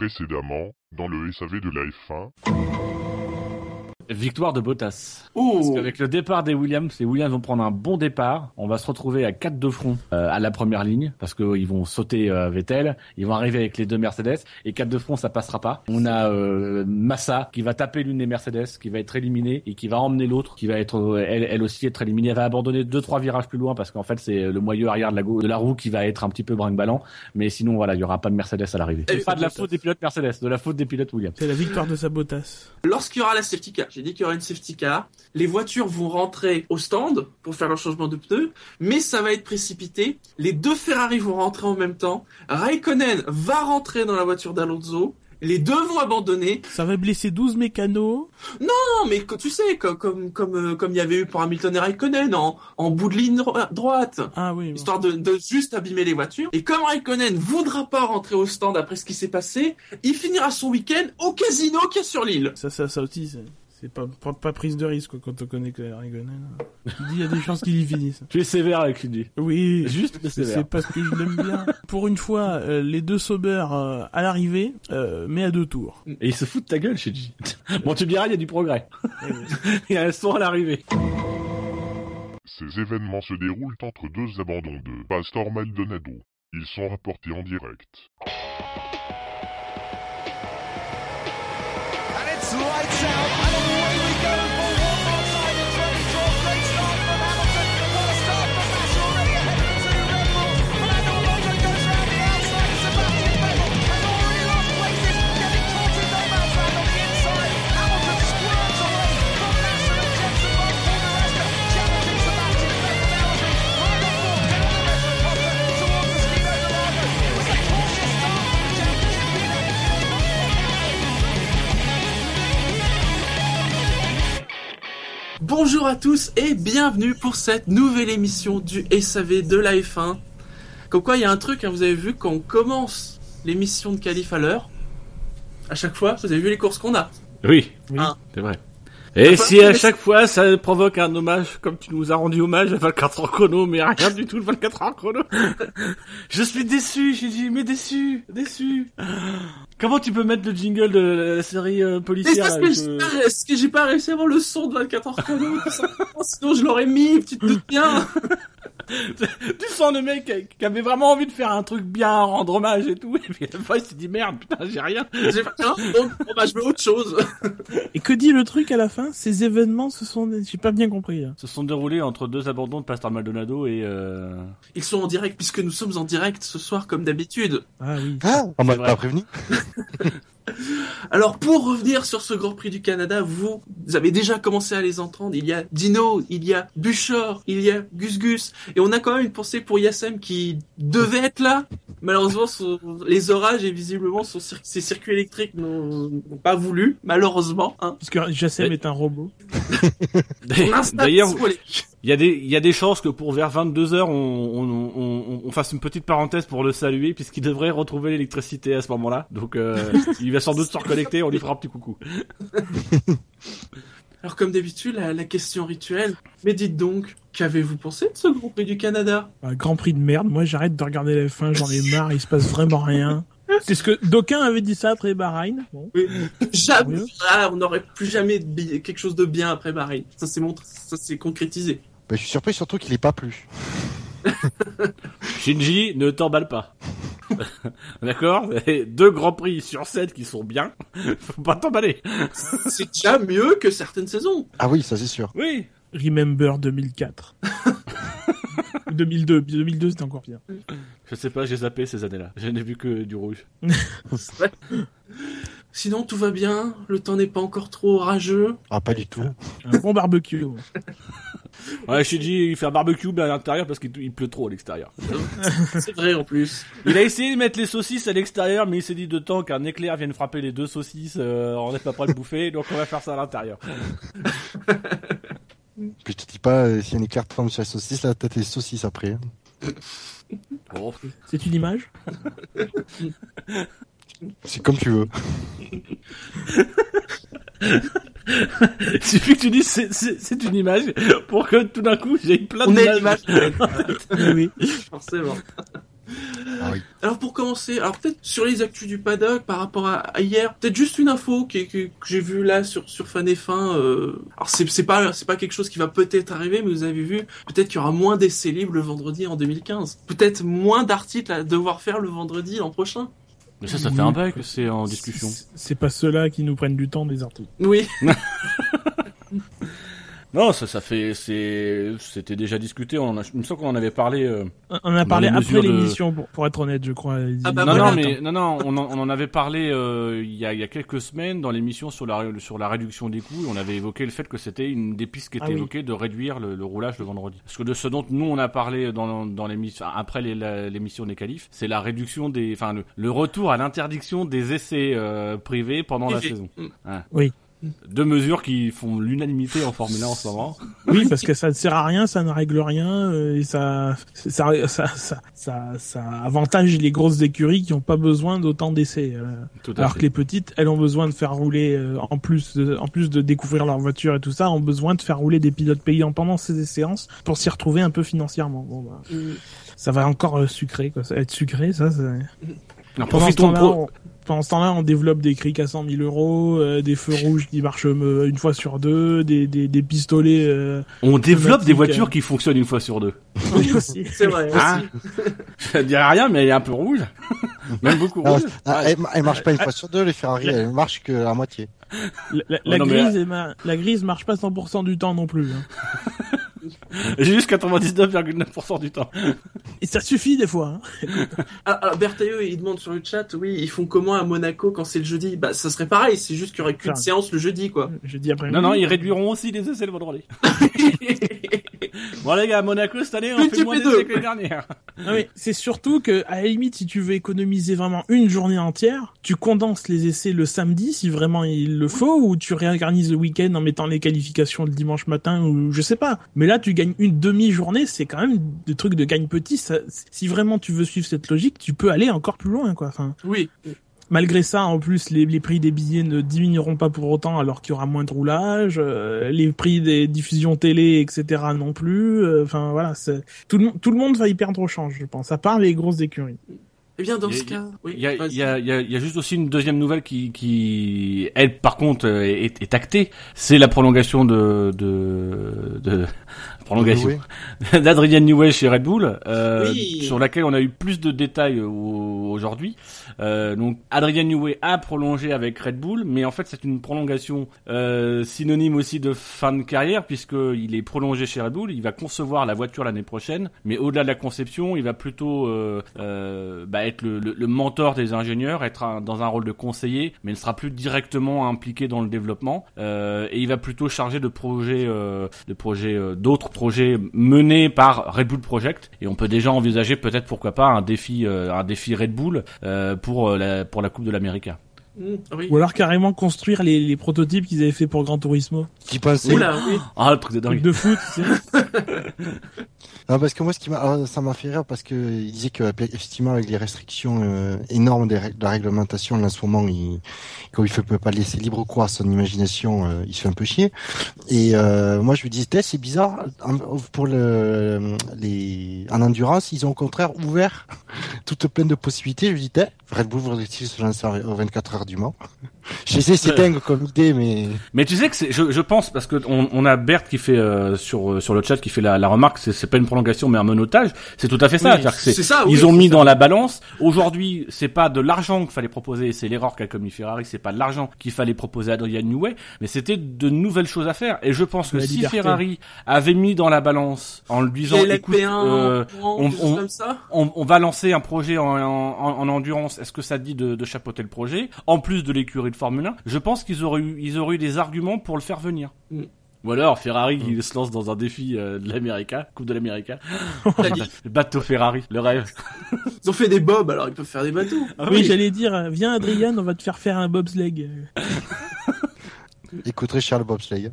Précédemment, dans le SAV de la F1. Victoire de Bottas. Oh Parce qu'avec le départ des Williams, les Williams vont prendre un bon départ. On va se retrouver à 4 de front euh, à la première ligne parce qu'ils vont sauter euh, Vettel. Ils vont arriver avec les deux Mercedes et 4 de front ça passera pas. On a euh, Massa qui va taper l'une des Mercedes, qui va être éliminée et qui va emmener l'autre, qui va être euh, elle, elle aussi être éliminée. Elle va abandonner deux trois virages plus loin parce qu'en fait c'est le moyeu arrière de la, gau- de la roue qui va être un petit peu brinque-ballant. Mais sinon voilà, il y aura pas de Mercedes à l'arrivée. C'est pas de la faute des pilotes Mercedes, de la faute des pilotes Williams. C'est la victoire de Sabotas. Lorsqu'il y aura la safety car, j'ai dit qu'il y aura une safety car, les voitures vont rentrer au stand pour faire leur changement de pneus, mais ça va être précipité. Les deux Ferrari vont rentrer en même temps. Raikkonen va rentrer dans la voiture d'Alonso. Les deux vont abandonner. Ça va blesser 12 mécanos. Non, mais tu sais, comme comme comme euh, comme il y avait eu pour Hamilton et Raikkonen en, en bout de ligne dro- droite. Ah oui. bon. Histoire de, de juste abîmer les voitures. Et comme Raikkonen voudra pas rentrer au stand après ce qui s'est passé, il finira son week-end au casino qui est sur l'île. Ça, ça, ça aussi, c'est- pas, pas, pas prise de risque quoi, quand on connaît que. Il dit il y a des chances qu'il y finisse. Tu es sévère avec Shinji. Oui. Juste mais C'est sévère. c'est parce que je l'aime bien. Pour une fois, euh, les deux Sauber euh, à l'arrivée, euh, mais à deux tours. Et il se fout de ta gueule, Shinji. bon, tu me diras, il y a du progrès. Et elles sont à l'arrivée. Ces événements se déroulent entre deux abandons de Pastor Maldonado. Ils sont rapportés en direct. Bonjour à tous et bienvenue pour cette nouvelle émission du SAV de la F1. Comme quoi, il y a un truc, hein, vous avez vu, quand on commence l'émission de qualif à l'heure, à chaque fois, vous avez vu les courses qu'on a. Oui, Oui. C'est vrai. Et Enfin, si à chaque fois ça provoque un hommage, comme tu nous as rendu hommage à 24 heures chrono, mais rien du tout de 24 heures chrono. Je suis déçu, j'ai dit, mais déçu, déçu. Comment tu peux mettre le jingle de la série euh, policière parce que je- est-ce que j'ai pas réussi à avoir le son de 24 heures chrono, sinon je l'aurais mis, tu te doutes bien. Tu sens le mec qui- avait vraiment envie de faire un truc bien, rendre hommage et tout, et puis à la fois il s'est dit merde, putain, j'ai rien. J'ai pas donc bon bah je mets autre chose. Et que dit le truc à la fin? Ces événements, ce sont. J'ai pas bien compris. Se sont déroulés entre deux abandons de Pastor Maldonado et euh... Ils sont en direct puisque nous sommes en direct ce soir comme d'habitude. Ah oui. Ah, on m'a pas prévenu. Alors pour revenir sur ce Grand Prix du Canada, vous, vous avez déjà commencé à les entendre. Il y a Dino, il y a Buchor, il y a Gus Gus, et on a quand même une pensée pour Yassem qui devait être là. Malheureusement, son- les orages et visiblement son ses circuits électriques n'ont pas voulu, malheureusement. Hein. Parce que Jassem Mais- est un robot. D'ailleurs. Il y a des, il y a des chances que pour vers 22 heures, on, on, on, on- on fasse une petite parenthèse pour le saluer, puisqu'il devrait retrouver l'électricité à ce moment-là. Donc, euh, il va sans doute se reconnecter, on lui fera un petit coucou. Alors comme d'habitude, la, la question rituelle. Mais dites donc, qu'avez-vous pensé de ce Grand Prix du Canada? Un grand prix de merde. Moi, j'arrête de regarder la F1, j'en ai marre, il se passe vraiment rien. C'est ce que d'aucuns avaient dit ça après Bahreïn. Bon. Jamais, ah, on n'aurait plus jamais de quelque chose de bien après Bahreïn. Ça c'est montré, ça c'est concrétisé. Bah, je suis surpris surtout qu'il ait pas plu. Shinji, ne t'emballe pas. D'accord Deux grands prix sur 7 qui sont bien. Faut pas t'emballer. C'est déjà mieux que certaines saisons. Ah oui, ça c'est sûr. Oui. Remember 2004. 2002. 2002, c'était encore pire. Je sais pas, j'ai zappé ces années-là. Je n'ai vu que du rouge. Sinon tout va bien, le temps n'est pas encore trop orageux. Ah, pas du tout. Un bon barbecue. Ouais, Shinji, il fait un barbecue mais à l'intérieur parce qu'il il pleut trop à l'extérieur. C'est vrai en plus. Il a essayé de mettre les saucisses à l'extérieur, mais il s'est dit de temps qu'un éclair vienne frapper les deux saucisses, euh, on n'est pas prêt de bouffer, donc on va faire ça à l'intérieur. Puis je te dis pas, euh, si un éclair tombe sur la saucisse, là, t'as tes saucisses après. hein. Bon. C'est une image? C'est comme tu veux. Il suffit que tu dises c'est, c'est, c'est une image pour que tout d'un coup j'ai plein d'images. Oui, forcément. Ah, Oui. Alors pour commencer, alors peut-être sur les actus du paddock par rapport à, à hier, peut-être juste une info qui, que, que j'ai vue là sur sur Fan F1. Euh, alors c'est c'est pas c'est pas quelque chose qui va peut-être arriver, mais vous avez vu, peut-être qu'il y aura moins d'essais libres le vendredi en 2015. Peut-être moins d'articles à devoir faire le vendredi l'an prochain. Mais ça, ça fait un bail que c'est en discussion. C'est- C'est pas ceux-là qui nous prennent du temps des articles. Oui. Non, ça, ça fait, c'est, c'était déjà discuté. On en a, il me semble qu'on en avait parlé. euh, On a Dans parlé les après de- l'émission, pour, pour être honnête, je crois. Ah bah non, voilà, non, mais non, non, on en, on en avait parlé euh, il y, a, il y a quelques semaines dans l'émission sur la sur la réduction des coûts. On avait évoqué le fait que c'était une des pistes qui était Ah oui. évoquée de réduire le, le roulage le vendredi. Parce que de ce dont nous on a parlé dans dans l'émission après l'émission des qualifs, c'est la réduction des, enfin le, le retour à l'interdiction des essais euh, privés pendant la saison. Mm. Hein. Oui. Deux mesures qui font l'unanimité en Formule 1 en ce moment. Oui, parce que ça ne sert à rien, ça ne règle rien, euh, et ça, ça, ça, ça, ça, ça avantage les grosses écuries qui n'ont pas besoin d'autant d'essais. euh, alors fait. que les petites, elles ont besoin de faire rouler, euh, en plus, de, en plus de découvrir leur voiture et tout ça, ont besoin de faire rouler des pilotes payants pendant ces séances pour s'y retrouver un peu financièrement. Bon, bah, Mm. ça va encore sucré, quoi. Ça va être sucré, ça. c'est- Alors, profitons pro- pendant ce temps-là, on développe des crics à 100 000 euros, euh, des feux rouges qui marchent euh, une fois sur deux, des, des, des pistolets. Euh, on développe des voitures euh. qui fonctionnent une fois sur deux. aussi. C'est vrai. Hein aussi. Je dirais rien, mais elle est un peu rouge. Même beaucoup rouge. ah, elle, elle marche pas une fois sur deux, les Ferrari, elle marche que à moitié. La, la- Ouais, la non, mais grise, est ma- la grise marche pas 100% du temps non plus. hein. J'ai juste 99,9% du temps. Et ça suffit des fois. hein. Ah, alors Berthailleux, il demande sur le chat, oui, ils font comment à Monaco quand c'est le jeudi? Bah ça serait pareil, c'est juste qu'il y aurait qu'une Enfin. séance le jeudi quoi. Je dis après. Non, non, ils réduiront aussi les essais le vendredi. Bon, les gars, à Monaco, cette année, on Multiplié fait moins deux. d'essais que l'année dernière. Non, mais c'est surtout que, à la limite, si tu veux économiser vraiment une journée entière, tu condenses les essais le samedi, si vraiment il le faut, ou tu réorganises le week-end en mettant les qualifications le dimanche matin, ou je sais pas. Mais là, tu gagnes une demi-journée, c'est quand même des trucs de gagne petit. Ça, si vraiment tu veux suivre cette logique, tu peux aller encore plus loin, quoi. Enfin, oui. malgré ça, en plus, les, les prix des billets ne diminueront pas pour autant, alors qu'il y aura moins de roulage. euh, les prix des diffusions télé, etc. non plus. euh, Enfin, voilà, tout le, monde- tout le monde va y perdre au change, je pense. À part les grosses écuries. Eh bien dans Il y a- ce cas. Il y a, il y, a, il y, a, il y a juste aussi une deuxième nouvelle qui, qui elle, par contre, euh, est, est actée. C'est la prolongation de, de, de prolongation d'Adrian Newey chez Red Bull, euh, Oui. sur laquelle on a eu plus de détails au- aujourd'hui. Euh, donc, Adrian Newey a prolongé avec Red Bull, mais en fait, c'est une prolongation euh, synonyme aussi de fin de carrière, puisque il est prolongé chez Red Bull. Il va concevoir la voiture l'année prochaine, mais au-delà de la conception, il va plutôt euh, euh, bah, être le, le, le mentor des ingénieurs, être dans un rôle de conseiller, mais ne sera plus directement impliqué dans le développement. Euh, et il va plutôt charger de projets, de projets, d'autres projets menés par Red Bull Project. Et on peut déjà envisager peut-être pourquoi pas un défi, un défi Red Bull euh, pour euh, pour la Coupe de l'Amérique. Mm, oui. Ou alors carrément construire les, les prototypes qu'ils avaient fait pour Gran Turismo. Qui pensait Oula, oui. Ah, le truc de Truc dingue. de foot, tu sais. Non, parce que moi, ce qui m'a, ah, ça m'a fait rire parce que il disait que effectivement avec les restrictions euh, énormes de la réglementation, là, en ce moment, il, comme il ne peut pas laisser libre cours à son imagination, euh, il se fait un peu chier. Et euh, moi, je me disais, c'est bizarre. en- Pour le, les, en endurance, ils ont au contraire ouvert toute plein de possibilités. Je me dis, Tais, Red Bull voudrait-il se lancer aux 24 heures? Du Mans Je sais, c'est dingue comme idée, mais Mais tu sais que c'est, je, je pense parce que on, on a Bert qui fait euh, sur euh, sur le chat qui fait la, la remarque, c'est, c'est pas une prolongation mais un monotage. C'est tout à fait ça. Oui, C'est-à-dire que c'est- c'est ça, oui, ils ont mis ça. dans la balance. Aujourd'hui, c'est pas de l'argent qu'il fallait proposer, c'est l'erreur qu'a commis Ferrari. C'est pas de l'argent qu'il fallait proposer à Adrian Newey, mais c'était de nouvelles choses à faire. Et je pense que La si liberté. Ferrari avait mis dans la balance en lui disant, Et écoute, LP1, euh, on, on- on- comme ça? on, on va lancer un projet en, en, en endurance. Est-ce que ça te dit de, de chapeauter le projet? En plus de l'écurie de Formule 1, je pense qu'ils auraient eu, ils auraient eu des arguments pour le faire venir. Mm. Ou alors Ferrari qui se lance dans un défi euh, de l'América, Coupe de l'América. Le bateau Ferrari, le rêve. Ils ont fait des bobs, alors ils peuvent faire des bateaux. Ah Oui, j'allais dire, viens Adrien, on va te faire faire un bobsleigh. écouterait Charles Bobsleigh.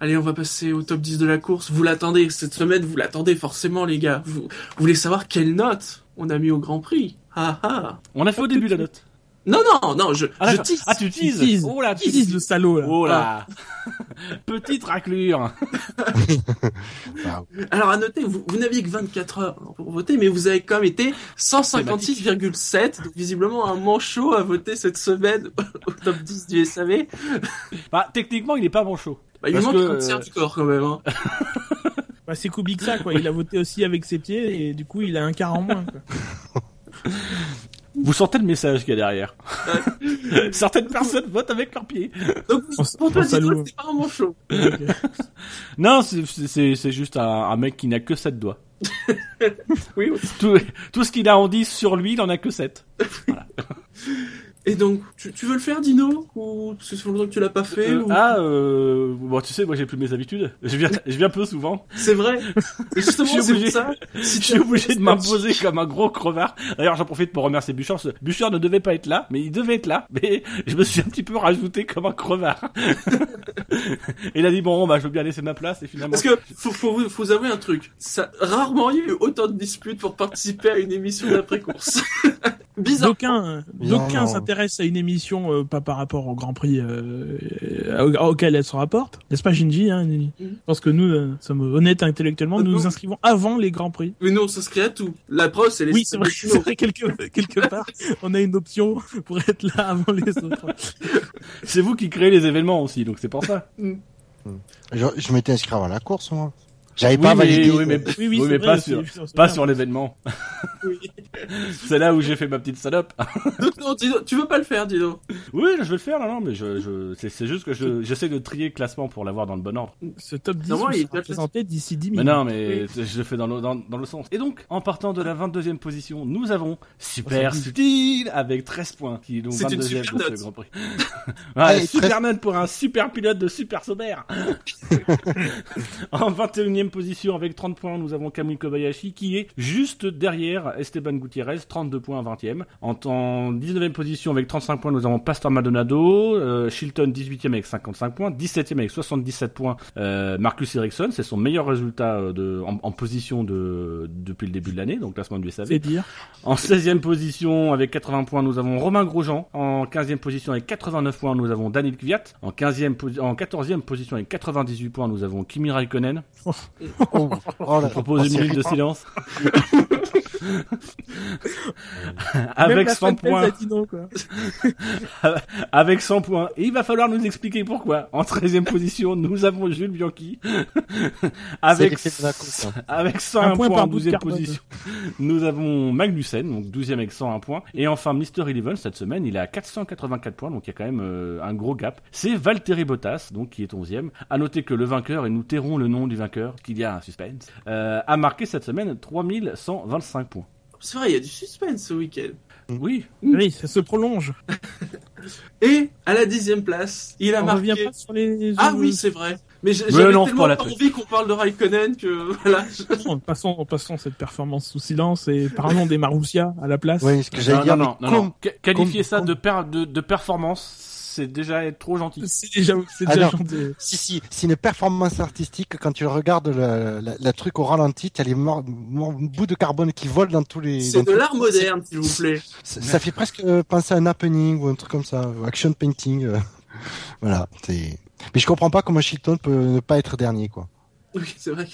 Allez, on va passer au top 10 de la course. Vous l'attendez, cette semaine, vous l'attendez forcément, les gars. Vous, vous voulez savoir quelle note on a mis au Grand Prix Ah ah On a fait au début la note. Non, non, non, je, Ah, je d'accord. tease. Ah, tu teases teases. Oh là, tu disent le salaud là Oh là Petite raclure Alors à noter, vous, vous n'aviez que 24 heures pour voter, mais vous avez quand même été 156,7, donc visiblement un manchot à voter cette semaine au top 10 du SAV. Bah, techniquement, il est pas chaud. Bah, il Parce manque que, un tiers euh, du corps quand même. Hein. Bah, c'est Kubica quoi, il a voté aussi avec ses pieds et du coup il a un quart en moins quoi. Vous sentez le message qu'il y a derrière. Certaines personnes votent avec leurs pieds. Donc On- pour toi, c'est pas un manchot. Non, c'est- juste un, un mec qui n'a que 7 doigts. Oui. oui. Tout, tout ce qu'il a en 10 sur lui, il en a que 7. Et donc, tu, tu veux le faire, Dino? Ou ça fait longtemps que tu l'as pas fait Euh, ou... ah, euh, bon, tu sais, moi j'ai plus mes habitudes. Je viens, je viens peu souvent. C'est vrai. Et justement, Je suis c'est obligé. ça. Si Je suis obligé de m'imposer comme un gros crevard. D'ailleurs, j'en profite pour remercier Bouchard. Bouchard ne devait pas être là, mais il devait être là. Mais je me suis un petit peu rajouté comme un crevard. Et il a dit bon, bah je veux bien laisser ma place et finalement. Parce que faut, faut, vous- faut vous avouer un truc. Ça, rarement il y a eu autant de disputes pour participer à une émission d'après-course. Bizarre. D'aucuns, Non, d'aucuns. S'intéressent à une émission euh, pas par rapport au Grand Prix euh, au- auquel elle se rapporte, n'est-ce pas Shinji hein, Mhm. Parce que nous euh, sommes honnêtes intellectuellement, nous non. nous inscrivons avant les Grands Prix. Mais nous, on s'inscrit à tout. La preuve, c'est les Oui, c'est vrai, vrai quelque, quelque part, on a une option pour être là avant les autres. C'est vous qui créez les événements aussi, donc c'est pour ça. Je, je m'étais inscrit avant la course, moi. J'avais Oui, pas mais, validé. oui, mais, Oui, oui, oui, mais vrai, pas sur, pas sur l'événement. Oui. C'est là où j'ai fait ma petite salope. Donc, non, Dino, tu veux pas le faire, Dino Oui, je vais le faire, non, non, mais je, je, c'est, c'est juste que je, j'essaie de trier le classement pour l'avoir dans le bon ordre. Ce top 10 Non, il sera est présenté d'ici 10 Mais minutes. non, mais je le fais dans le, dans, dans le sens. Et donc, en partant de la 22e position, nous avons Super Oh, Style avec 13 points, qui est donc C'est une 22e super pour ce note. Grand Prix. ouais, Allez, super note pour un super pilote de Super Sauber. en 21e position avec 30 points, nous avons Kamui Kobayashi qui est juste derrière Esteban Gutiérrez, 32 points, 20e. En, en 19e position avec 35 points, nous avons Pastor Maldonado, euh, Shilton 18e avec 55 points, 17e avec 77 points, euh, Marcus Ericsson, c'est son meilleur résultat euh, de, en, en position de, depuis le début de l'année, donc classement du SAV. C'est dire. En 16e position avec 80 points, nous avons Romain Grosjean. En 15e position avec 89 points, nous avons Daniel Kvyat. En 15e posi- en 14e position avec 98 points, nous avons Kimi Raikkonen. Oh, oh là, Je propose oh, une c'est minute de silence. Avec la 100 fanbase points. non, quoi. avec 100 points. Et il va falloir nous expliquer pourquoi. En 13e position, nous avons Jules Bianchi. avec, l'effet de la course, hein. avec 101 Un point points par en bout de 12e carbone. position. Nous avons Magnussen, donc 12e avec 101 points. Et enfin, Mr. Eleven, cette semaine, il est à 484 points, donc il y a quand même euh, un gros gap. C'est Valtteri Bottas, donc qui est 11e. À noter que le vainqueur, et nous tairons le nom du vainqueur, qu'il y a un suspense, euh, a marqué cette semaine 3125 points. C'est vrai, il y a du suspense ce week-end. Oui, Oui, ça se prolonge. Et à la dixième place, il a On marqué. pas sur les. Ah oui, c'est vrai. Mais j'avais tellement pas envie qu'on parle de Raikkonen que voilà. Non, passons, passons cette performance sous silence et parlons des Marussia à la place. Oui, ce que j'allais non, dire, non, non, non, Qualifier ça de, per- de, de performance, c'est déjà être trop gentil. C'est déjà, c'est déjà gentil. Si, si, c'est une performance artistique. Quand tu regardes le, le, le truc au ralenti, tu as les mor- mor- bouts de carbone qui volent dans tous les. C'est dans de l'art moderne, s'il vous plaît. Ça, ça fait presque euh, penser à un happening ou un truc comme ça, ou action painting. euh. voilà, c'est. Mais je comprends pas comment Shilton peut ne pas être dernier, quoi. Oui, c'est vrai. que-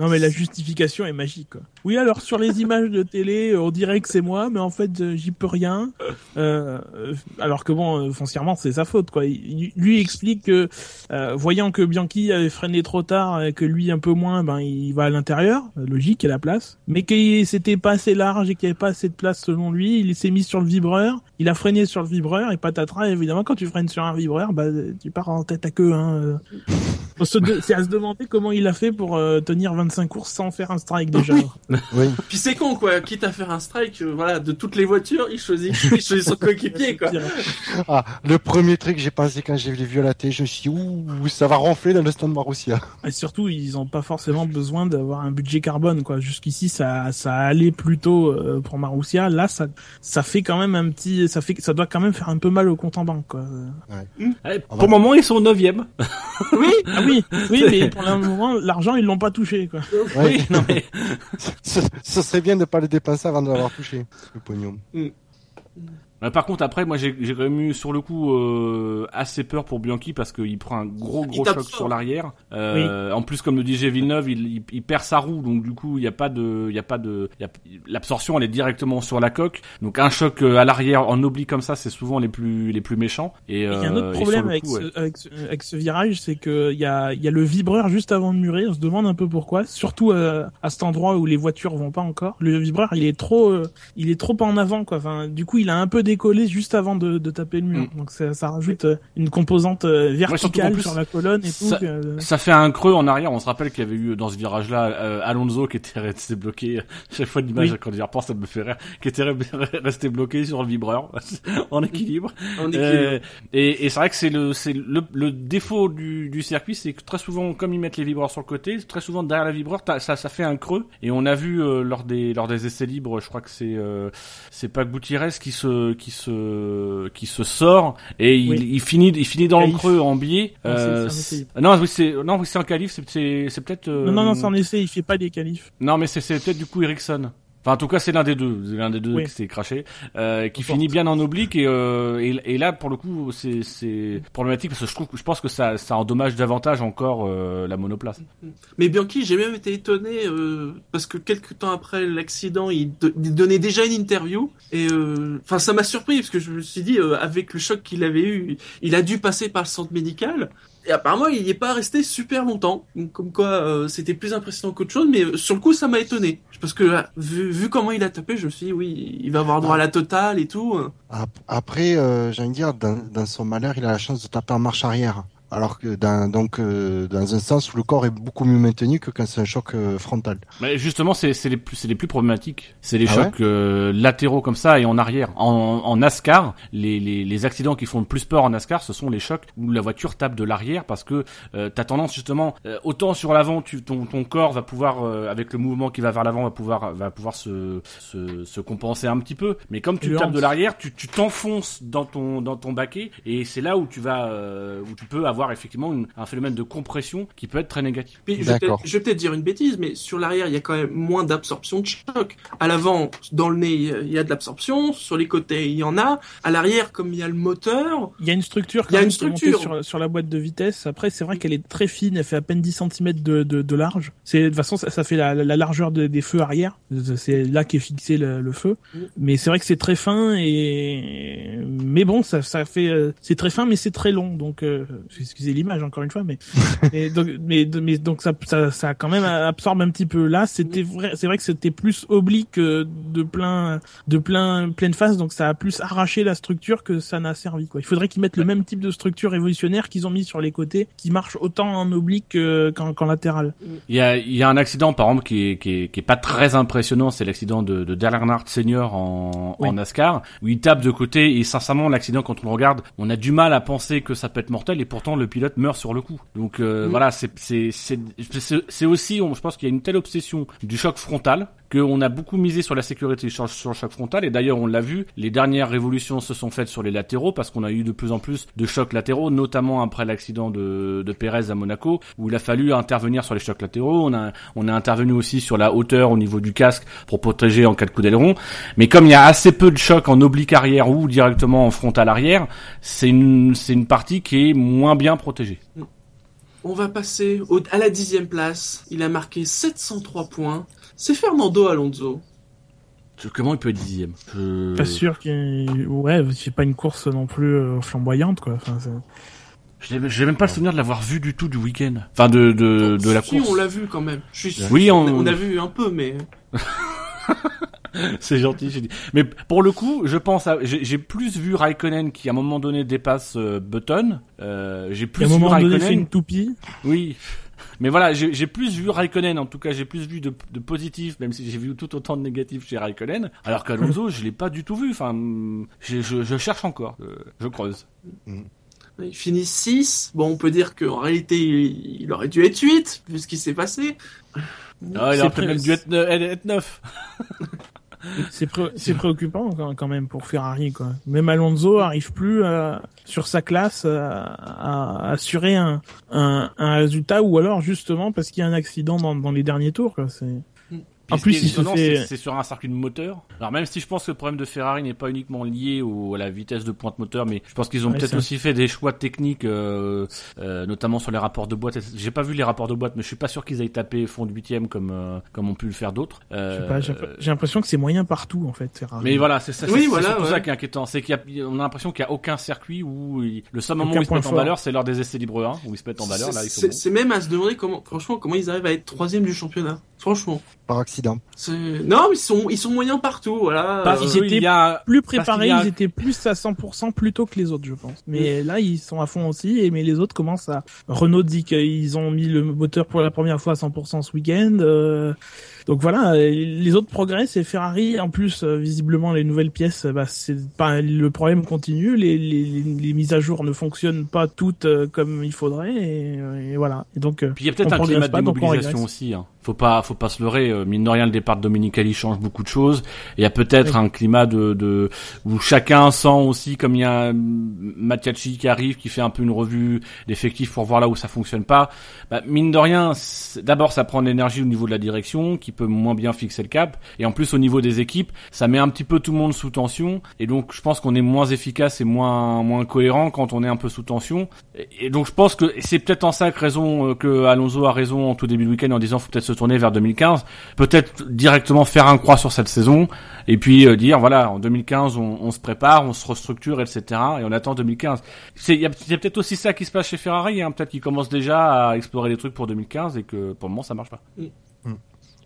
Non mais la justification est magique. Quoi. Oui alors sur les images de télé, euh, on dirait que c'est moi, mais en fait euh, j'y peux rien. Euh, euh, alors que bon, foncièrement c'est sa faute quoi. Il, lui explique que euh, voyant que Bianchi avait freiné trop tard et que lui un peu moins, ben il va à l'intérieur, logique, a la place. Mais qu'il c'était pas assez large et qu'il y avait pas assez de place selon lui, il s'est mis sur le vibreur. Il a freiné sur le vibreur et patatras. Évidemment quand tu freines sur un vibreur, bah tu pars en tête à queue. Hein. C'est à se demander comment il a fait pour euh, tenir 25 courses sans faire un strike déjà. Oui. Puis c'est con quoi. Quitte à faire un strike, euh, voilà, de toutes les voitures, il choisit, il choisit son coéquipier quoi. Ah, le premier truc que j'ai pensé quand j'ai vu la télé, je me suis dit, ouh, ça va ronfler dans le stand Marussia. Et surtout, ils ont pas forcément besoin d'avoir un budget carbone quoi. Jusqu'ici, ça ça allait plutôt euh, pour Marussia. Là, ça ça fait quand même un petit, ça fait ça doit quand même faire un peu mal au compte en banque quoi. Allez, Ah pour le moment, ils sont 9e. Oui. Ah oui, oui, mais pour le moment, l'argent ils l'ont pas touché quoi. Ouais. Oui, non mais ce, ce serait bien de pas le dépenser avant de l'avoir touché, le pognon. Euh, Par contre, après, moi, j'ai j'ai quand même eu sur le coup euh, assez peur pour Bianchi parce qu'il prend un gros gros choc sur l'arrière. Euh, En plus, comme le disait Villeneuve, il, il, il perd sa roue, donc du coup, il n'y a pas de, il y a pas de, il y a- l'absorption, elle est directement sur la coque. Donc un choc euh, à l'arrière en oblique comme ça, c'est souvent les plus les plus méchants. Et Il y a un euh, autre problème avec, coup, ouais. ce, avec, ce, avec ce virage, c'est que il y a, il y a le vibreur juste avant de murer. On se demande un peu pourquoi. Surtout euh, à cet endroit où les voitures vont pas encore. Le vibreur, il est trop, euh, il est trop en avant, quoi. Enfin, du coup, il a un peu décollé juste avant de, de taper le mur. Donc ça, ça rajoute euh, une composante euh, Mm. verticale plus, sur la colonne et tout. ça- que- Ça fait un creux en arrière. On se rappelle qu'il y avait eu dans ce virage-là euh, Alonso qui était resté bloqué. Chaque fois l'image Oui. quand j'y repense, ça me fait rire. Qui était re- resté bloqué sur le vibreur en équilibre. En équilibre. Euh, et et c'est vrai que c'est le c'est le, le défaut du, du circuit, c'est que très souvent, comme ils mettent les vibreurs sur le côté, très souvent derrière la vibreur, ça ça fait un creux. Et on a vu euh, lors des lors des essais libres, je crois que c'est euh, c'est pas Gutiérrez qui se qui se qui se sort et il, Oui. il finit il finit dans le creux en biais. Non, c'est- Euh, un non oui c'est non oui c'est un qualif, c'est c'est c'est peut-être euh, Non, non, non, c'est en essai. Il fait pas des qualifs. non, mais c'est c'est peut-être du coup Ericsson. Enfin, en tout cas, c'est l'un des deux, c'est l'un des deux Oui. qui s'est craché, euh, qui finit bien en oblique et, euh, et, et là, pour le coup, c'est c'est problématique parce que je trouve, je pense que ça, ça endommage davantage encore euh, la monoplace. Mais Bianchi, j'ai même été étonné euh, parce que quelques temps après l'accident, il, il donnait déjà une interview et euh, enfin ça m'a surpris parce que je me suis dit euh, avec le choc qu'il avait eu, il a dû passer par le centre médical et apparemment il n'y est pas resté super longtemps. Comme quoi euh, c'était plus impressionnant qu'autre chose, mais euh, sur le coup ça m'a étonné parce que euh, vu, vu comment il a tapé, je me suis dit oui il va avoir droit à la totale et tout. Ap- Après, euh, de dire, dans, dans son malheur, il a la chance de taper en marche arrière. Alors que dans, donc, euh, dans un sens où le corps est beaucoup mieux maintenu que quand c'est un choc euh, frontal. Mais justement, c'est c'est les plus, c'est les plus problématiques. C'est les Ah chocs euh, latéraux comme ça et en arrière. En, en NASCAR, les, les, les accidents qui font le plus peur en NASCAR, ce sont les chocs où la voiture tape de l'arrière parce que euh, t'as tendance justement euh, autant sur l'avant, tu ton, ton corps va pouvoir euh, avec le mouvement qui va vers l'avant va pouvoir va pouvoir se, se se compenser un petit peu. Mais comme tu tapes de l'arrière, tu tu t'enfonces dans ton dans ton baquet et c'est là où tu vas euh, où tu peux avoir effectivement une- un phénomène de compression qui peut être très négatif. Puis, je vais peut-être- je vais peut-être dire une bêtise, mais sur l'arrière, il y a quand même moins d'absorption de choc. À l'avant, dans le nez, il y a de l'absorption. Sur les côtés, il y en a. À l'arrière, comme il y a le moteur, Il y a une structure. Il y a quand une structure. sur, sur la boîte de vitesse. Après, c'est vrai qu'elle est très fine. Elle fait à peine 10 cm de, de, de large. C'est de toute façon, ça, ça fait la, la largeur de- des feux arrière. C'est là qu'est fixé le, le feu. Mais c'est vrai que c'est très fin et mais bon, ça, ça fait euh, c'est très fin, mais c'est très long. Donc, euh, excusez l'image encore une fois, mais et donc, mais, mais donc ça, ça, ça quand même absorbe un petit peu. Là, c'était vrai, c'est vrai que c'était plus oblique de plein, de plein, pleine face, donc ça a plus arraché la structure que ça n'a servi. Quoi. Il faudrait qu'ils mettent le même type de structure révolutionnaire qu'ils ont mis sur les côtés, qui marche autant en oblique que- qu'en latéral. Il y a, il y a un accident, par exemple, qui est, qui est, qui est pas très impressionnant, c'est l'accident de, de Dale Earnhardt Senior en, Oui. en NASCAR, où il tape de côté, et sincèrement, l'accident, quand on le regarde, on a du mal à penser que ça peut être mortel, et pourtant, le pilote meurt sur le coup. Donc, euh, Mm. voilà, c'est, aussi, on- je pense qu'il y a une telle obsession du choc frontal, qu'on a beaucoup misé sur la sécurité sur, le choc frontal, et d'ailleurs, on l'a vu, les dernières révolutions se sont faites sur les latéraux, parce qu'on a eu de plus en plus de chocs latéraux, notamment après l'accident de, de Pérez à Monaco, où il a fallu intervenir sur les chocs latéraux. On a, on a intervenu aussi sur la hauteur au niveau du casque pour protéger en cas de coup d'aileron. Mais comme il y a assez peu de chocs en oblique arrière ou directement en frontal arrière, c'est une, une partie qui est moins bien protégée. on va passer à la dixième place. Il a marqué 703 points. C'est Fernando Alonso. Je- Comment il peut être dixième Je- Pas sûr qu'il, ouais, c'est pas une course non plus euh, flamboyante, quoi. Enfin, J'ai même pas le souvenir de l'avoir vu du tout du week-end. Enfin, de, de, de la Si, course. on l'a vu quand même. Je suis Oui, on- on a vu un peu, mais C'est gentil, j'ai dit. Mais pour le coup, je pense à, j'ai plus vu Raikkonen qui à un moment donné dépasse euh, Button. Euh, j'ai à plus un vu moment donné, Raikkonen. fait une toupie. Oui. Mais voilà, j'ai j'ai plus vu Raikkonen, en tout cas, j'ai plus vu de, de positif, même si j'ai vu tout autant de négatif chez Raikkonen, alors qu'Alonso, je l'ai pas du tout vu. Enfin, j'ai- je, je cherche encore, euh, je creuse. il finit 6. Bon, on peut dire qu'en réalité, il il aurait dû être 8, vu ce qui s'est passé. Ah, il aurait même dû être, ne- être neuf. C'est pré- c'est préoccupant quand, quand même pour Ferrari quoi. Même Alonso arrive plus à- sur sa classe à, à assurer un, un, un résultat ou alors justement parce qu'il y a un accident dans, dans les derniers tours quoi. En ce plus, fait- c'est- sur un circuit de moteur. Alors même si je pense que le problème de Ferrari n'est pas uniquement lié au, à la vitesse de pointe moteur, mais je pense qu'ils ont Ouais, peut-être ça. aussi fait des choix techniques, euh, euh, notamment sur les rapports de boîte. J'ai pas vu les rapports de boîte, mais je suis pas sûr qu'ils aient tapé fond de huitième comme euh, comme ont pu le faire d'autres. Euh, j'ai l'impression que c'est moyen partout en fait. Ferrari. mais voilà, c'est ça. Oui, c'est- voilà, ouais. ça qui est inquiétant, c'est qu'on a, on a l'impression qu'il y a aucun circuit où il- le seul moment Aucun où ils se mettent en valeur, c'est lors des essais libres 1 où ils se mettent en valeur. C'est même à se demander comment, franchement, comment ils arrivent à être troisième du championnat. Franchement. Par accident. Non, ils sont, ils sont moyens partout, voilà. Parce Euh, ils qu'il étaient y a plus préparés, a- ils étaient plus à 100% plus tôt que les autres, je pense. Mais là, ils sont à fond aussi, et mais les autres commencent à. Renault dit qu'ils ont mis le moteur pour la première fois à 100% ce week-end. euh, Donc voilà, euh, les autres progressent et Ferrari, en plus, euh, visiblement, les nouvelles pièces, euh, bah, c'est pas le problème continue. Les, les, les, mises à jour ne fonctionnent pas toutes comme il faudrait, et, et voilà. Et donc, Puis il y a peut-être un climat de démobilisation aussi. Hein. Faut pas, faut pas se leurrer. Mine de rien, le départ de Dominicali change beaucoup de choses. Il y a peut-être Oui. un climat de, de où chacun sent aussi comme il y a Mattiacci qui arrive, qui fait un peu une revue d'effectifs pour voir là où ça fonctionne pas. Bah, mine de rien, d'abord ça prend de l'énergie au niveau de la direction, qui peut moins bien fixer le cap, et en plus au niveau des équipes, ça met un petit peu tout le monde sous tension. Et donc je pense qu'on est moins efficace et moins moins cohérent quand on est un peu sous tension. Et, donc je pense que c'est peut-être en ça que raison euh, que Alonso a raison en tout début de week-end en disant faut peut-être se tourner vers 2015, peut-être directement faire un croix sur cette saison et puis euh, dire voilà en 2015 on, on se prépare, on se restructure etc. et on attend 2015. C'est peut-être aussi ça qui se passe chez Ferrari, hein, peut-être qu'ils commencent déjà à explorer des trucs pour 2015 et que pour le moment ça marche pas.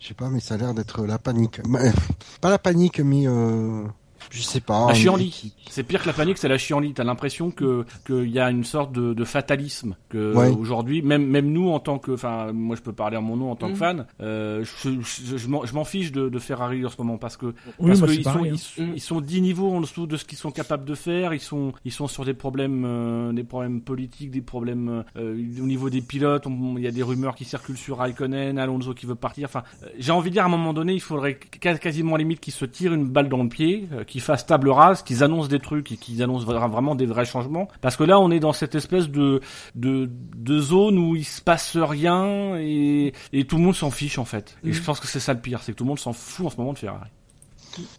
Je sais pas, mais ça a l'air d'être la panique. Pas la panique, mais euh, je sais pas. La mais- chienlit. C'est pire que la panique, c'est la chienlit. T'as l'impression que qu'il y a une sorte de, de fatalisme que Ouais. aujourd'hui, même même nous en tant que, enfin, moi je peux parler en mon nom en tant que Mhm. fan, euh, je, je, je m'en- fiche de, de Ferrari en ce moment parce que oui, parce moi, que c'est ils sont, hein. ils, sont- ils sont 10 niveaux en dessous de ce qu'ils sont capables de faire. Ils sont, ils sont sur des problèmes, euh, des problèmes politiques, des problèmes euh, au niveau des pilotes. Il y a des rumeurs qui circulent sur Raikkonen, Alonso qui veut partir. Enfin, euh, j'ai envie de dire à un moment donné, il faudrait qu- quasiment à la limite qu'ils se tirent une balle dans le pied, euh, qu'ils fassent table rase, qu'ils annoncent des trucs et qu'ils annoncent vra- vraiment des vrais changements. Parce que là, on est dans cette espèce de de, de zone où il se passe rien et, et tout le monde s'en fiche en fait. Et Mhm. je pense que c'est ça le pire, c'est que tout le monde s'en fout en ce moment de Ferrari.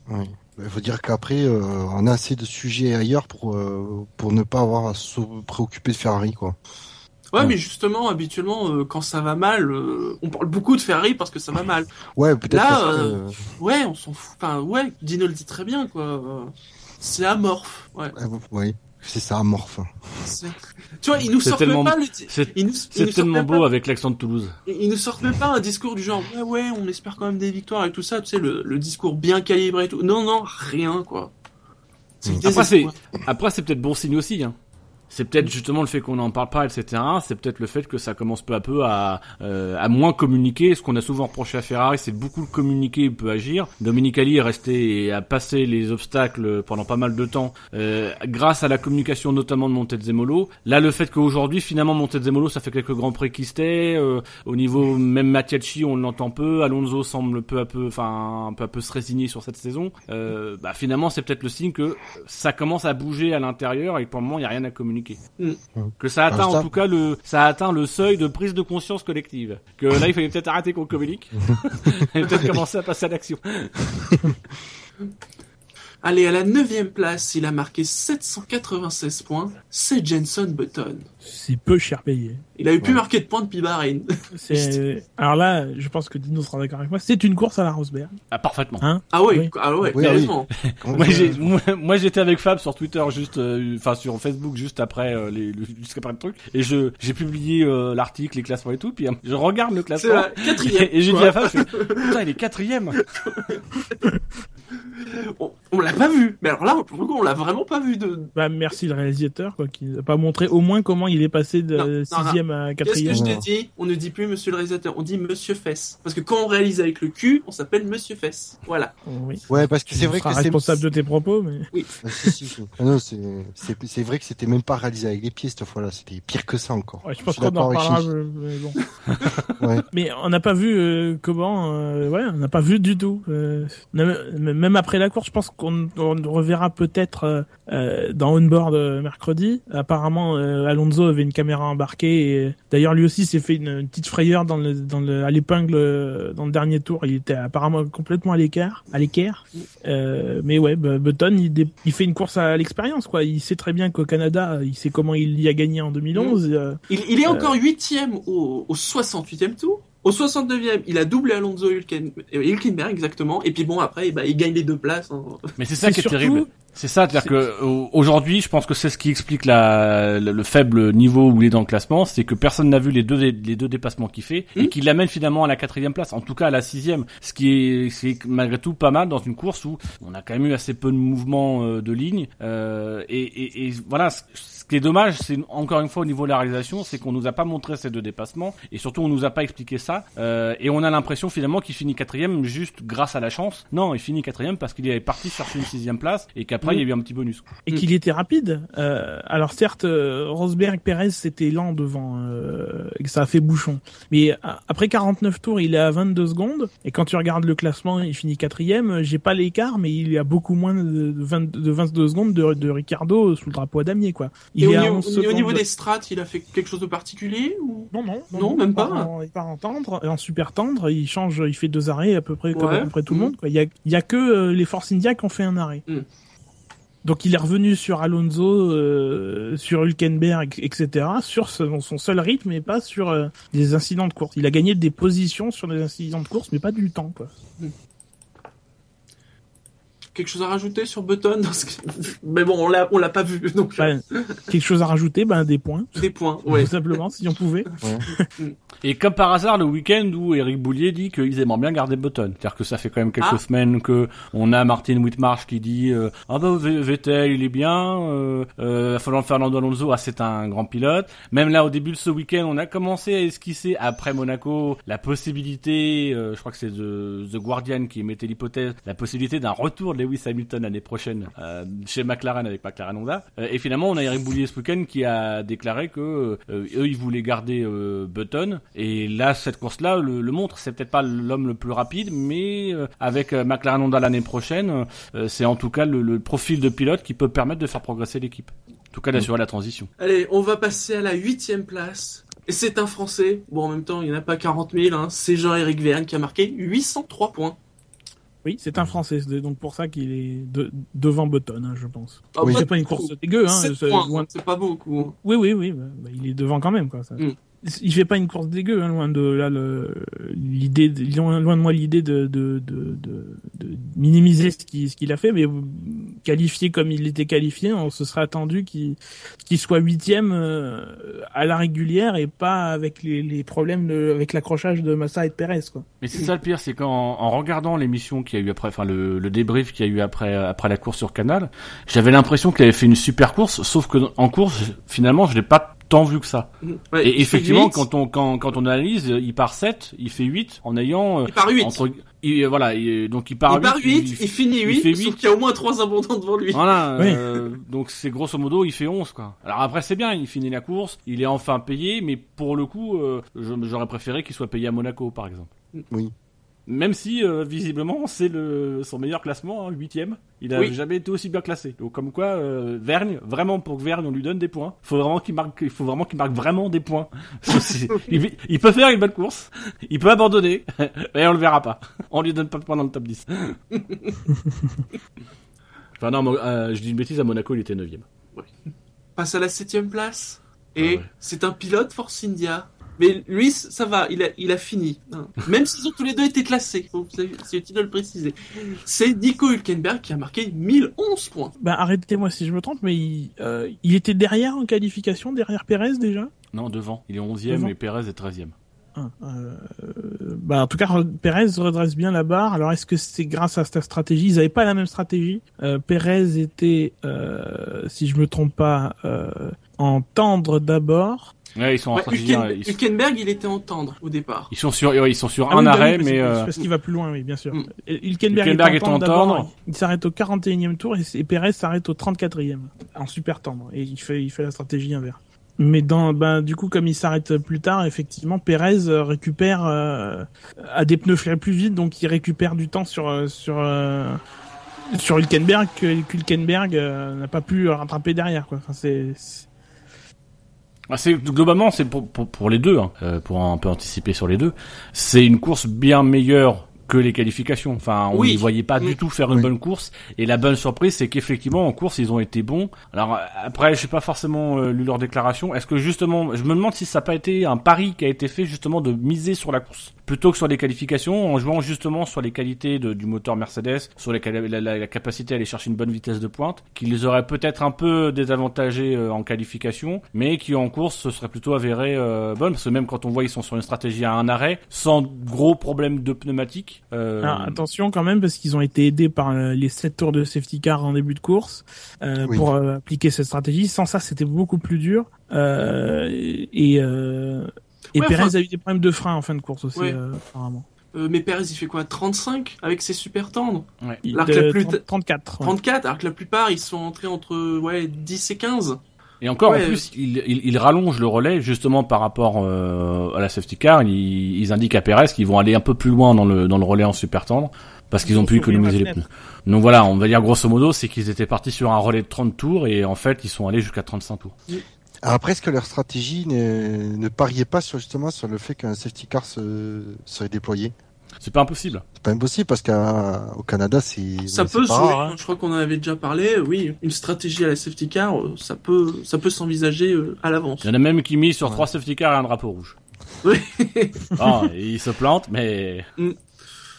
Oui. Il faut dire qu'après, euh, on a assez de sujets ailleurs pour euh, pour ne pas avoir à se préoccuper de Ferrari, quoi. Ouais, Ouais. mais justement, habituellement, euh, quand ça va mal, euh, on parle beaucoup de Ferrari parce que ça va mal. Ouais, peut-être. Là, que, euh, Ouais, on s'en fout. Enfin, ouais, Dino le dit très bien, quoi. C'est amorphe. Ouais. euh, ouais, c'est ça, amorphe. Tu vois, ils nous C'est sortent tellement- même pas le. Ils nous, c'est tellement beau pas- avec l'accent de Toulouse. Ils nous sortent même pas un discours du genre ouais ouais on espère quand même des victoires et tout ça tu sais le, le discours bien calibré et tout non non rien quoi Mm. Après, c'est après c'est peut-être bon signe aussi. Hein. C'est peut-être justement le fait qu'on n'en parle pas, etc. C'est peut-être le fait que ça commence peu à peu à, euh, à moins communiquer. Ce qu'on a souvent reproché à Ferrari, c'est beaucoup communiquer, il peut agir. Dominicali est resté et a passé les obstacles pendant pas mal de temps euh, grâce à la communication notamment de Montezemolo. Là, le fait qu'aujourd'hui, finalement, Montezemolo, ça fait quelques grands prix qui euh, au niveau même Mattiacci, on l'entend peu. Alonso semble peu à peu, enfin, peu à peu se résigner sur cette saison. Euh, bah, finalement, c'est peut-être le signe que ça commence à bouger à l'intérieur et que pour le moment, il n'y a rien à communiquer. Mm. Que ça atteint Ah, en tout cas le, ça atteint le seuil de prise de conscience collective. Que là, il fallait peut-être arrêter qu'on communique et peut-être commencer à passer à l'action. allez à la neuvième place il a marqué 796 points c'est Jenson Button C'est peu cher payé. il avait plus Ouais. marqué de points depuis Bahreïn C'est alors là, je pense que Dino sera d'accord avec moi. C'est une course à la Rosberg. Ah, parfaitement. Hein ah ouais Oui. ah ouais Oui, carrément Comment- Moi, j'étais avec Fab sur Twitter juste, euh, enfin sur Facebook juste après euh, les, le, le truc, et je, j'ai publié euh, l'article, les classements et tout, puis euh, je regarde le classement. la quatrième Et, et j'ai dit à Fab, je fais, putain, il est quatrième. on, on l'a pas vu mais alors là pour le coup on l'a vraiment pas vu de Bah merci le réalisateur quoi, qui n'a pas montré au moins comment il est passé Non, non, de sixième à Qu'est-ce que quatrième. je t'ai Non. dit On ne dit plus monsieur le réalisateur, on dit monsieur Fess. Parce que quand on réalise avec le cul, on s'appelle monsieur Fess. Voilà. Oui. Ouais, parce que c'est vrai que c'est responsable de tes propos, mais Ah, si, si, si. Ah non, c'est vrai que c'était même pas réalisé avec les pieds cette fois-là. C'était pire que ça encore. ouais, je pense qu'on en reparlera. Mais bon. Ouais. Mais on n'a pas vu euh, comment. euh, ouais, on n'a pas vu du tout. Euh, même après la course, je pense qu'on reverra peut-être euh, euh, dans Onboard euh, mercredi. Apparemment, Alonso avait une caméra embarquée. Et, d'ailleurs, lui aussi s'est fait une, une petite frayeur dans le, dans le, à l'épingle dans le dernier tour. Il était apparemment complètement à l'écart, à l'équerre. Mais ouais, Button, il, fait une course à l'expérience, quoi. Il sait très bien qu'au Canada, il sait comment il y a gagné en 2011. euh, Il, il est encore huitième au, au 68e tour. Au 69e, il a doublé Alonso et Hülkenberg exactement. Et puis bon, après, bah, il gagne les deux places. hein. Mais c'est ça qui est surtout- terrible. C'est ça, c'est-à-dire que au- aujourd'hui, je pense que c'est ce qui explique la, le, le faible niveau où il est dans le classement, c'est que personne n'a vu les deux les deux dépassements qu'il fait et Mhm. qu'il l'amène finalement à la quatrième place, en tout cas à la sixième, ce qui est, c'est malgré tout pas mal dans une course où on a quand même eu assez peu de mouvements euh, de ligne euh, et, et, et voilà. Qui est dommage, c'est encore une fois au niveau de la réalisation, c'est qu'on nous a pas montré ces deux dépassements et surtout on nous a pas expliqué ça euh, et on a l'impression finalement qu'il finit quatrième juste grâce à la chance. Non, il finit quatrième parce qu'il est parti chercher une sixième place et qu'après il y a eu un petit bonus. et qu'il était rapide. Euh, alors certes, euh, Rosberg, Perez, c'était lent devant euh, et que ça a fait bouchon. Mais a- après 49 tours, il est à 22 secondes. Et quand tu regardes le classement, il finit quatrième. J'ai pas l'écart, mais il y a beaucoup moins de, de, 20 de 22 secondes de, Ricardo sous le drapeau à damier, quoi. Et au, est à niveau, 11 au niveau secondes. des strats, il a fait quelque chose de particulier ou? Non, non, Non, même pas? en- il part en tendre, en super tendre, il change, il fait deux arrêts à peu près comme Ouais. à peu près tout le Mhm. monde. Quoi. Il y a, il y a que euh, les Force India qui ont fait un arrêt. Mhm. Donc il est revenu sur Alonso, euh, sur Hülkenberg, etc. Sur son, son seul rythme et pas sur euh, des incidents de course. Il a gagné des positions sur des incidents de course, mais pas du temps. Quoi. Quelque chose à rajouter sur Button dans ce que- Mais bon, on l'a, on l'a pas vu, donc quelque chose à rajouter, ben des points. des points. Ouais. Tout simplement, si on pouvait. Et comme par hasard, le week-end où Eric Boulier dit qu'ils aimeraient bien garder Button. C'est-à-dire que ça fait quand même quelques Ah. semaines que on a Martin Whitmarsh qui dit euh, ah bah V- Vettel il est bien, euh, euh, falloir Fernando Alonso ah c'est un grand pilote. Même là au début de ce week-end, on a commencé à esquisser après Monaco la possibilité, euh, je crois que c'est The, The Guardian qui émettait l'hypothèse, la possibilité d'un retour de Lewis Hamilton l'année prochaine euh, chez McLaren avec McLaren Honda. Euh, et finalement, on a Eric Boulier ce week-end qui a déclaré que euh, eux ils voulaient garder Button. Et là, cette course-là le, le montre. C'est peut-être pas l'homme le plus rapide, mais avec McLaren Honda l'année prochaine, c'est en tout cas le, le profil de pilote qui peut permettre de faire progresser l'équipe. En tout cas, d'assurer la transition. Allez, on va passer à la huitième place. Et c'est un Français. Bon, en même temps, il n'y en a pas 40 000. Hein. C'est Jean-Éric Verne qui a marqué 803 points. Oui, c'est un Français, c'est donc pour ça qu'il est de- devant Button, hein, je pense. Ah, Oui. pas C'est pas une course dégueu, hein. C'est pas beaucoup. Oui, oui, oui, bah, bah, il est devant quand même, quoi. Ça. Mm. Il fait pas une course dégueu, hein, loin de là l'idée, loin, loin de moi l'idée de, de, de, de, minimiser ce qu'il ce qu'il a fait, mais qualifié comme il était qualifié, on se serait attendu qu'il qu'il soit huitième euh, à la régulière et pas avec les, les problèmes de, avec l'accrochage de Massa et de Perez, quoi. Mais c'est ça le pire, c'est qu'en en regardant l'émission qu'il y a eu après, enfin le, le débrief qu'il y a eu après après la course sur Canal, j'avais l'impression qu'il avait fait une super course, sauf que en course, finalement, je l'ai pas tant vu que ça. Ouais, Et il fait effectivement, quand on quand, quand on analyse, il part 7, il fait 8 en ayant euh, Il part 8. entre il- voilà, il- donc il part il part 8, il- il, finit 8, fait sauf huit. qu'il y a au moins 3 abandons devant lui. Voilà, Oui. euh, donc c'est grosso modo, il fait 11 quoi. Alors après c'est bien, il finit la course, il est enfin payé, mais pour le coup, euh, j'aurais préféré qu'il soit payé à Monaco par exemple. Oui. Même si euh, visiblement c'est le son meilleur classement, hein, huitième, il a Oui. jamais été aussi bien classé. Donc comme quoi, euh, Vergne, vraiment pour que Vergne on lui donne des points, faut vraiment qu'il marque, il faut vraiment qu'il marque vraiment des points. Il, il peut faire une bonne course, il peut abandonner, et on le verra pas. On lui donne pas de points dans le top 10. enfin non, euh, je dis une bêtise, à Monaco il était neuvième. Passe à la 7 place. Et Ah ouais. c'est un pilote Force India. Mais lui, ça va, il a, il a fini. hein. Même s'ils ont tous les deux été classés. C'est utile de le préciser. C'est Nico Hülkenberg qui a marqué 1011 points. Ben arrêtez-moi si je me trompe, mais il, euh, il était derrière en qualification, derrière Perez déjà? Non, devant, il est onzième Devant. et Perez est treizième. Ah, euh, bah en tout cas, Perez redresse bien la barre. Alors, est-ce que c'est grâce à cette stratégie? Ils n'avaient pas la même stratégie. Euh, Perez était, euh, si je me trompe pas, euh, en tendre d'abord. Ouais, ils sont en Ouais, stratégie, Hülken- ils, Hülkenberg, il était en tendre au départ. ils sont sur, ils sont sur Ah un oui, oui, arrêt, mais parce, euh, parce qu'il va plus loin, oui, bien sûr. Mm. Hülkenberg, Hülkenberg est en tendre. Il s'arrête au 41e tour et, et Perez s'arrête au 34e en super tendre et il fait, il fait la stratégie inverse. Mais dans, ben, du coup, comme il s'arrête plus tard, effectivement, Perez euh, récupère, euh, a des pneus frais plus vite, donc il récupère du temps sur, euh, sur, euh, sur Hülkenberg que Hülkenberg euh, n'a pas pu rattraper derrière quoi. Enfin, c'est c'est- Ah, c'est globalement c'est pour, pour pour les deux hein, euh, pour un peu anticiper sur les deux. C'est une course bien meilleure que les qualifications. Enfin, on Oui. n'y voyait pas Oui. du tout faire une Oui. bonne course. Et la bonne surprise, c'est qu'effectivement en course ils ont été bons. Alors après, je sais pas forcément euh, lu leur déclaration. Est-ce que justement, je me demande si ça n'a pas été un pari qui a été fait justement de miser sur la course? Plutôt que sur les qualifications, en jouant justement sur les qualités de- du moteur Mercedes, sur les, la, la- la capacité à aller chercher une bonne vitesse de pointe, qui les aurait peut-être un peu désavantagés euh, en qualification, mais qui en course se serait plutôt avéré euh, bonne, parce que même quand on voit ils sont sur une stratégie à un arrêt, sans gros problème de pneumatique. euh, Alors, attention quand même parce qu'ils ont été aidés par euh, les 7 tours de safety car en début de course euh, Oui. pour euh, appliquer cette stratégie. Sans ça, c'était beaucoup plus dur. Euh, et euh, et Ouais, Perez enfin- a eu des problèmes de frein en fin de course aussi Ouais. euh, apparemment. Euh, mais Perez, il fait quoi 35 avec ses super tendres ouais. Il- Alors que de la plus- 30 34. ouais. 34, alors que la plupart, ils sont entrés entre ouais 10 et 15. Et encore, Ouais. en plus, il, il, il rallonge le relais justement par rapport euh, à la safety car. Ils, ils indiquent à Perez qu'ils vont aller un peu plus loin dans le, dans le relais en super tendre parce qu'ils ont pu économiser les pneus. Donc voilà, on va dire grosso modo, c'est qu'ils étaient partis sur un relais de 30 tours et en fait, ils sont allés jusqu'à 35 tours. Alors après, est-ce que leur stratégie ne, ne pariait pas sur, justement sur le fait qu'un safety car se, serait déployé? C'est pas impossible. C'est pas impossible parce qu'au Canada, c'est Ça ouais, peut se jouer. hein. Je crois qu'on en avait déjà parlé. Oui, une stratégie à la safety car, euh, ça peut, ça peut s'envisager euh, à l'avance. Il y en a même qui mis sur Ouais. trois safety cars et un drapeau rouge. Oui. Ah, ils se plantent, mais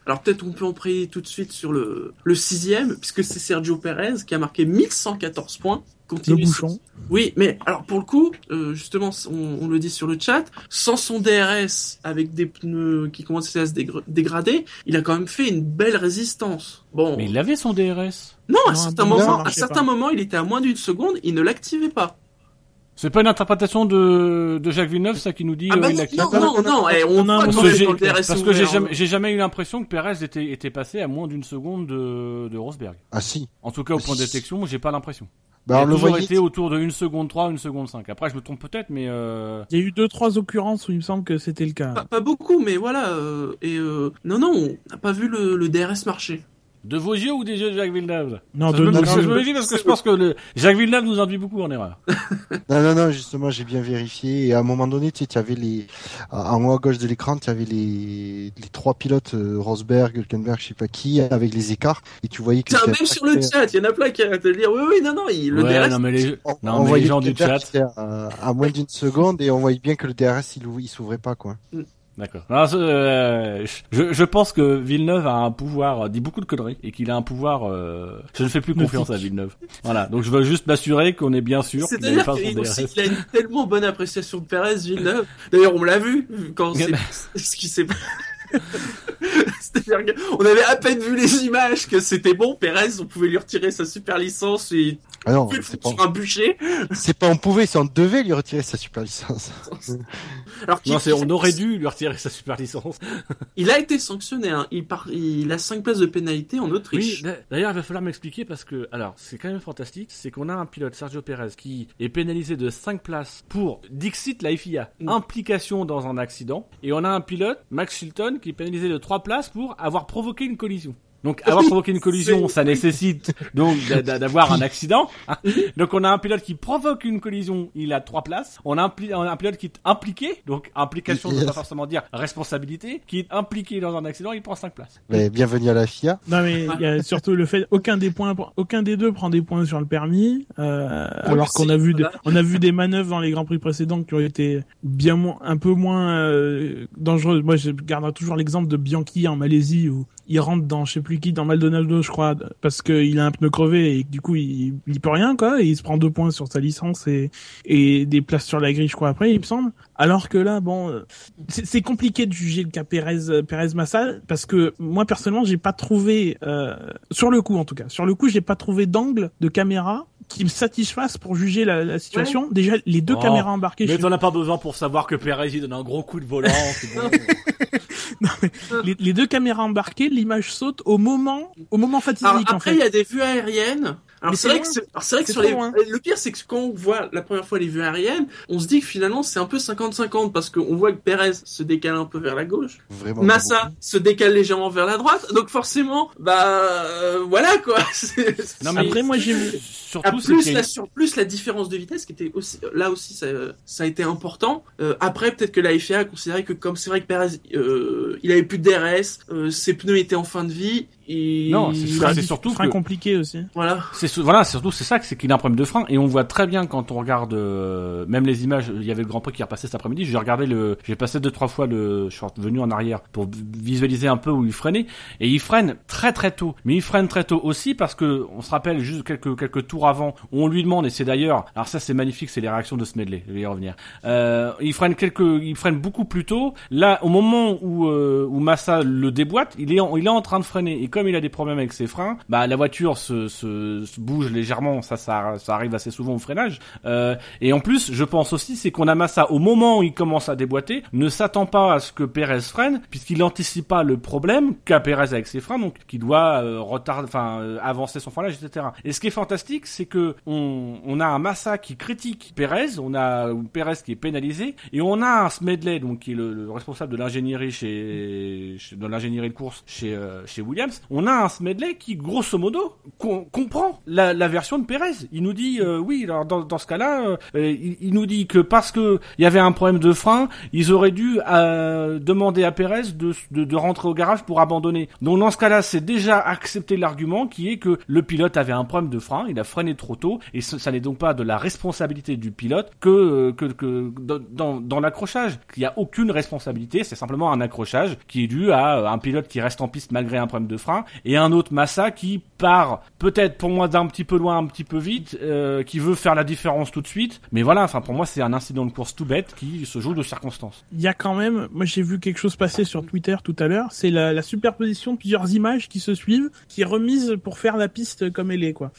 Alors peut-être on peut en prier tout de suite sur le, le sixième, puisque c'est Sergio Perez qui a marqué 1114 points. Le bouchon. Oui, mais alors pour le coup, euh, justement, on, on le dit sur le chat, sans son DRS avec des pneus qui commençaient à se dégr- dégrader, il a quand même fait une belle résistance. Bon, mais il avait son DRS. non, à Non, certains non, ça moments, à certains moments, il était à moins d'une seconde, il ne l'activait pas. C'est pas une interprétation de, de Jacques Villeneuve, ça qui nous dit Ah euh, bah il non, active non, pas non, non, eh, on a Parce que même j'ai dans le DRS parce que j'ai ouvert, jamais, hein. j'ai jamais eu l'impression que Perez était, était passé à moins d'une seconde de, de Rosberg. Ah si. En tout cas, au point de détection, j'ai pas l'impression. Bah, il a toujours été autour de 1 seconde 3, 1 seconde 5. Après, je me trompe peut-être, mais euh... Il y a eu deux trois occurrences où il me semble que c'était le cas. Pas, pas beaucoup, mais voilà. euh, et euh, non, non, on n'a pas vu le, le DRS marcher. De vos yeux ou des yeux de Jacques Villeneuve? Non, Ça, de je, me, je me méfie parce que je pense que le... Jacques Villeneuve nous induit beaucoup en erreur. Non, non, non, justement, j'ai bien vérifié. Et à un moment donné, tu sais, tu avais les, en haut à gauche de l'écran, tu avais les, les trois pilotes, euh, Rosberg, Hülkenberg, je sais pas qui, avec les écarts. Et tu voyais que Tiens, même sur le chat, il y en a plein qui arrêtent de dire oui, oui, non, non, il, le ouais, DRS. non mais les, on, non, on mais les voyait gens du chat. était à, à moins d'une seconde et on voyait bien que le DRS, il, il s'ouvrait pas, quoi. D'accord. C'est, euh, je, je pense que Villeneuve a un pouvoir, dit beaucoup de conneries, et qu'il a un pouvoir. euh, je ne fais plus confiance à Villeneuve. Voilà. Donc je veux juste m'assurer qu'on est bien sûr C'est-à-dire son qu'il a une tellement bonne appréciation de Perez, Villeneuve. D'ailleurs, on l'a vu quand c'est ce qui s'est C'est-à-dire qu'on avait à peine vu les images que c'était bon. Perez, on pouvait lui retirer sa super licence et Ah non, on pouvait le c'est foutre pas, sur un bûcher. c'est pas on pouvait, c'est on devait lui retirer sa super licence. Alors Non, c'est on aurait dû lui retirer sa super licence. Il a été sanctionné. Hein. Il, a 5 places de pénalité en Autriche. d'a- d'ailleurs, il va falloir m'expliquer parce que, alors, c'est quand même fantastique, c'est qu'on a un pilote, Sergio Perez, qui est pénalisé de 5 places pour Dixit la FIA, Mm. implication dans un accident, et on a un pilote, Max Chilton, qui est pénalisé de 3 places pour avoir provoqué une collision. Donc, avoir provoqué une collision, ça nécessite donc d'a- d'a- d'avoir un accident. Donc, on a un pilote qui provoque une collision, il a 3 places. On a un, pli- on a un pilote qui est impliqué, donc implication ne veut pas forcément dire responsabilité, qui est impliqué dans un accident, il prend 5 places. Mais bienvenue à la FIA. Non mais il y a surtout le fait aucun des points aucun des deux prend des points sur le permis euh, alors qu'on a vu on a vu des manœuvres dans les grands prix précédents qui ont été bien moins un peu moins euh, dangereuses. Moi je garderai toujours l'exemple de Bianchi en Malaisie où il rentre dans je sais plus qui dans Maldonado je crois parce qu'il a un pneu crevé et du coup il, il peut rien quoi et il se prend deux points sur sa licence et et des places sur la grille je crois après il me semble. Alors que là bon euh, c'est c'est compliqué de juger le cas Pérez Pérez Massa parce que moi personnellement j'ai pas trouvé euh, sur le coup en tout cas sur le coup j'ai pas trouvé d'angle de caméra qui me satisfasse pour juger la, la situation. Déjà les deux Oh, caméras embarquées, Mais t'en as pas besoin pour savoir que Perez il donne un gros coup de volant. bon. Non, mais les, les deux caméras embarquées, l'image saute au moment au moment Alors fatidique en après, fait. il y a des vues aériennes. Alors Mais c'est vrai, que c'est alors c'est vrai que sur trop les loin. le pire c'est que quand on voit la première fois les vues aériennes, on se dit que finalement c'est un peu 50-50 parce qu'on voit que Perez se décale un peu vers la gauche, Vraiment. Massa se décale légèrement vers la droite, donc forcément bah euh, voilà quoi. C'est- Non, Après, moi, j'ai vu- Surtout, plus la sur plus la différence de vitesse qui était aussi là aussi ça, ça a été important. Euh, après peut-être que la FIA a considéré que comme c'est vrai que Perez euh, il avait plus de DRS, euh, ses pneus étaient en fin de vie et Non, c'est Frein- c'est surtout frein que- compliqué aussi. voilà. C'est voilà, c'est surtout c'est ça, c'est qu'il a un problème de frein et on voit très bien quand on regarde euh, même les images. Il y avait le Grand Prix qui est repassé cet après-midi. J'ai regardé le, j'ai passé deux trois fois le, je suis revenu en arrière pour visualiser un peu où il freinait et il freine très très tôt. Mais il freine très tôt aussi parce que on se rappelle juste quelques quelques tours avant, on lui demande et c'est d'ailleurs, alors ça c'est magnifique, c'est les réactions de Smedley. Je vais y revenir. Euh, il freine quelques, il freine beaucoup plus tôt. Là, au moment où euh, où Massa le déboîte, il est en, il est en train de freiner et comme il a des problèmes avec ses freins, bah la voiture se, bouge légèrement. Ça, ça, arrive assez souvent au freinage. Euh, et en plus, je pense aussi, c'est qu'on a Massa au moment où il commence à déboîter, ne s'attend pas à ce que Perez freine, puisqu'il n'anticipe pas le problème qu'a Perez avec ses freins, donc qui doit euh, retarder, enfin euh, avancer son freinage, etc. Et ce qui est fantastique, c'est que on, a un Massa qui critique Perez, on a Perez qui est pénalisé, et on a un Smedley, donc qui est le, le responsable de l'ingénierie chez, de l'ingénierie de course chez chez Williams. On a un Smedley qui, grosso modo, com- comprend la, la version de Perez. Il nous dit euh, oui, alors dans, dans ce cas-là, euh, il, il nous dit que parce que il y avait un problème de frein, ils auraient dû euh, demander à Perez de, de, de rentrer au garage pour abandonner. Donc dans ce cas-là, c'est déjà accepter l'argument qui est que le pilote avait un problème de frein, il a freiné trop tôt, et ça n'est donc pas de la responsabilité du pilote que euh, que, que dans, dans, dans l'accrochage. Il n'y a aucune responsabilité, c'est simplement un accrochage qui est dû à euh, un pilote qui reste en piste malgré un problème de frein, et un autre Massa qui part peut-être pour moi d'un petit peu loin, un petit peu vite, euh, qui veut faire la différence tout de suite. Mais voilà, enfin pour moi c'est un incident de course tout bête qui se joue de circonstances. Il y a quand même, moi j'ai vu quelque chose passer sur Twitter tout à l'heure, c'est la, la superposition de plusieurs images qui se suivent, qui est remise pour faire la piste comme elle est, quoi.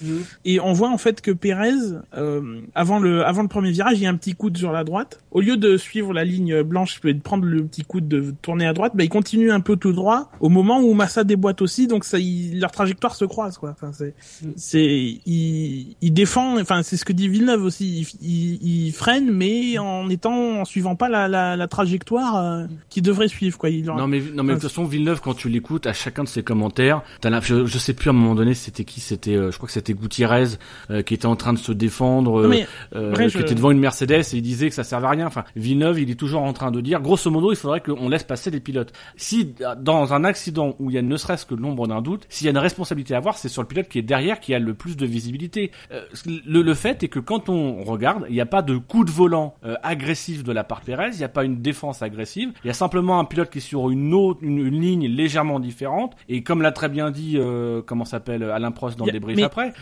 Et on voit en fait que Pérez, euh, avant le avant le premier virage, il y a un petit coude sur la droite. Au lieu de suivre la ligne blanche et de prendre le petit coude de tourner à droite, bah, il continue un peu tout droit au moment où Massa déboîte aussi, donc ça, il- leur trajectoire se croise, quoi. Enfin, c'est, c'est, il, il défend, enfin c'est ce que dit Villeneuve aussi, il, il, il freine mais en étant, en suivant pas la, la, la trajectoire euh, qu'il devrait suivre, quoi. Il leur- Non mais non mais de toute façon Villeneuve quand tu l'écoutes à chacun de ses commentaires, t'as la- je, je sais plus à un moment donné c'était qui? C'était euh, je crois que c'était Gutiérrez euh, qui était en train de se défendre euh, mais euh, Après, qui je- était devant une Mercedes et il disait que ça servait à rien. Enfin, Villeneuve, il est toujours en train de dire, grosso modo, il faudrait qu'on laisse passer les pilotes. Si dans un accident où il y a ne serait-ce que l'ombre d'un doute, s'il y a une responsabilité à avoir, c'est sur le pilote qui est derrière qui a le plus de visibilité. Euh, le, le fait est que quand on regarde, il n'y a pas de coup de volant euh, agressif de la part de Perez, il n'y a pas une défense agressive, il y a simplement un pilote qui est sur une autre, une, une ligne légèrement différente. Et comme l'a très bien dit, euh, comment s'appelle Alain Prost dans le débrief mais- après,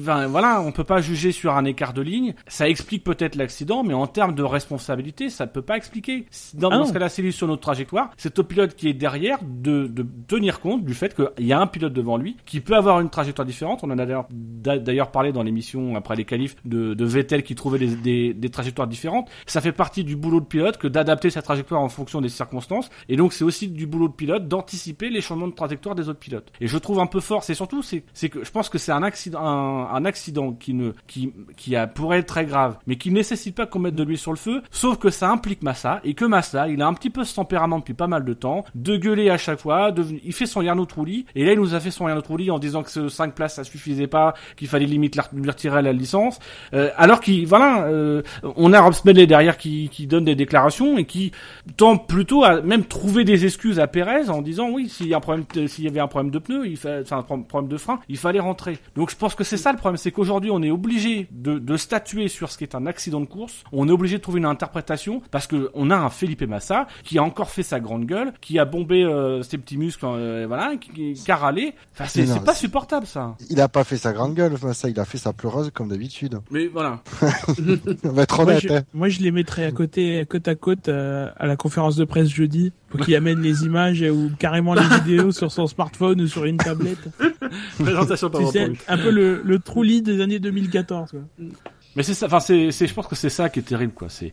enfin, voilà, on peut pas juger sur un écart de ligne. Ça explique peut-être l'accident, mais en termes de responsabilité, ça peut pas expliquer. Dans, Ah dans ce cas-là, c'est lui sur notre trajectoire. C'est au pilote qui est derrière de, de tenir compte du fait qu'il y a un pilote devant lui qui peut avoir une trajectoire différente. On en a d'ailleurs d'a- d'ailleurs parlé dans l'émission après les qualifs de, Vettel qui trouvait des, trajectoires différentes. Ça fait partie du boulot de pilote que d'adapter sa trajectoire en fonction des circonstances. Et donc c'est aussi du boulot de pilote d'anticiper les changements de trajectoire des autres pilotes. Et je trouve un peu fort, c'est surtout c'est que je pense que c'est un accident qui ne pourrait être très grave, mais qui nécessite pas qu'on mette de l'huile sur le feu. Sauf que ça implique Massa et que Massa, il a un petit peu ce tempérament depuis pas mal de temps, de gueuler à chaque fois, il fait son Yarno Trulli et là il nous a fait son Yarno Trulli en disant que ce 5 places ça suffisait pas, qu'il fallait limite lui retirer la licence. Euh, alors qu'il voilà, euh, on a Rob Smedley derrière qui, qui donne des déclarations et qui tend plutôt à même trouver des excuses à Perez en disant oui s'il y a un problème s'il y avait un problème de pneu, il fait enfin, un pro- problème de frein, il fallait rentrer. Donc je pense que c'est ça le problème, c'est qu'aujourd'hui on est obligé de, de statuer sur ce qui est un accident de course, on est obligé de trouver une interprétation parce que on a un Felipe Massa qui a encore fait sa grande gueule, qui a bombé euh, ses petits muscles, euh, voilà, a râlé. Enfin c'est c'est pas c'est- supportable ça. Il a pas fait sa grande gueule, enfin, ça, il a fait sa pleureuse comme d'habitude. Mais voilà. On va être Moi honnête, je, hein. moi, je les mettrais à côté, côte à côte, euh, à la conférence de presse jeudi, pour qu'il amène les images ou carrément les vidéos sur son smartphone ou sur une tablette. Présentation Tu sais, un peu le, le Trulli des années 2014. Quoi. Mais c'est ça, enfin c'est, c'est, je pense que c'est ça qui est terrible quoi. C'est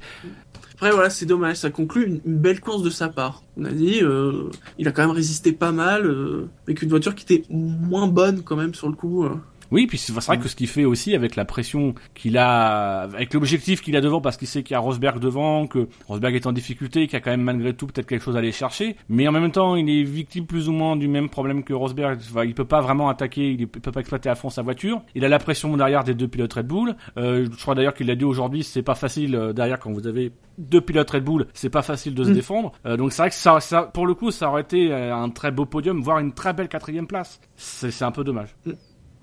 Après voilà, c'est dommage, ça conclut une, belle course de sa part. On a dit, euh, il a quand même résisté pas mal, euh, avec une voiture qui était moins bonne quand même sur le coup. euh. Oui, puis c'est vrai que ce qu'il fait aussi avec la pression qu'il a, avec l'objectif qu'il a devant, parce qu'il sait qu'il y a Rosberg devant, que Rosberg est en difficulté, qu'il y a quand même malgré tout peut-être quelque chose à aller chercher, mais en même temps il est victime plus ou moins du même problème que Rosberg. Enfin, il peut pas vraiment attaquer, il peut pas exploiter à fond sa voiture. Il a la pression derrière des deux pilotes Red Bull. Euh, je crois d'ailleurs qu'il l'a dit aujourd'hui, c'est pas facile euh, derrière quand vous avez deux pilotes Red Bull, c'est pas facile de se Mm. défendre. Euh, donc c'est vrai que ça, ça, pour le coup, ça aurait été un très beau podium, voire une très belle quatrième place. C'est c'est un peu dommage.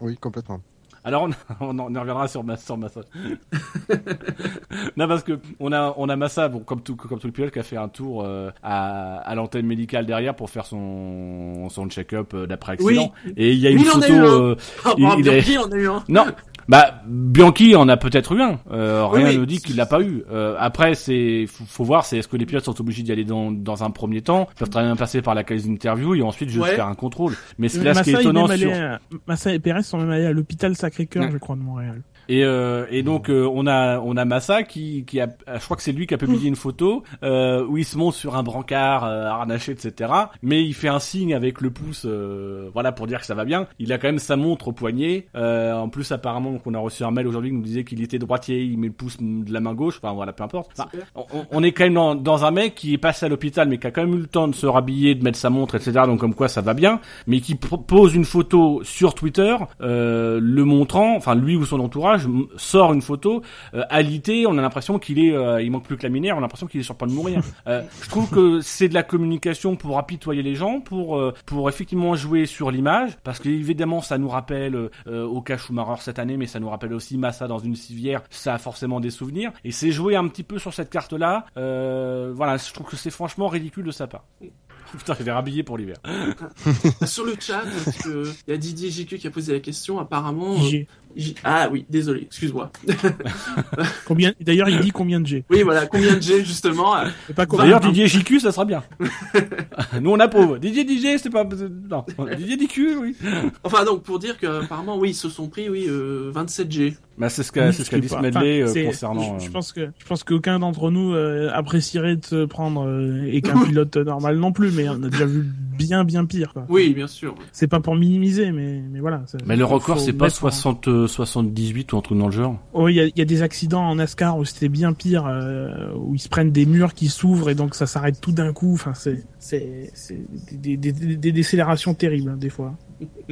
Oui, complètement. Alors on, on, en- on reviendra sur, Ma- sur Massa. non parce que on a on a Massa bon comme tout comme tout le pilote qui a fait un tour euh, à, à l'antenne médicale derrière pour faire son son check-up euh, d'après accident et il y a Oui, une il en a photo eu un. euh, Ah, Il- il est- Bianchi, on a eu un. non bah Bianchi en a peut-être eu un euh, rien oui. ne dit qu'il l'a pas eu euh, après c'est faut, faut voir c'est est-ce que les pilotes sont obligés d'y aller dans dans un premier temps? Ils peuvent très bien passer par la case d'interview et ensuite juste Ouais. faire un contrôle mais ce, Mais là ce qui est Massa, étonnant sur à- Massa et Perez sont même allés à l'hôpital Sacré-Cœur, Ouais. je crois, de Montréal. Et, euh, et donc euh, on a on a Massa qui qui a je crois que c'est lui qui a publié une photo euh, où il se monte sur un brancard euh, harnaché etc. Mais il fait un signe avec le pouce euh, voilà pour dire que ça va bien. Il a quand même sa montre au poignet. Euh, en plus apparemment qu'on a reçu un mail aujourd'hui qui nous disait qu'il était droitier, il met le pouce de la main gauche. Enfin voilà peu importe. Enfin, on, on est quand même dans, dans un mec qui est passé à l'hôpital mais qui a quand même eu le temps de se rhabiller, de mettre sa montre etc. Donc comme quoi ça va bien. Mais qui pro- pose une photo sur Twitter euh, le montrant, enfin lui ou son entourage m- sort une photo euh, alité, on a l'impression qu'il est, euh, il manque plus que la minière, on a l'impression qu'il est sur le point de mourir. Euh, je trouve que c'est de la communication pour apitoyer les gens, pour euh, pour effectivement jouer sur l'image, parce que évidemment ça nous rappelle euh, au cas Schumacher cette année, mais ça nous rappelle aussi Massa dans une civière, ça a forcément des souvenirs, et c'est jouer un petit peu sur cette carte-là. Euh, voilà, je trouve que c'est franchement ridicule de sa part. Putain, je vais rhabiller pour l'hiver. Sur le chat, il y a Didier JQ qui a posé la question. Apparemment, euh. J- ah oui, désolé, excuse-moi. Combien D'ailleurs, il dit combien de G. Oui, voilà, combien de G justement euh, C'est pas combien. D'ailleurs, Didier JQ, ça sera bien. Nous, on approuve. Didier DJ, c'est pas... Non, Didier DQ, oui. Enfin donc pour dire que apparemment oui, ils se sont pris oui euh, 27 G. Bah, c'est ce qu'a c'est ce qu'a dit Enfin, Smedley euh, concernant... Je, je euh, pense que je pense qu'aucun d'entre nous euh, apprécierait de se prendre euh, et qu'un pilote normal non plus, mais on a déjà vu bien bien pire. Quoi. Oui, bien sûr. C'est pas pour minimiser, mais mais voilà. ça- Mais le record, c'est pas mettre en- 60, euh, 78 ou un truc dans le genre Oh, il y a, il y a des accidents en NASCAR où c'était bien pire, euh, où ils se prennent des murs qui s'ouvrent et donc ça s'arrête tout d'un coup. Enfin, c'est c'est c'est des, des, des, des décélérations terribles hein, des fois.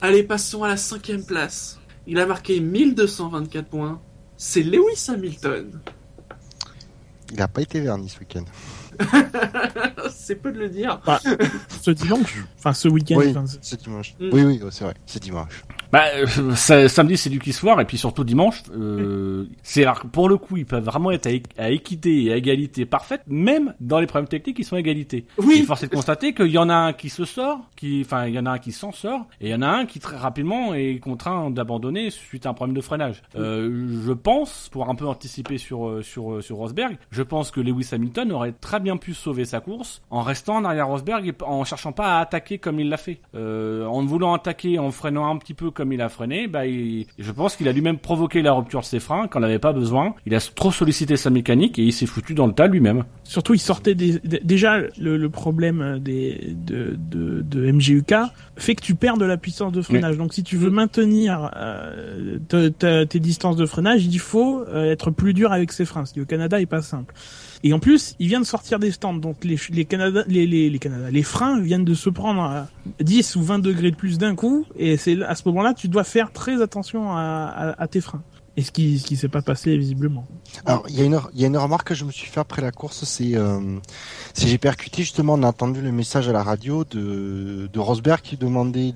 Allez, passons à la cinquième place. Il a marqué 1224 points. C'est Lewis Hamilton. Il a pas été verni ce week-end. c'est peu de le dire. Ce dimanche, enfin ce week-end. Oui, c'est- dimanche. Mm. Oui, oui, oh, c'est vrai, c'est dimanche. Bah, euh, samedi c'est du kiss soir et puis surtout dimanche, euh, c'est alors, pour le coup ils peuvent vraiment être à, équité et à égalité parfaite, même dans les problèmes techniques ils sont à égalité. Oui. Et force est de constater qu'il y en a un qui se sort, qui, enfin il y en a un qui s'en sort et il y en a un qui très rapidement est contraint d'abandonner suite à un problème de freinage. Euh, je pense, pour un peu anticiper sur euh, sur sur Rosberg, je pense que Lewis Hamilton aurait très bien pu sauver sa course en restant en arrière Rosberg et en cherchant pas à attaquer comme il l'a fait. Euh, en voulant attaquer, en freinant un petit peu comme il a freiné, bah il- je pense qu'il a lui-même provoqué la rupture de ses freins quand il n'avait pas besoin. Il a trop sollicité sa mécanique et il s'est foutu dans le tas lui-même. Surtout, il sortait des, des- déjà le, le problème des de, de, de MGUK fait que tu perds de la puissance de freinage. Donc, si tu veux maintenir euh, te- te- tes distances de freinage, il faut euh, être plus dur avec ses freins. Ce qui au Canada est pas simple. Et en plus, il vient de sortir des stands, donc les les Canada, les les, les Canada, les freins viennent de se prendre à 10 ou 20 degrés de plus d'un coup, et c'est à ce moment-là, tu dois faire très attention à, à, tes freins. Et ce qui ce qui s'est pas passé visiblement. Alors, il y a une, y a une remarque que je me suis fait après la course, c'est, euh, j'ai percuté justement, on a entendu le message à la radio de, de Rosberg qui demandait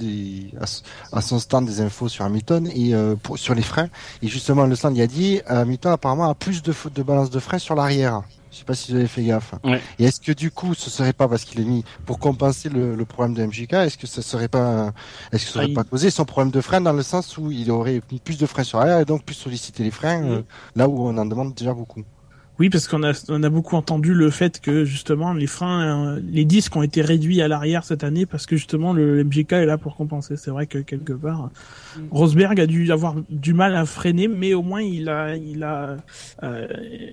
à, son stand des infos sur Hamilton et euh, sur les freins. Et justement, le stand, il a dit, Hamilton apparemment a plus de, de balance de frein sur l'arrière. Je sais pas si vous avez fait gaffe. Ouais. Et est-ce que du coup, ce serait pas parce qu'il est mis pour compenser le, le problème de MJK, est-ce que ce serait pas, est-ce que ce serait Ah, pas causé son problème de frein dans le sens où il aurait plus de freins sur l'arrière et donc plus solliciter les freins, euh, là où on en demande déjà beaucoup. Oui, parce qu'on a, on a beaucoup entendu le fait que justement les freins, euh, les disques ont été réduits à l'arrière cette année parce que justement le MGK est là pour compenser. C'est vrai que quelque part, Mm. Rosberg a dû avoir du mal à freiner, mais au moins il a, il a euh,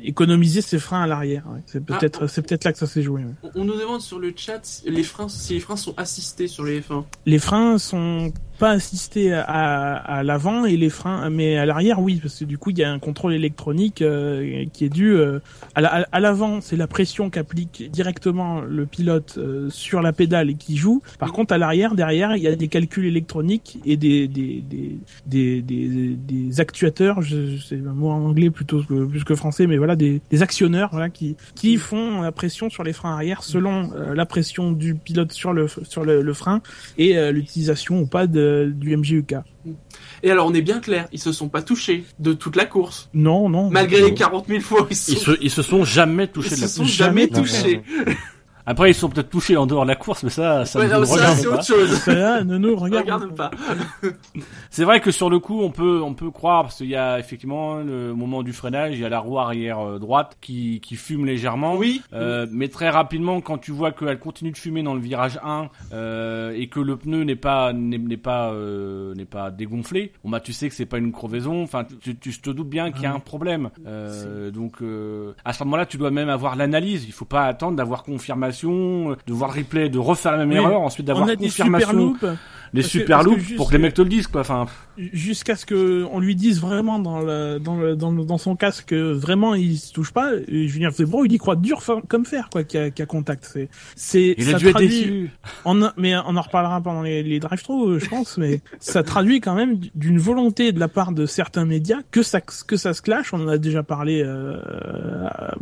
économisé ses freins à l'arrière. ouais. C'est peut-être, c'est peut-être là que ça s'est joué. ouais. On, nous demande sur le chat les freins, si les freins sont assistés sur les F1. Les freins sont pas assister à, à l'avant et les freins, mais à l'arrière, oui, parce que du coup, il y a un contrôle électronique euh, qui est dû euh, à la- l'avant, c'est la pression qu'applique directement le pilote euh, sur la pédale et qui joue. Par contre, à l'arrière, derrière, il y a des calculs électroniques et des des des des, des, actuateurs, sais un mot en anglais plutôt que plus que français, mais voilà, des, des actionneurs, voilà, qui qui font la pression sur les freins arrière selon euh, la pression du pilote sur le sur le, le frein et euh, l'utilisation ou pas de, du MGUK. Et alors, on est bien clair, ils se sont pas touchés de toute la course. Non, non. Malgré les 40 000 fois, ils se Ils sont, se, ils se sont jamais ils touchés de se la sont course. jamais Jamais touchés. Après, ils sont peut-être touchés en dehors de la course, mais ça, ça Ouais, ne nous ça, regarde c'est pas. autre chose. Ça, là, ne nous regarde, Regarde pas. C'est vrai que sur le coup, on peut, on peut croire parce qu'il y a effectivement le moment du freinage, il y a la roue arrière euh, droite qui, qui fume légèrement. Oui. Euh, mais très rapidement, quand tu vois qu'elle continue de fumer dans le virage 1 euh, et que le pneu n'est pas n'est pas euh, n'est pas dégonflé, bon bah tu sais que c'est pas une crevaison. Enfin, tu, tu te doutes bien qu'il y a un problème. Euh, donc euh, à ce moment-là, tu dois même avoir l'analyse. Il faut pas attendre d'avoir confirmation, euh, de voir le replay, de refaire la même Oui. erreur, ensuite d'avoir confirmation, les parce super que loops juste- pour que les mecs te le disent quoi. Enfin, jusqu'à ce que on lui dise vraiment dans le, dans le, dans, le- dans son casque que vraiment il se touche pas. Et Julien Febro, il y croit dur comme fer quoi, qu'il y a, qu'il y a contact. C'est, c'est, il a ça dû être traduit- déçu. On a- mais on en reparlera pendant les, les drive-thru, euh, je pense, mais ça traduit quand même d'une volonté de la part de certains médias que ça que ça se clash. On en a déjà parlé euh,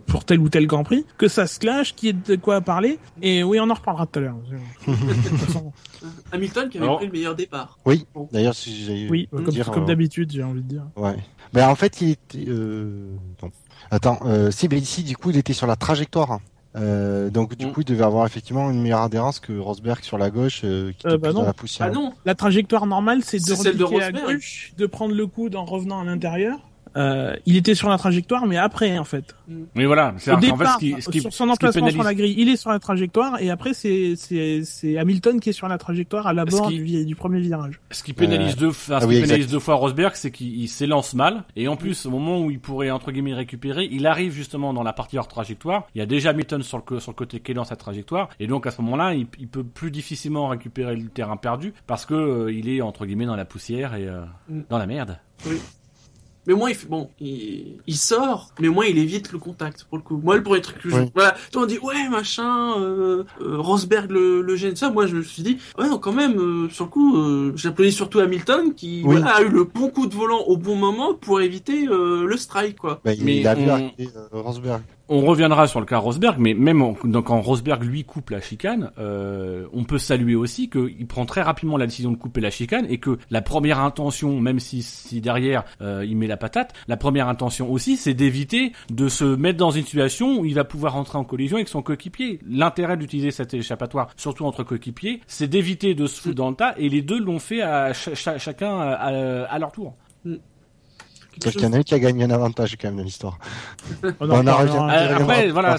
pour tel ou tel Grand Prix, que ça se clash, qu'il y ait de quoi parler. Et oui, on en reparlera tout à l'heure. Hamilton qui avait Alors- pris le meilleur départ. Oui, d'ailleurs, si j'ai oui, comme, dire, comme euh, d'habitude, j'ai envie de dire. Ouais. Ben en fait, il était. Euh... Non. Attends, euh, si, ben ici, du coup, il était sur la trajectoire. Euh, donc, du Mm. coup, il devait avoir effectivement une meilleure adhérence que Rosberg sur la gauche, euh, qui Euh, était bah non. dans la poussière. Ah non, La trajectoire normale, c'est de celle de à Rosberg. gauche, de prendre le coude en revenant à l'intérieur. Euh, il était sur la trajectoire, mais après, en fait. Mais voilà, c'est Au en fait départ, ce qui, ce qui, sur son emplacement pénalise- sur la grille, il est sur la trajectoire, et après, c'est, c'est, c'est Hamilton qui est sur la trajectoire à l'abord qui- du, premier virage. Ce qui pénalise deux, enfin, ce ah oui, qui pénalise exact. deux fois Rosberg, c'est qu'il il s'élance mal. Et en plus, au moment où il pourrait, entre guillemets, récupérer, il arrive justement dans la partie hors trajectoire. Il y a déjà Hamilton sur le, co- sur le côté qui est dans sa trajectoire. Et donc, à ce moment-là, il, il peut plus difficilement récupérer le terrain perdu parce que euh, il est, entre guillemets, dans la poussière et euh, Mm. dans la merde. Mais moi il fait bon, il, il sort, mais moi il évite le contact pour le coup. Moi le premier truc que je, Oui. voilà, toi on dit ouais machin, euh, euh, Rosberg le, le gêne ça. Moi je me suis dit ouais non quand même euh, sur le coup, euh, j'applaudis surtout Hamilton qui Oui. voilà, a eu le bon coup de volant au bon moment pour éviter euh, le strike quoi. Ben, il- Mais il a vu on- arriver euh, Rosberg. On reviendra sur le cas Rosberg, mais même donc quand Rosberg lui coupe la chicane, euh, on peut saluer aussi qu'il prend très rapidement la décision de couper la chicane et que la première intention, même si, si derrière euh, il met la patate, la première intention aussi, c'est d'éviter de se mettre dans une situation où il va pouvoir entrer en collision avec son coéquipier. L'intérêt d'utiliser cet échappatoire, surtout entre coéquipiers, c'est d'éviter de se foutre dans le tas et les deux l'ont fait à cha- cha- chacun à, à- leur tour. Quelque Parce chose- qu'il y en a un qui a gagné un avantage quand même dans l'histoire. On On en en reparlera. revient. Euh, après, voilà,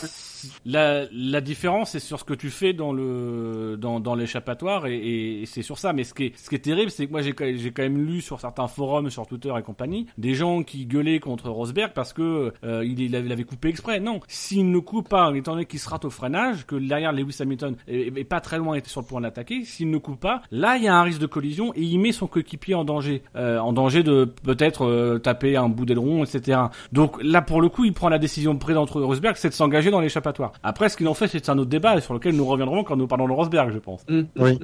la, la différence c'est sur ce que tu fais dans le dans, dans l'échappatoire et, et c'est sur ça. Mais ce qui est ce qui est terrible, c'est que moi j'ai j'ai quand même lu sur certains forums, sur Twitter et compagnie, des gens qui gueulaient contre Rosberg parce que euh, il, il avait coupé exprès. Non, s'il ne coupe pas, étant donné qu'il se rate au freinage, que derrière Lewis Hamilton est, est pas très loin, était sur le point d'attaquer, s'il ne coupe pas, là il y a un risque de collision et il met son coéquipier en danger, euh, en danger de peut-être euh, taper un bout d'aileron, etc. Donc là, pour le coup, il prend la décision prudente entre Rosberg, c'est de s'engager dans l'échappatoire. Après, ce qu'il en fait, c'est un autre débat sur lequel nous reviendrons quand nous parlons de Rosberg, je pense. Mm. Oui.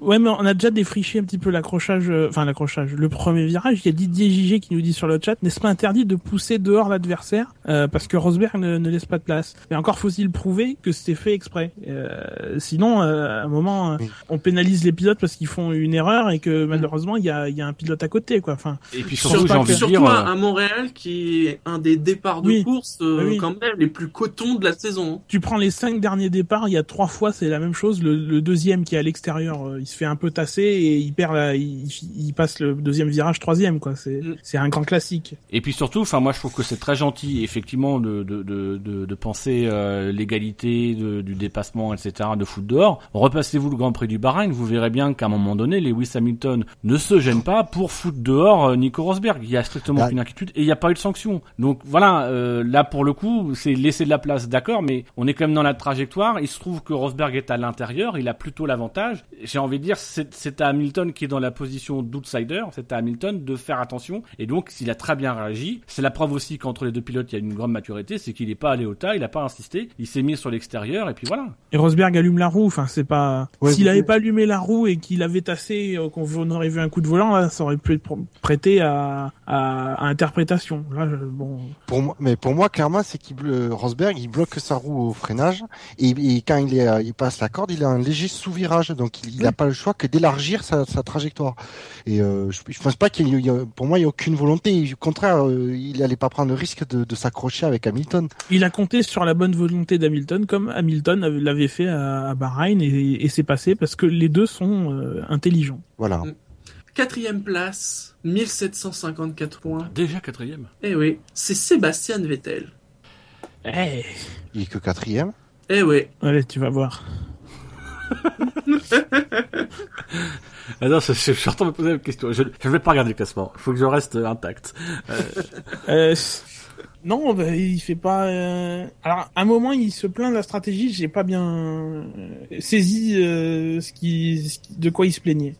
Ouais, mais on a déjà défriché un petit peu l'accrochage, euh, enfin l'accrochage, le premier virage. Il y a Didier JG qui nous dit sur le chat, n'est-ce pas interdit de pousser dehors l'adversaire euh, parce que Rosberg ne, ne laisse pas de place? Mais encore faut-il prouver que c'était fait exprès. Euh, sinon, euh, à un moment, euh, Oui. on pénalise les pilotes parce qu'ils font une erreur et que malheureusement il y a, il y a un pilote à côté, quoi. Enfin, Et puis Sur surtout, j'ai envie de Surtout dire, à, à Montréal qui est un des départs de Oui. course oui. quand même les plus cotons de la saison. Tu prends les cinq derniers départs, il y a trois fois c'est la même chose. Le, le deuxième qui est à l'extérieur, euh, il se fait un peu tasser et il perd, la, il, il passe le deuxième virage troisième, quoi. C'est, Mm. c'est un grand classique. Et puis surtout, enfin moi je trouve que c'est très gentil effectivement de de de de, de penser euh, l'égalité du dépassement etc de foot dehors. Repassez-vous le Grand Prix du Bahreïn, vous verrez bien qu'à un moment donné, Lewis Hamilton ne se gêne pas pour foutre dehors euh, Nico Rosberg. Il y a strictement Bah. aucune inquiétude et il n'y a pas eu de sanction. Donc voilà, euh, là pour le coup, c'est laisser de la place, d'accord. Mais on est quand même dans la trajectoire. Il se trouve que Rosberg est à l'intérieur, il a plutôt l'avantage. J'ai envie de dire, c'est à Hamilton qui est dans la position d'outsider, c'est à Hamilton de faire attention. Et donc, s'il a très bien réagi, c'est la preuve aussi qu'entre les deux pilotes, il y a une grande maturité, c'est qu'il n'est pas allé au tas, il n'a pas insisté, il s'est mis sur l'extérieur, et puis voilà. Et Rosberg allume la roue. Enfin, c'est pas. Ouais, S'il mais- avait pas allumé la roue et qu'il avait tassé, euh, qu'on aurait vu un coup de volant, là, ça aurait pu être pr- prêté à, à, à interprétation. Là, je- bon. Pour moi, mais pour moi, clairement, c'est qu'il Rosberg, il bloque sa roue au freinage et, et quand il, est, euh, il passe la corde, il a un léger sous-virage, donc il n'a pas le choix que d'élargir sa, sa trajectoire. Et euh, je, je pense pas qu'il y a- pour moi, il y a aucune volonté. Au contraire, euh, il allait pas prendre le risque de, de s'accrocher avec Hamilton. Il a compté sur la bonne volonté d'Hamilton, comme Hamilton avait- l'avait fait à, à Bahreïn, et, et c'est passé parce que les deux sont euh, intelligents. Voilà. Mm. Quatrième place, 1754 points. Déjà quatrième. Eh oui, c'est Sébastien Vettel. Eh, Il est que quatrième. Eh oui. allez, tu vas voir. Ah non, je, je suis en train de me poser la question. Je ne vais pas regarder le classement. Il faut que je reste euh, intact. Euh, non, bah, il fait pas. euh, Alors, à un moment, il se plaint de la stratégie. J'ai pas bien euh, saisi euh, ce qui, ce qui- de quoi il se plaignait.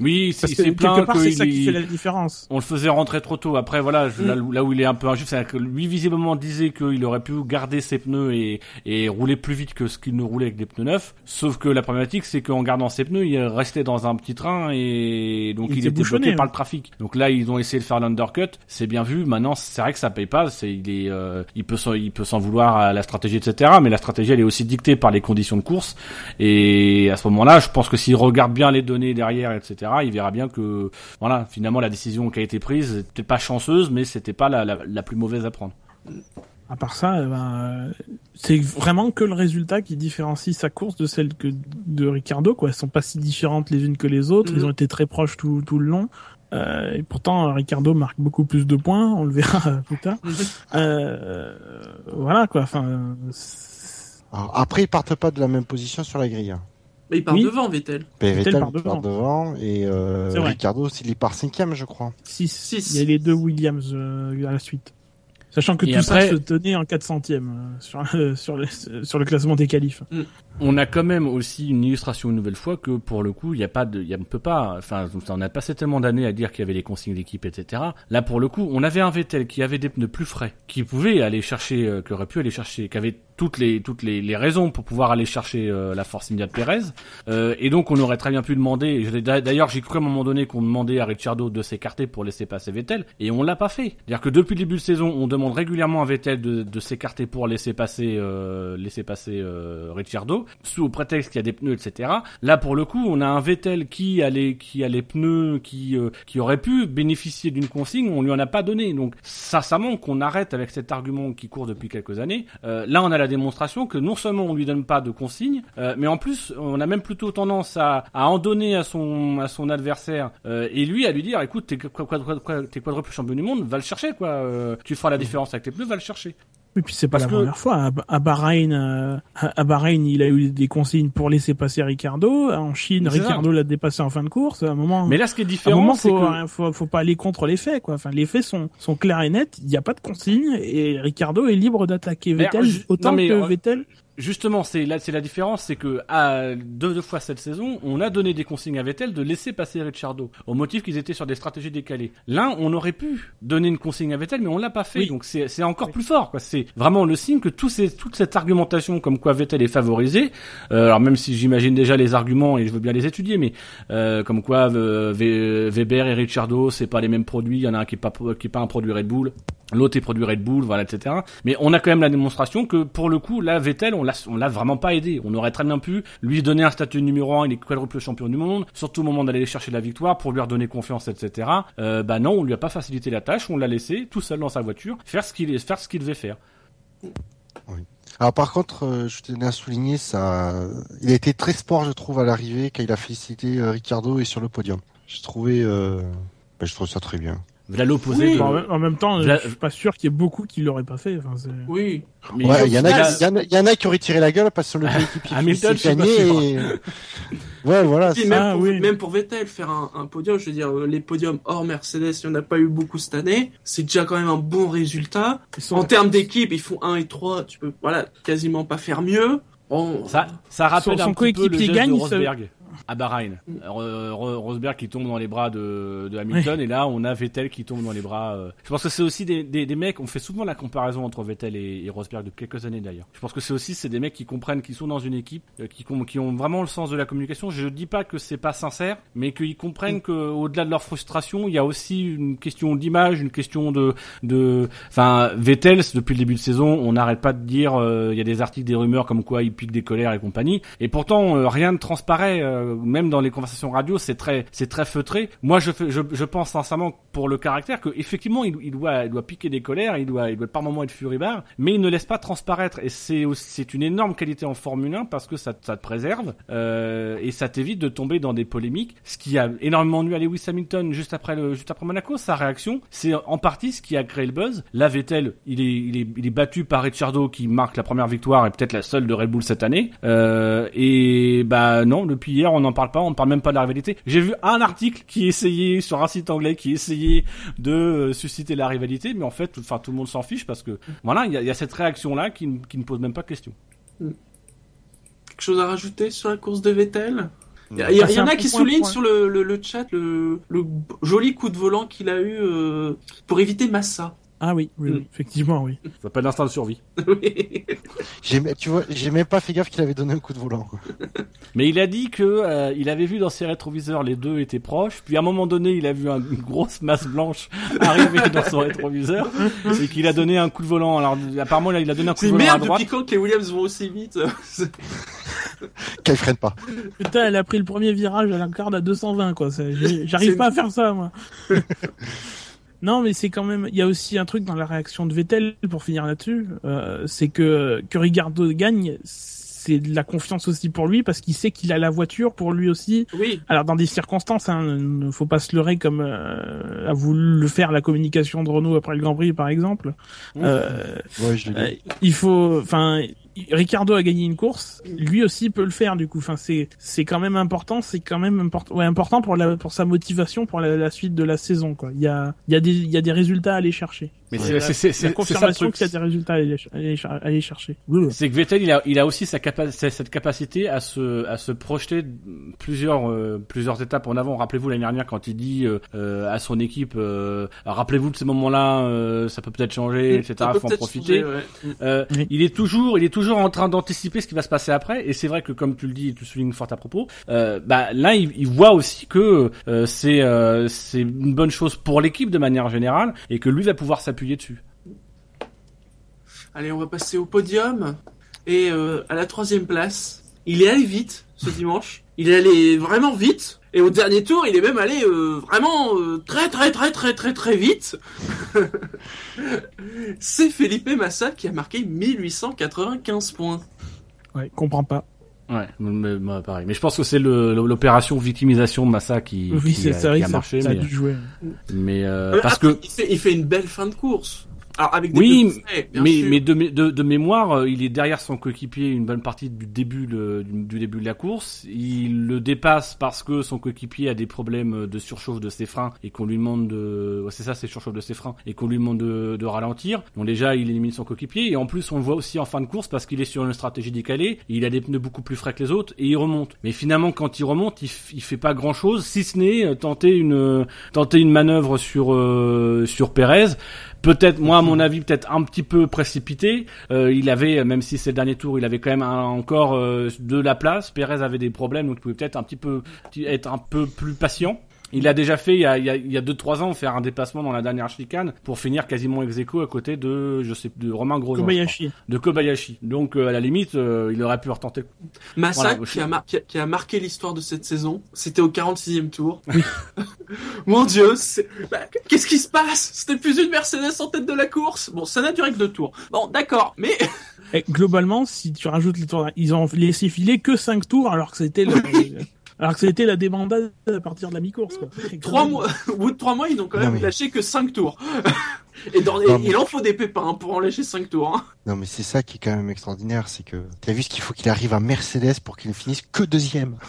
Oui, il que plaint part, c'est ça qui fait la différence. on le faisait rentrer trop tôt. Après, voilà, je- Mm. là, où- là où il est un peu injuste, c'est que lui visiblement disait qu'il aurait pu garder ses pneus et, et rouler plus vite que ce qu'il ne roulait avec des pneus neufs. Sauf que la problématique, c'est qu'en gardant ses pneus, il restait dans un petit train et donc Il il, était était bouchonné, bloqué ouais. par le trafic. Donc là, ils ont essayé de faire l'undercut. C'est bien vu. Maintenant, c'est vrai que ça paye pas. C'est, il est, euh, il peut s'en, il peut s'en vouloir à la stratégie, etc. Mais la stratégie, elle est aussi dictée par les conditions de course. Et à ce moment-là, je pense que s'il regarde bien les données derrière, etc., il verra bien que, voilà, finalement, la décision qui a été prise était pas chanceuse, mais c'était pas la, la, la plus mauvaise à prendre. À part ça, eh ben, euh, c'est vraiment que le résultat qui différencie sa course de celle que de Ricardo. Quoi, elles sont pas si différentes les unes que les autres. Mhm. Ils ont été très proches tout, tout le long. Euh, et pourtant, Ricardo marque beaucoup plus de points. On le verra plus tard. Euh, voilà quoi. Enfin, après, ils partent pas de la même position sur la grille. hein. Mais il part Oui. devant, Vettel. Ben, Vettel Vettel part part devant et euh. Ricardo, il part cinquième, je crois. six. Six. Il y a les deux Williams euh, à la suite. Sachant que Et tout après- ça se tenait en 4 centièmes euh, sur, le, sur le classement des qualifs. On a quand même aussi une illustration une nouvelle fois que pour le coup, il y a pas de, il y a, on peut pas, enfin, on a passé tellement d'années à dire qu'il y avait les consignes d'équipe, etc. Là, pour le coup, on avait un Vettel qui avait des pneus plus frais, qui pouvait aller chercher, euh, qui aurait pu aller chercher, qui avait toutes les toutes les, les raisons pour pouvoir aller chercher euh, la force immédiate Pérez. Euh, et donc, on aurait très bien pu demander. D'ailleurs, j'ai cru à un moment donné qu'on demandait à Ricciardo de s'écarter pour laisser passer Vettel, et on l'a pas fait. C'est-à-dire que depuis le début de saison, on demande régulièrement à Vettel de, de s'écarter pour laisser passer euh, laisser passer euh, Ricciardo, sous prétexte qu'il y a des pneus, etc. Là, pour le coup, on a un Vettel qui a les qui a les pneus qui euh, qui aurait pu bénéficier d'une consigne, on lui en a pas donné. Donc ça, ça manque qu'on arrête avec cet argument qui court depuis quelques années. Euh, là, on a la démonstration que non seulement on lui donne pas de consigne, euh, mais en plus, on a même plutôt tendance à, à en donner à son à son adversaire euh, et lui à lui dire, écoute, t'es quadruple champion du monde, va le chercher quoi. Euh, tu feras la différence avec tes pneus, va le chercher. Et puis c'est pas Parce la que- première fois. À, Bahreïn, euh, à Bahreïn, il a eu des consignes pour laisser passer Ricardo. En Chine. Ricardo l'a dépassé en fin de course. À un moment, Mais là, ce qui est différent, c'est faut, que faut, faut pas aller contre les faits, quoi. Enfin, les faits sont, sont clairs et nets. Il n'y a pas de consigne et Ricardo est libre d'attaquer Vettel ju- autant non, mais, que euh, Vettel. Justement, c'est là, c'est la différence, c'est que à deux, deux fois cette saison, on a donné des consignes à Vettel de laisser passer Ricciardo, au motif qu'ils étaient sur des stratégies décalées. Là, on aurait pu donner une consigne à Vettel, mais on l'a pas fait, Oui. donc c'est c'est encore plus fort. quoi. C'est vraiment le signe que tout ces, toute cette argumentation comme quoi Vettel est favorisé. euh, alors même si j'imagine déjà les arguments et je veux bien les étudier, mais euh, comme quoi euh, Weber et Ricciardo, c'est pas les mêmes produits. Il y en a un qui est pas qui est pas un produit Red Bull. L'autre est produit Red Bull, voilà, etc. Mais on a quand même la démonstration que pour le coup, là, Vettel, on l'a, on l'a vraiment pas aidé. On aurait très bien pu lui donner un statut numéro un, il est quadruple champion du monde, surtout au moment d'aller chercher la victoire pour lui redonner confiance, etc. Euh, bah non, on lui a pas facilité la tâche, on l'a laissé tout seul dans sa voiture faire ce qu'il, faire ce qu'il devait faire. Alors par contre, euh, je tenais à souligner ça. Il a été très sport, je trouve, à l'arrivée quand il a félicité euh, Ricardo et sur le podium. Ben, je trouve ça très bien. Voilà l'opposé Oui. de... En même- temps, Vla- je suis pas sûr qu'il y ait beaucoup qui l'auraient pas fait. Enfin, c'est- Oui. Ouais, il y en a, il y en a, il y en a qui auraient tiré la gueule parce que le coéquipier Hamilton, pas gagné et... Ouais, voilà. Puis même, Ah, pour, oui. même pour Vettel, faire un, un podium, je veux dire, les podiums hors Mercedes, il n'y en a pas eu beaucoup cette année. C'est déjà quand même un bon résultat. En termes d'équipe, ils font 1 et 3, tu peux, voilà, quasiment pas faire mieux. Bon, Ça, ça rappelle Son- son un petit peu le coéquipier geste gagne, de ça- Rosberg à Bahreïn. Ro- Ro- Rosberg qui tombe dans les bras de, de Hamilton et là on a Vettel qui tombe dans les bras. euh. Je pense que c'est aussi des, des, des mecs. On fait souvent la comparaison entre Vettel et, et Rosberg depuis quelques années d'ailleurs. Je pense que c'est aussi c'est des mecs qui comprennent, qui sont dans une équipe, euh, qui, qui ont vraiment le sens de la communication. Je dis pas que c'est pas sincère, mais qu'ils comprennent que au-delà de leur frustration, il y a aussi une question d'image, une question de de. Enfin Vettel depuis le début de saison, on n'arrête pas de dire euh, il y a des articles, des rumeurs comme quoi il pique des colères et compagnie. Et pourtant euh, rien ne transparaît, euh, même dans les conversations radio, c'est très c'est très feutré. Moi je, je je pense sincèrement pour le caractère que effectivement il, doit il doit piquer des colères, il doit il doit par moments être furibard, mais il ne laisse pas transparaître. Et c'est c'est une énorme qualité en Formule 1 parce que ça ça te préserve euh, et ça t'évite de tomber dans des polémiques. Ce qui a énormément nu à Lewis Hamilton juste après le juste après Monaco, sa réaction, c'est en partie ce qui a créé le buzz. Là Vettel, il est il est il est battu par Ricciardo qui marque la première victoire et peut-être la seule de Red Bull cette année. Euh, et bah non, depuis hier on n'en parle pas, on ne parle même pas de la rivalité. J'ai vu un article qui essayait sur un site anglais qui essayait de euh, susciter la rivalité, mais en fait, tout- enfin tout le monde s'en fiche parce que voilà, il y a, il y a cette réaction là qui, ne- qui ne pose même pas de question. quelque chose à rajouter sur la course de Vettel? Il y, a- Non. il y a- Ah, il y en a qui soulignent sur le, le, le chat le, joli coup de volant qu'il a eu euh, pour éviter Massa. Ah oui, oui, oui, Mm. effectivement, oui. Ça s'appelle l'instinct de survie. Oui. Tu vois, j'ai même pas fait gaffe qu'il avait donné un coup de volant. Mais il a dit que euh, il avait vu dans ses rétroviseurs les deux étaient proches, puis à un moment donné il a vu un- une grosse masse blanche arriver dans son rétroviseur et qu'il a donné un coup de volant. Alors apparemment là, il a donné un coup C'est de volant à merde droite. depuis quand que les Williams vont aussi vite Qu'elle freine pas. Putain, elle a pris le premier virage à la à 220, quoi. C'est- J'arrive C'est- pas à faire ça, moi. Non, mais c'est quand même. Il y a aussi un truc dans la réaction de Vettel pour finir là-dessus, euh, c'est que que Ricardo gagne, c'est de la confiance aussi pour lui parce qu'il sait qu'il a la voiture pour lui aussi. Oui, Alors dans des circonstances, hein, ne faut pas se leurrer comme euh, a voulu le faire la communication de Renault après le Grand Prix, par exemple. Euh, Ouais, je l'ai euh, il faut, enfin, Ricardo a gagné une course, lui aussi peut le faire du coup. Enfin, c'est c'est quand même important, c'est quand même important, ouais, important pour la pour sa motivation pour la, la suite de la saison quoi. Il y a il y a des il y a des résultats à aller chercher. Mais C'est c'est confirmation qu'il y a des résultats à aller, aller, cher- aller chercher. C'est que Vettel, il a, il a aussi sa capa- cette capacité à se, à se projeter plusieurs, euh, plusieurs étapes en avant. Rappelez-vous l'année dernière quand il dit euh, euh, à son équipe, euh, rappelez-vous de ces moments-là, euh, ça peut peut-être changer, etc. Faut en profiter. changer, ouais. Euh, Oui. Il est toujours, il est toujours en train d'anticiper ce qui va se passer après. Et c'est vrai que comme tu le dis, tu soulignes fort à propos, euh, bah là, il, voit aussi que euh, c'est, euh, c'est une bonne chose pour l'équipe de manière générale et que lui va pouvoir s'appuyer dessus. Allez, on va passer au podium. Et à la troisième place, il est allé vite ce dimanche. Il est allé vraiment vite. Et au dernier tour, il est même allé euh, vraiment euh, très très très très très très vite. C'est Felipe Massa qui a marqué 1895 points. Ouais, comprends pas. Ouais, mais, mais, pareil. Mais je pense que c'est l'opération victimisation de Massa qui, Oui, qui, a, qui a marché. ça a mais dû jouer. mais, euh, Euh, parce après, que il fait, il fait une belle fin de course. Alors avec des Oui, bien mais, sûr. mais de, de, de mémoire, euh, il est derrière son coéquipier une bonne partie du début, de- du, début de la course. Il le dépasse parce que son coéquipier a des problèmes de surchauffe de ses freins et qu'on lui demande de, ouais, c'est ça, c'est surchauffe de ses freins et qu'on lui demande de, de ralentir. Donc déjà, il élimine son coéquipier et en plus, on le voit aussi en fin de course parce qu'il est sur une stratégie décalée. Il a des pneus beaucoup plus frais que les autres et il remonte. Mais finalement, quand il remonte, il, il fait pas grand chose si ce n'est euh, tenter une, tenter une manœuvre sur, euh, sur Pérez peut-être moi à mon avis peut-être un petit peu précipité. Euh, il avait même si c'est le dernier tour il avait quand même encore euh, de la place. Pérez avait des problèmes donc il pouvait peut-être un petit peu être un peu plus patient il a déjà fait il y a il y a, il y a deux trois ans faire un dépassement dans la dernière chicane pour finir quasiment ex aequo à côté de je sais de Romain Grosjean je Kobayashi. de Kobayashi donc euh, à la limite euh, il aurait pu retenter. Massa Voilà, qui, a mar- qui, a, qui a marqué l'histoire de cette saison, c'était au 46e tour. Mon dieu, c'est- bah, qu'est-ce qui se passe? C'était plus une Mercedes en tête de la course Bon, ça n'a duré que deux tours. Bon, d'accord, mais Et globalement, si tu rajoutes les tours, ils ont laissé filer que 5 tours alors que c'était le, Alors que c'était la débandade à partir de la mi-course. quoi. Trois mois, au bout de trois mois, ils n'ont quand même Non, mais- lâché que cinq tours. et dans, et Non, mais- il en faut des pépins pour en lâcher cinq tours. hein. Non, mais c'est ça qui est quand même extraordinaire, c'est que t'as vu ce qu'il faut qu'il arrive à Mercedes pour qu'il ne finisse que deuxième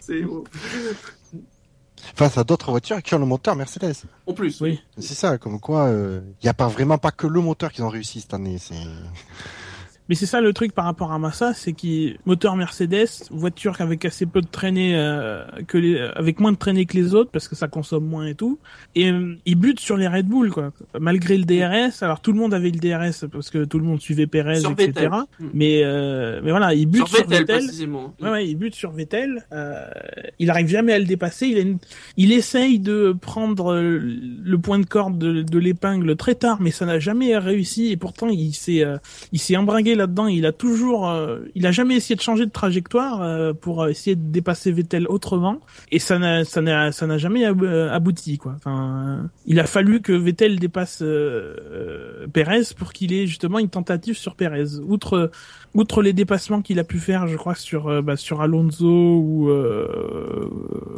C'est face à d'autres voitures qui ont le moteur Mercedes. en plus. Oui. C'est ça, comme quoi il n'y a pas vraiment pas que le moteur qu'ils ont réussi cette année. C'est Mais c'est ça le truc par rapport à Massa, c'est qu'il moteur Mercedes, voiture avec assez peu de traînée, euh, que les, avec moins de traînée que les autres parce que ça consomme moins et tout. Et euh, il bute sur les Red Bull quoi. Malgré le DRS, alors tout le monde avait le DRS parce que tout le monde suivait Perez, Sur etc. Vettel. Hmm. Mais euh, mais voilà, il bute Sur sur, Vettel, Vettel. précisément. Ouais, ouais, il bute sur Vettel. Euh, il arrive jamais à le dépasser. Il, a une- il essaye de prendre euh, le point de corde de, de l'épingle très tard, mais ça n'a jamais réussi. Et pourtant, il s'est, euh, il s'est embringué là-dedans. Il a toujours, euh, il a jamais essayé de changer de trajectoire euh, pour essayer de dépasser Vettel autrement. Et ça n'a, ça n'a, ça n'a jamais ab- euh, abouti, quoi. Enfin, euh, il a fallu que Vettel dépasse euh, euh, Perez pour qu'il ait justement une tentative sur Perez. Outre outre les dépassements qu'il a pu faire, je crois sur euh, bah, sur Alonso ou euh,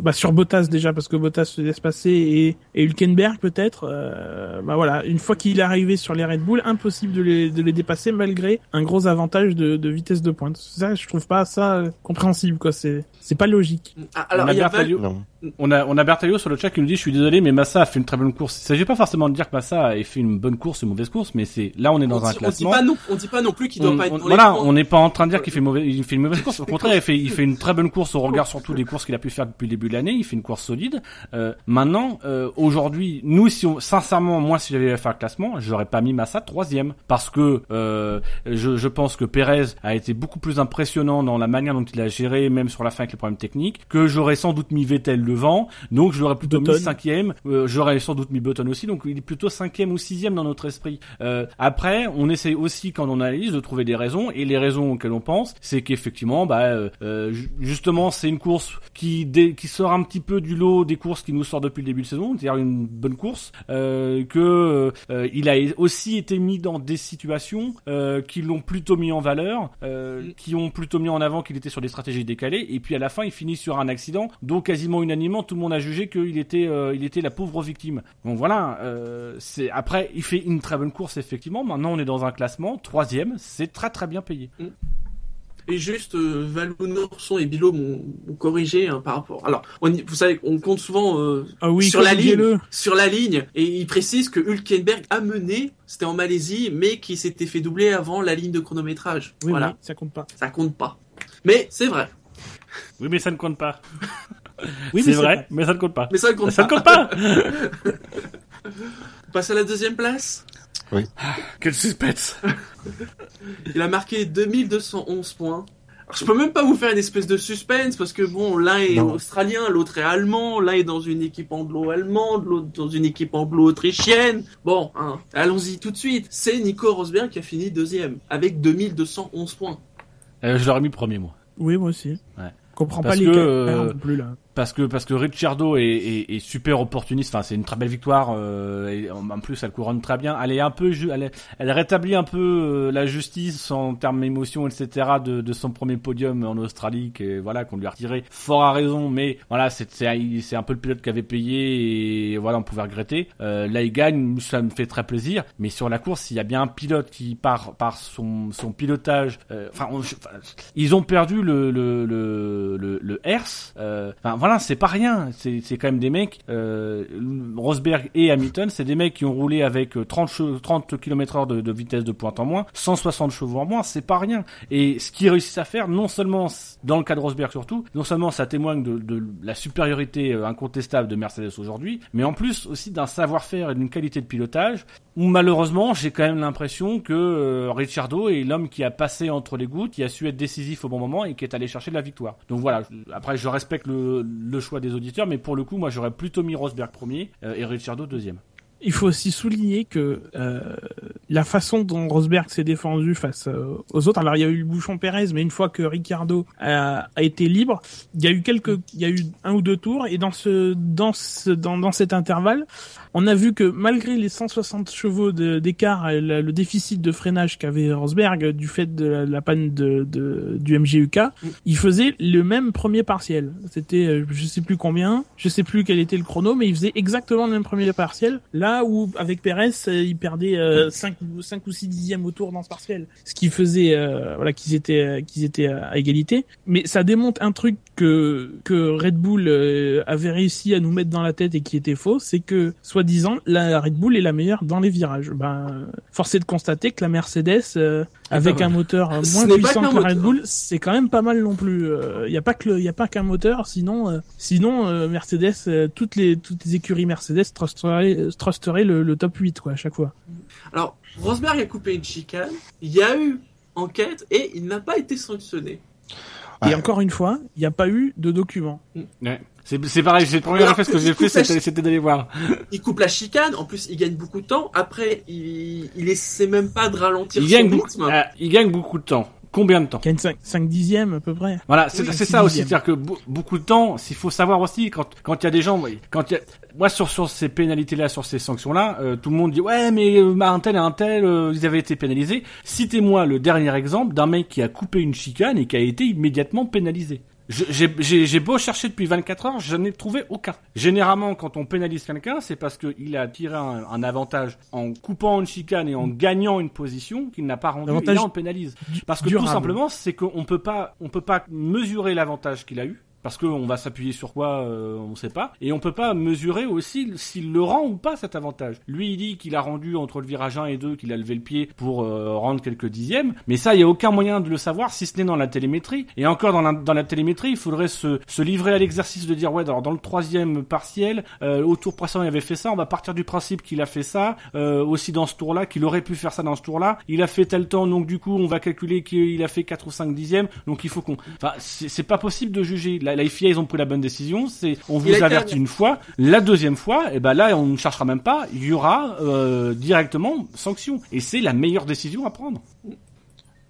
bah, sur Bottas déjà parce que Bottas se laisse passer et, et Hülkenberg peut-être. euh, bah voilà, une fois qu'il est arrivé sur les Red Bull, impossible de les de les dépasser malgré un gros avantage de, de vitesse de pointe. Ça, je trouve pas ça compréhensible quoi. C'est c'est pas logique. Ah, alors, il y a Val- Bertaglio- non. On a, on a Bertaglio sur le chat qui nous dit je suis désolé mais Massa a fait une très bonne course. Il s'agit pas forcément de dire que Massa a fait une bonne course ou une mauvaise course, mais c'est là on est dans on, un dit, on dit classement. pas non, on dit pas non plus qu'il doit On- pas être on- dans voilà, les on n'est pas en train de dire qu'il fait, mauvais, il fait une mauvaise course. Au contraire, il fait, il fait une très bonne course au regard surtout des courses qu'il a pu faire depuis le début de l'année. Il fait une course solide. Euh, maintenant, euh, aujourd'hui, nous, si on, sincèrement, moi, si j'avais à faire le classement, j'aurais pas mis Massa troisième parce que euh, je, je pense que Perez a été beaucoup plus impressionnant dans la manière dont il a géré, même sur la fin avec les problèmes techniques, que j'aurais sans doute mis Vettel devant. Donc, je l'aurais plutôt Button. mis cinquième. Euh, j'aurais sans doute mis Button aussi. Donc, il est plutôt cinquième ou sixième dans notre esprit. Euh, après, on essaye aussi quand on analyse de trouver des raisons et les raisons auxquelles on pense, c'est qu'effectivement, bah, euh, euh, ju- justement, c'est une course qui dé- qui sort un petit peu du lot des courses qui nous sortent depuis le début de saison, c'est-à-dire une bonne course, euh, que euh, il a aussi été mis dans des situations euh, qui l'ont plutôt mis en valeur, euh, qui ont plutôt mis en avant qu'il était sur des stratégies décalées, et puis à la fin, il finit sur un accident dont quasiment unanimement tout le monde a jugé qu'il était euh, il était la pauvre victime. Donc voilà, euh, c'est après il fait une très bonne course effectivement. Maintenant, on est dans un classement troisième, c'est très très bien payé. Et juste, euh, et Bilo m'ont corrigé hein, par rapport. Alors, on vous savez, on compte souvent euh, Ah oui, sur la ligne, sur la ligne, et il précise que Hülkenberg a mené, c'était en Malaisie, mais qui s'était fait doubler avant la ligne de chronométrage. Oui, voilà, oui, ça compte pas. ça compte pas. Mais c'est vrai. Oui, mais ça ne compte pas. Oui, c'est vrai, mais ça ne compte pas. Mais ça ne compte Ça ne pas. compte pas. On passe à la deuxième place. Quel suspense. Il a marqué 2211 points. Alors, je peux même pas vous faire une espèce de suspense parce que bon, l'un est Non. australien, l'autre est allemand, l'un est dans une équipe anglo-allemande, l'autre dans une équipe anglo-autrichienne. Bon, hein, allons-y tout de suite. C'est Nico Rosberg qui a fini deuxième avec 2211 points. Euh, je l'aurais mis premier moi. Oui, moi aussi. Ouais. Comprends Parce pas les que, cas euh, non plus là. Parce que parce que Ricciardo est, est, est super opportuniste. Enfin, c'est une très belle victoire. euh, en plus, elle couronne très bien. Elle est un peu, elle, est- elle rétablit un peu euh, la justice en termes d'émotion, etc. De, de son premier podium en Australie, que voilà qu'on lui a retiré fort à raison. Mais voilà, c'est c'est un peu le pilote qui avait payé et voilà, on pouvait regretter. Euh, là, il gagne, ça me fait très plaisir. Mais sur la course, il y a bien un pilote qui par par son son pilotage. euh, Enfin, on- enfin, ils ont perdu le le le le, le Hertz. euh, Enfin voilà, c'est pas rien. C'est quand même des mecs. Euh, Rosberg et Hamilton, c'est des mecs qui ont roulé avec euh, 30 che- 30 km/h de, de vitesse de pointe en moins, 160 chevaux en moins. C'est pas rien. Et ce qu'ils réussissent à faire, non seulement dans le cas de Rosberg surtout, non seulement ça témoigne de, de la supériorité euh, incontestable de Mercedes aujourd'hui, mais en plus aussi d'un savoir-faire et d'une qualité de pilotage où malheureusement j'ai quand même l'impression que euh, est l'homme qui a passé entre les gouttes, qui a su être décisif au bon moment et qui est allé chercher la victoire. Donc voilà, après je respecte le, le choix des auditeurs, mais pour le coup moi j'aurais plutôt mis Rosberg premier euh, et Ricciardo deuxième. Il faut aussi souligner que euh, la façon dont Rosberg s'est défendu face euh, aux autres, alors il y a eu le bouchon Pérez, mais une fois que Ricciardo a, a été libre, il y a eu quelques, il y a eu un ou deux tours, et dans ce, dans ce, dans, dans cet intervalle, On a vu que malgré les 160 chevaux d'écart, et le, déficit de freinage qu'avait Rosberg euh, du fait de la, panne du MGUK, il faisait le même premier partiel. C'était, euh, je sais plus combien, je sais plus quel était le chrono, mais il faisait exactement le même premier partiel. Là où avec Perez, euh, il perdait 5, ou 5 ou 6 dixièmes au tour dans ce partiel, ce qui faisait euh, voilà qu'ils étaient euh, à égalité. Mais ça démontre un truc que Red Bull euh, avait réussi à nous mettre dans la tête et qui était faux, c'est que soi-disant la Red Bull est la meilleure dans les virages. Ben euh, force est de constater que la Mercedes euh, avec pas un moteur euh, Ce moins puissant que la Red. Bull, c'est quand même pas mal non plus. Il y a pas que il y a pas qu'un moteur, sinon euh, sinon euh, Mercedes euh, toutes les toutes les écuries Mercedes trusteraient, trusteraient le, le top 8 quoi à chaque fois. Alors, Rosberg a coupé une chicane, il y a eu enquête et il n'a pas été sanctionné. Ouais. Et encore une fois, il n'y a pas eu de documents. Ouais. C'est c'est pareil, c'est le premier Alors, réflexe que j'ai fait, c'était c'était d'aller voir. Il coupe la chicane, en plus il gagne beaucoup de temps, après il, il essaie même pas de ralentir Il son gagne, beaucoup, rythme. ah, il gagne beaucoup de temps. Combien de temps une 5, 5 dixièmes à peu près. Voilà, c'est Oui, ça aussi, c'est-à-dire que beau- beaucoup de temps, s'il faut savoir aussi quand quand il y a des gens, quand il y a, moi sur sur ces pénalités-là, sur ces sanctions-là, euh, tout le monde dit ouais mais euh, un tel et un tel, euh, ils avaient été pénalisés. Citez-moi le dernier exemple d'un mec qui a coupé une chicane et qui a été immédiatement pénalisé. J'ai beau chercher depuis 24 heures, je n'ai trouvé aucun. Généralement, quand on pénalise quelqu'un, c'est parce qu'il a tiré un, un avantage en coupant une chicane et en gagnant une position qu'il n'a pas rendu. Et là, on le pénalise. Parce que durable. tout simplement, c'est qu'on peut pas, on peut pas mesurer l'avantage qu'il a eu. Parce qu'on va s'appuyer sur quoi, euh, on sait pas. Et on peut pas mesurer aussi s'il le rend ou pas cet avantage. Lui, il dit qu'il a rendu entre le virage 1 et 2, qu'il a levé le pied pour euh, rendre quelques dixièmes. Mais ça, il y a aucun moyen de le savoir si ce n'est dans la télémétrie. Et encore dans la, dans la télémétrie, il faudrait se, se livrer à l'exercice de dire, ouais, alors dans le troisième partiel, euh, au tour précédent, il avait fait ça. On va partir du principe qu'il a fait ça. Euh, aussi dans ce tour-là, qu'il aurait pu faire ça dans ce tour-là. Il a fait tel temps, donc du coup, on va calculer qu'il a fait 4 ou 5 dixièmes. Donc il faut qu'on... Enfin, c'est pas possible de juger. La, la FIA, ils ont pris la bonne décision. C'est on vous avertit une fois. La deuxième fois, et ben là, on ne cherchera même pas. Il y aura euh, directement sanction. Et c'est la meilleure décision à prendre.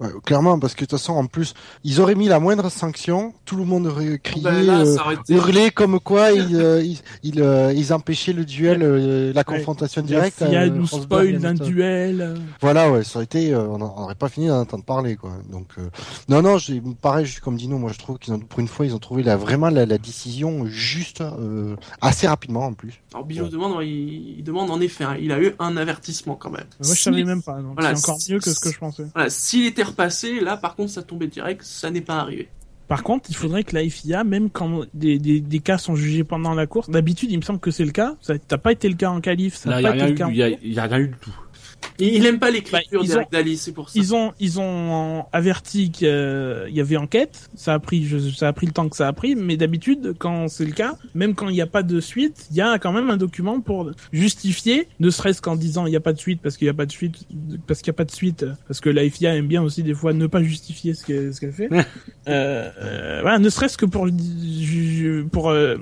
Ouais, clairement, parce que de toute façon, en plus, ils auraient mis la moindre sanction, tout le monde aurait crié, Ben là, euh, ça aurait été- hurlé comme quoi ils, euh, ils, ils, euh, ils empêchaient le duel, euh, la confrontation directe. Il y a nous spoil d'un duel. Voilà, ouais, ça aurait été, euh, on n'aurait pas fini d'en entendre parler, quoi. Donc, euh, non, non, j'ai, pareil, je suis comme Dino, moi je trouve qu'ils ont, pour une fois, ils ont trouvé la, vraiment la, la décision juste, euh, assez rapidement en plus. Alors Bilo demande, il, il demande en effet, hein, il a eu un avertissement quand même. Moi, je savais même pas. donc Voilà, c'est encore si- mieux que ce que je pensais. Voilà, s'il était repassé, là par contre ça tombait direct, ça n'est pas arrivé. Par contre, il faudrait que la FIA, même quand des, des, des cas sont jugés pendant la course, d'habitude, il me semble que c'est le cas. Ça n'a pas été le cas en qualif, ça n'a il y a pas été le cas en Il y a, a rien eu du tout. Il aime pas l'écriture Bah, d'Alice, c'est pour ça. Ils ont, ils ont averti qu'il y avait enquête. Ça a pris, je- ça a pris le temps que ça a pris, mais d'habitude, quand c'est le cas, même quand il n'y a pas de suite, il y a quand même un document pour justifier, ne serait-ce qu'en disant il n'y a pas de suite parce qu'il n'y a pas de suite, parce qu'il n'y a pas de suite, parce que la FIA aime bien aussi des fois ne pas justifier ce qu'elle, ce qu'elle fait. euh, euh, voilà, ne serait-ce que pour euh,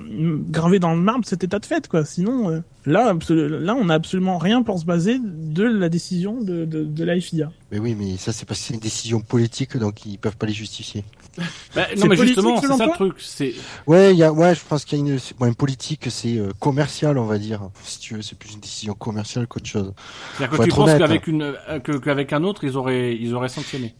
graver dans le marbre cet état de fait, quoi. Sinon, euh, là, là, on n'a absolument rien pour se baser de la décision de, de, de la FIA. Mais oui, mais ça, c'est parce que c'est une décision politique, donc ils peuvent pas les justifier. Bah, non, mais justement, c'est ça le truc. C'est Ouais, il y a, ouais, je pense qu'il y a une, bon, une politique, c'est euh, commercial, on va dire. Si tu veux, c'est plus une décision commerciale qu'autre chose. c'est-à-dire que tu penses qu'avec une, euh, que- qu'avec un autre, ils auraient, ils auraient sanctionné.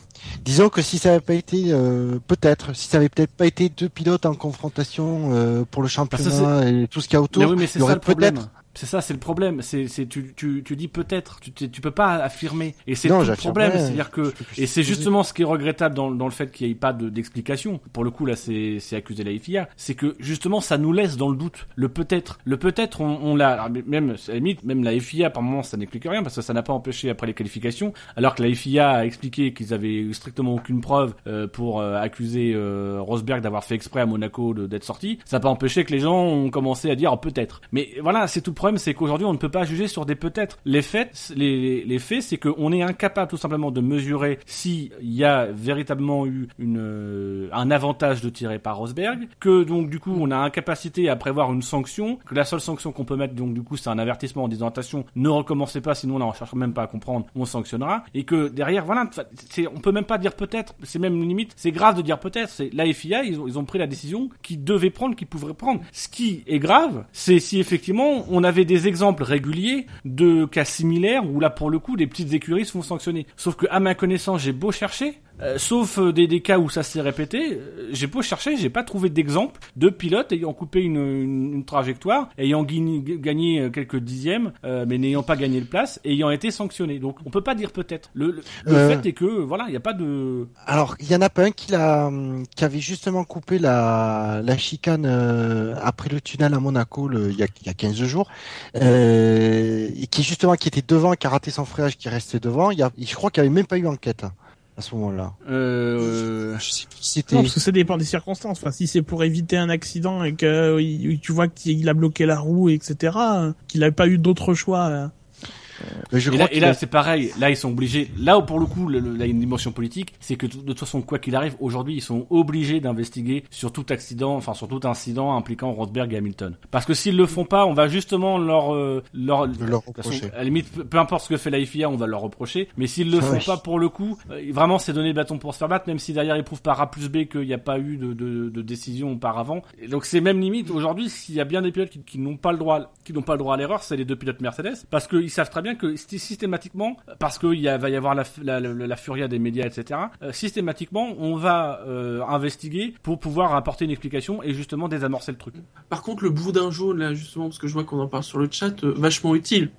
Disons que si ça avait pas été, euh, peut-être, si ça avait peut-être pas été deux pilotes en confrontation euh, pour le championnat et tout ce qu'il y a autour, Mais oui, mais c'est il y ça aurait problème. C'est ça, c'est le problème. C'est, c'est, tu, tu, tu dis peut-être. Tu, tu, peux pas affirmer. Et c'est Non, tout le problème. C'est-à-dire que, et c'est justement ce qui est regrettable dans, dans le fait qu'il n'y ait pas de, d'explication. Pour le coup, là, c'est, c'est accuser la FIA. C'est que, justement, ça nous laisse dans le doute. Le peut-être. Le peut-être, on, on l'a, même, à la limite, même la FIA, par moment, ça n'explique rien parce que ça n'a pas empêché après les qualifications. Alors que la FIA a expliqué qu'ils avaient strictement aucune preuve, euh, pour euh, accuser, euh, Rosberg d'avoir fait exprès à Monaco de- d'être sorti. Ça n'a pas empêché que les gens ont commencé à dire oh, peut-être. Mais voilà, c'est tout le problème, c'est qu'aujourd'hui, on ne peut pas juger sur des peut-être. Les faits, les, faits, c'est qu'on est incapable tout simplement de mesurer s'il y a véritablement eu une, euh, un avantage de tirer par Rosberg, que donc du coup on a incapacité à prévoir une sanction, que la seule sanction qu'on peut mettre donc du coup c'est un avertissement en disant attention, ne recommencez pas, sinon là on cherche même pas à comprendre, on sanctionnera, et que derrière voilà, on peut même pas dire peut-être, c'est même limite, c'est grave de dire peut-être, c'est la FIA ils ont, ils ont pris la décision qu'ils devaient prendre, qu'ils pouvaient prendre. Ce qui est grave, c'est si effectivement on avait des exemples réguliers de cas similaires où là pour le coup des petites écuries se font sanctionner. Sauf que à ma connaissance, j'ai beau chercher, euh, sauf euh, des, des cas où ça s'est répété, euh, j'ai beau chercher, j'ai pas trouvé d'exemple de pilotes ayant coupé une, une, une trajectoire, ayant gagné, quelques dixièmes, euh, mais n'ayant pas gagné de place, ayant été sanctionné. Donc on peut pas dire peut-être. Le, le, le fait est que voilà, il n'y a pas de. Alors, il y en a pas un qui l'a, qui avait justement coupé la, la chicane euh, après le tunnel à Monaco il, y y a 15 jours, euh, et qui justement qui était devant, qui a raté son freinage, qui restait devant. Il y a, je crois qu'il n'y avait même pas eu enquête hein, à ce moment-là. Euh, Je sais plus si c'était. Non, parce que ça dépend des circonstances. Enfin, si c'est pour éviter un accident et que euh, il- tu vois qu'il a bloqué la roue, etc., euh, qu'il n'a pas eu d'autre choix. euh, Mais je et crois là, et qu'il là, a- c'est pareil. Là, ils sont obligés. Là, où, pour le coup, le- le- là, il y a une dimension politique, c'est que de toute façon, quoi qu'il arrive, aujourd'hui, ils sont obligés d'investiguer sur tout accident, enfin sur tout incident impliquant Rosberg et Hamilton. Parce que s'ils le font pas, on va justement leur euh, leur, façon, à la limite, peu, importe ce que fait la FIA, on va leur reprocher. Mais s'ils le font ouais. pas pour le coup, euh, vraiment, c'est donner le bâton pour se faire battre, même si derrière ils prouvent par A plus B qu'il n'y a pas eu de, de, de décision auparavant. Et donc c'est même limite aujourd'hui, s'il y a bien des pilotes qui, qui n'ont pas le droit, qui n'ont pas le droit à l'erreur, c'est les deux pilotes Mercedes, parce qu'ils savent très bien que sy- systématiquement, parce qu'il va y avoir la furia des médias, etc. euh, systématiquement, on va euh, investiguer pour pouvoir apporter une explication et justement désamorcer le truc. Par contre, le boudin jaune, là, justement, parce que je vois qu'on en parle sur le chat, euh, vachement utile.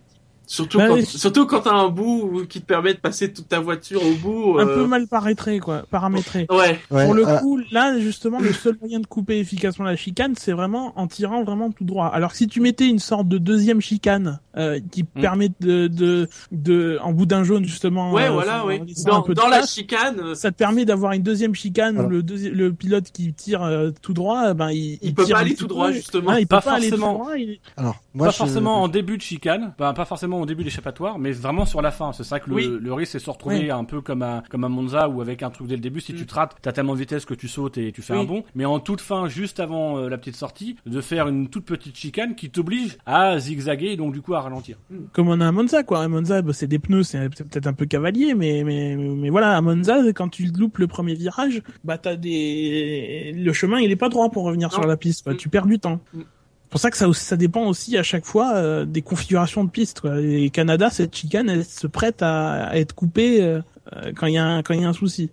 Surtout, Bah quand, oui. surtout quand t'as un bout qui te permet de passer toute ta voiture au bout. Un euh, peu mal paramétré, quoi. Paramétré. Ouais. Ouais, Pour le euh, coup, là, justement, le seul moyen de couper efficacement la chicane, c'est vraiment en tirant vraiment tout droit. Alors que si tu mettais une sorte de deuxième chicane euh, qui Mm. permet de, de, de, en boudin jaune justement, Ouais, euh, voilà, un Dans, dans la place, chicane, ça te permet d'avoir une deuxième chicane Voilà. où le, deuxi- le pilote qui tire euh, tout droit, ben il, Il peut tire pas aller tout peu. droit, justement. Ouais, il Pas peut pas aller tout forcément. droit. il- alors, moi, pas je- forcément en début de chicane, ben, pas forcément au début d'échappatoire, mais vraiment sur la fin. C'est ça que le, Oui. le risque, c'est de se retrouver Oui. un peu comme à, comme à Monza ou avec un truc dès le début. Si Mm. tu te rates, t'as tellement de vitesse que tu sautes et tu fais Oui. un bond. Mais en toute fin, juste avant euh, la petite sortie, de faire une toute petite chicane qui t'oblige à zigzaguer et donc du coup à ralentir. Comme on a à Monza, quoi. À Monza, bah, c'est des pneus, c'est peut-être un peu cavalier, mais, mais, mais voilà, à Monza, quand tu loupes le premier virage, bah, t'as des, le chemin, il est pas droit pour revenir Non. sur la piste. Mm. Tu perds du temps. Mm. C'est pour ça que ça, ça dépend aussi à chaque fois euh, des configurations de piste, quoi. Et Canada, cette chicane, elle se prête à, à être coupée euh, euh, quand il y a un, quand il y a un souci.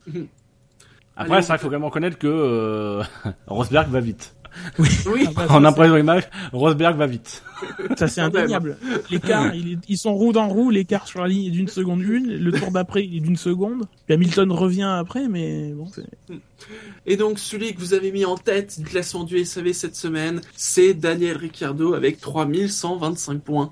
Après, vrai qu'il faut quand même reconnaître que euh, Rosberg va vite. Oui. Ah, bah, en impression image, Rosberg va vite. Ça c'est indéniable. L'écart, il est- ils sont roue dans roue, l'écart sur la ligne est d'une seconde une, le tour d'après il est d'une seconde. Puis Hamilton revient après, mais bon. c'est- Et donc, celui que vous avez mis en tête du classement du SAV cette semaine, c'est Daniel Ricciardo avec 3125 points.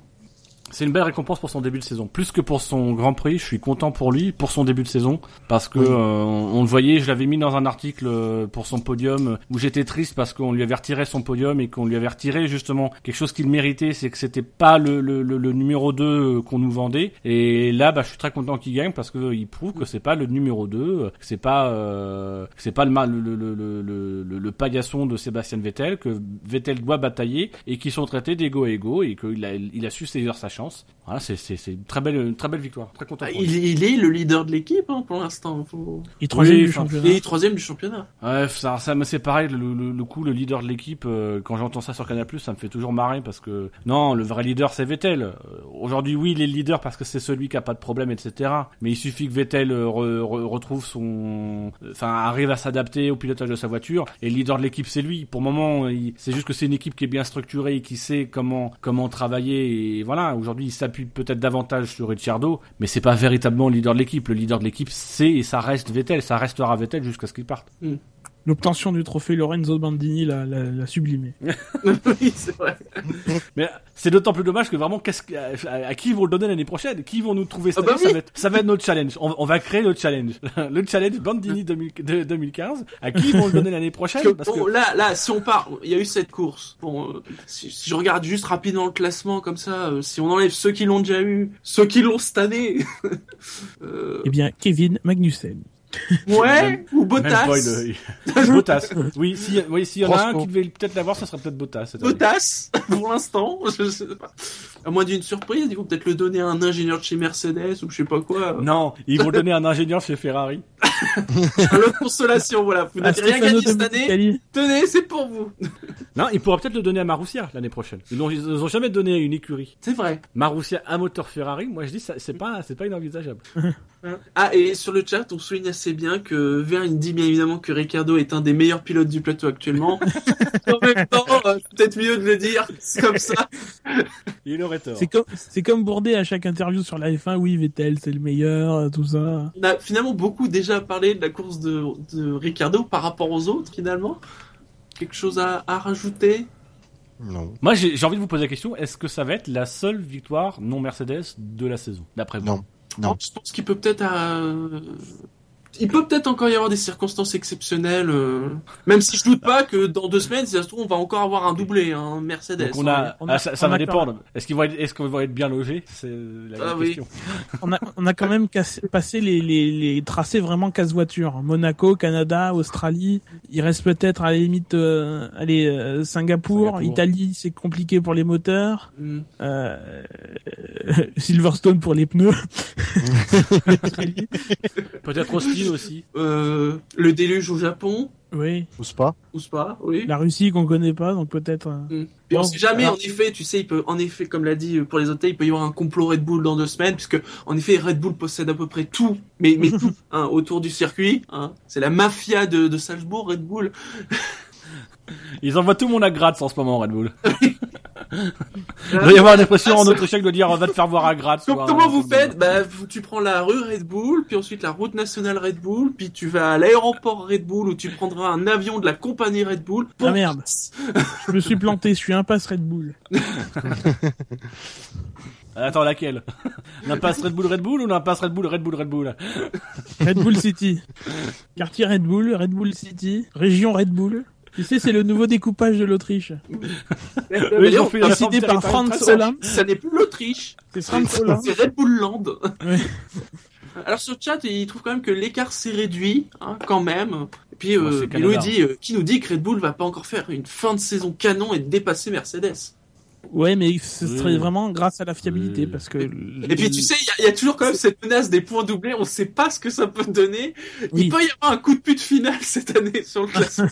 C'est une belle récompense pour son début de saison. Plus que pour son Grand Prix, je suis content pour lui, pour son début de saison, parce que Oui. euh, on le voyait, je l'avais mis dans un article euh, pour son podium, où j'étais triste parce qu'on lui avait retiré son podium et qu'on lui avait retiré justement quelque chose qu'il méritait, c'est que c'était pas le, le, le, le numéro 2 euh, qu'on nous vendait. Et là, bah, je suis très content qu'il gagne parce que euh, il prouve que c'est pas le numéro 2, euh, que c'est pas euh, c'est pas le, ma- le, le, le, le, le, le- le paillasson de Sébastien Vettel, que Vettel doit batailler et qu'ils sont traités d'ego à ego et qu'il a, il a su saisir sa chance. Voilà, c'est, c'est, c'est une très belle, une très belle victoire. Très content. Ah, il, il est le leader de l'équipe hein, pour l'instant. Faut... Il est troisième Oui, du championnat. Il est troisième du championnat. Ouais, ça, ça me c'est pareil. Le, le, le coup, le leader de l'équipe, euh, quand j'entends ça sur Canal+, ça me fait toujours marrer parce que non, le vrai leader c'est Vettel. Euh, Aujourd'hui, oui, il est le leader parce que c'est celui qui a pas de problème, etc. Mais il suffit que Vettel euh, re- re- retrouve son, enfin, arrive à s'adapter au pilotage de sa voiture. Et le leader de l'équipe, c'est lui. Pour le moment, il- c'est juste que c'est une équipe qui est bien structurée et qui sait comment comment travailler. Et voilà, aujourd'hui, il s'appuie peut-être davantage sur Ricciardo, mais c'est pas véritablement le leader de l'équipe. Le leader de l'équipe, c'est et ça reste Vettel. Ça restera Vettel jusqu'à ce qu'il parte. L'obtention du trophée Lorenzo Bandini l'a, l'a, l'a sublimé. oui, c'est vrai. Mais c'est d'autant plus dommage que vraiment, qu'est-ce que- à, à qui ils vont le donner l'année prochaine? Qui vont nous trouver cette Ah bah année ça, va être, ça va être notre challenge. On, on va créer le challenge. le challenge Bandini 2000 de- 2015. À qui ils vont le donner l'année prochaine? Parce que, Parce que bon, là, là, si on part, il y a eu cette course. Bon, euh, si, si je regarde juste rapidement le classement comme ça, euh, si on enlève ceux qui l'ont déjà eu, ceux qui l'ont cette année, euh, Eh bien, Kevin Magnussen. Ouais, ou Bottas, Bottas. Oui, si, oui, s'il y en a un qui devait peut-être l'avoir, ça serait peut-être Bottas. Bottas, pour l'instant, je sais pas. À moins d'une surprise, ils vont peut-être le donner à un ingénieur de chez Mercedes ou je sais pas quoi. Non, ils vont le donner à un ingénieur chez Ferrari. L'autre consolation, voilà. Vous À n'avez rien Stefano gagné cette année. Tenez, c'est pour vous. Non, il pourra peut-être le donner à Marussia l'année prochaine. Ils l'ont, ils ont jamais donné à une écurie. C'est vrai. Marussia, un moteur Ferrari, moi je dis c'est pas, c'est pas inenvisageable. Ah, et sur le chat, on souligne assez bien que Vern, il dit bien évidemment que Ricardo est un des meilleurs pilotes du plateau actuellement. en même temps, euh, peut-être mieux de le dire, c'est comme ça. Il aurait tort. C'est comme, c'est comme Bourdet à chaque interview sur la F1. Oui, Vettel, c'est le meilleur, euh, tout ça. On a finalement beaucoup déjà parlé de la course de, de Ricardo par rapport aux autres, finalement. Quelque chose à, à rajouter? Non. Moi, j'ai j'ai envie de vous poser la question est-ce que ça va être la seule victoire non Mercedes de la saison, d'après vous? Non. Non. Je pense qu'il peut peut-être... Il peut peut-être encore y avoir des circonstances exceptionnelles, euh, même si je doute pas que dans deux semaines, si ça se trouve, on va encore avoir un doublé, un Mercedes. Donc on a, on a- ah, ça, ça on va dépendre. Est-ce qu'ils vont être, est-ce qu'on va être bien logés? C'est la Ah oui. question. On a, on a quand même cassé- passé les, les, les tracés vraiment casse-voiture. Monaco, Canada, Australie. Il reste peut-être à la limite, euh, allez, euh, Singapour, Singapour. Italie, c'est compliqué pour les moteurs. Hmm. Euh, Silverstone pour les pneus. Peut-être Aussi. Euh, le déluge au Japon, oui. Pousse pas. ou pas, oui. La Russie qu'on connaît pas, donc peut-être. euh, Mm. On Bon, sait jamais, alors- en effet, tu sais, il peut, en effet, comme l'a dit euh, pour les hôtels, il peut y avoir un complot Red Bull dans deux semaines, puisque, en effet, Red Bull possède à peu près tout, mais, mais tout, hein, autour du circuit, hein. C'est la mafia de, de Salzbourg, Red Bull. Ils envoient tout le monde à Graz en ce moment, Red Bull. Il doit y avoir des pressions en Autriche de dire on va te faire voir à Graz. Donc, comment vous ou- faites Bah, vous- tu prends la rue Red Bull, puis ensuite la route nationale Red Bull, puis tu vas à l'aéroport Red Bull où tu prendras un avion de la compagnie Red Bull. pour- Ah, merde. Je me suis planté, je suis impasse Red Bull. Attends, laquelle? L'impasse Red Bull Red Bull ou l'impasse Red Bull Red Bull Red Bull? Red Bull City. Quartier Red Bull, Red Bull City, région Red Bull. Tu sais, c'est le nouveau découpage de l'Autriche. Ils ont fait une Décidé par. Franz ça, Hollande. ça n'est plus l'Autriche, C'est Franz Hollande. c'est Red Bull Land. Ouais. Alors sur le chat, il trouve quand même que l'écart s'est réduit, hein, quand même. Et puis euh, il nous dit, euh, qui nous dit que Red Bull va pas encore faire une fin de saison canon et dépasser Mercedes. Ouais, mais ce serait vraiment grâce à la fiabilité, parce que... Et puis tu sais, il y a- il y, a toujours quand même cette menace des points doublés. On sait pas ce que ça peut donner. Oui. Il peut y avoir un coup de pute final cette année sur le classement.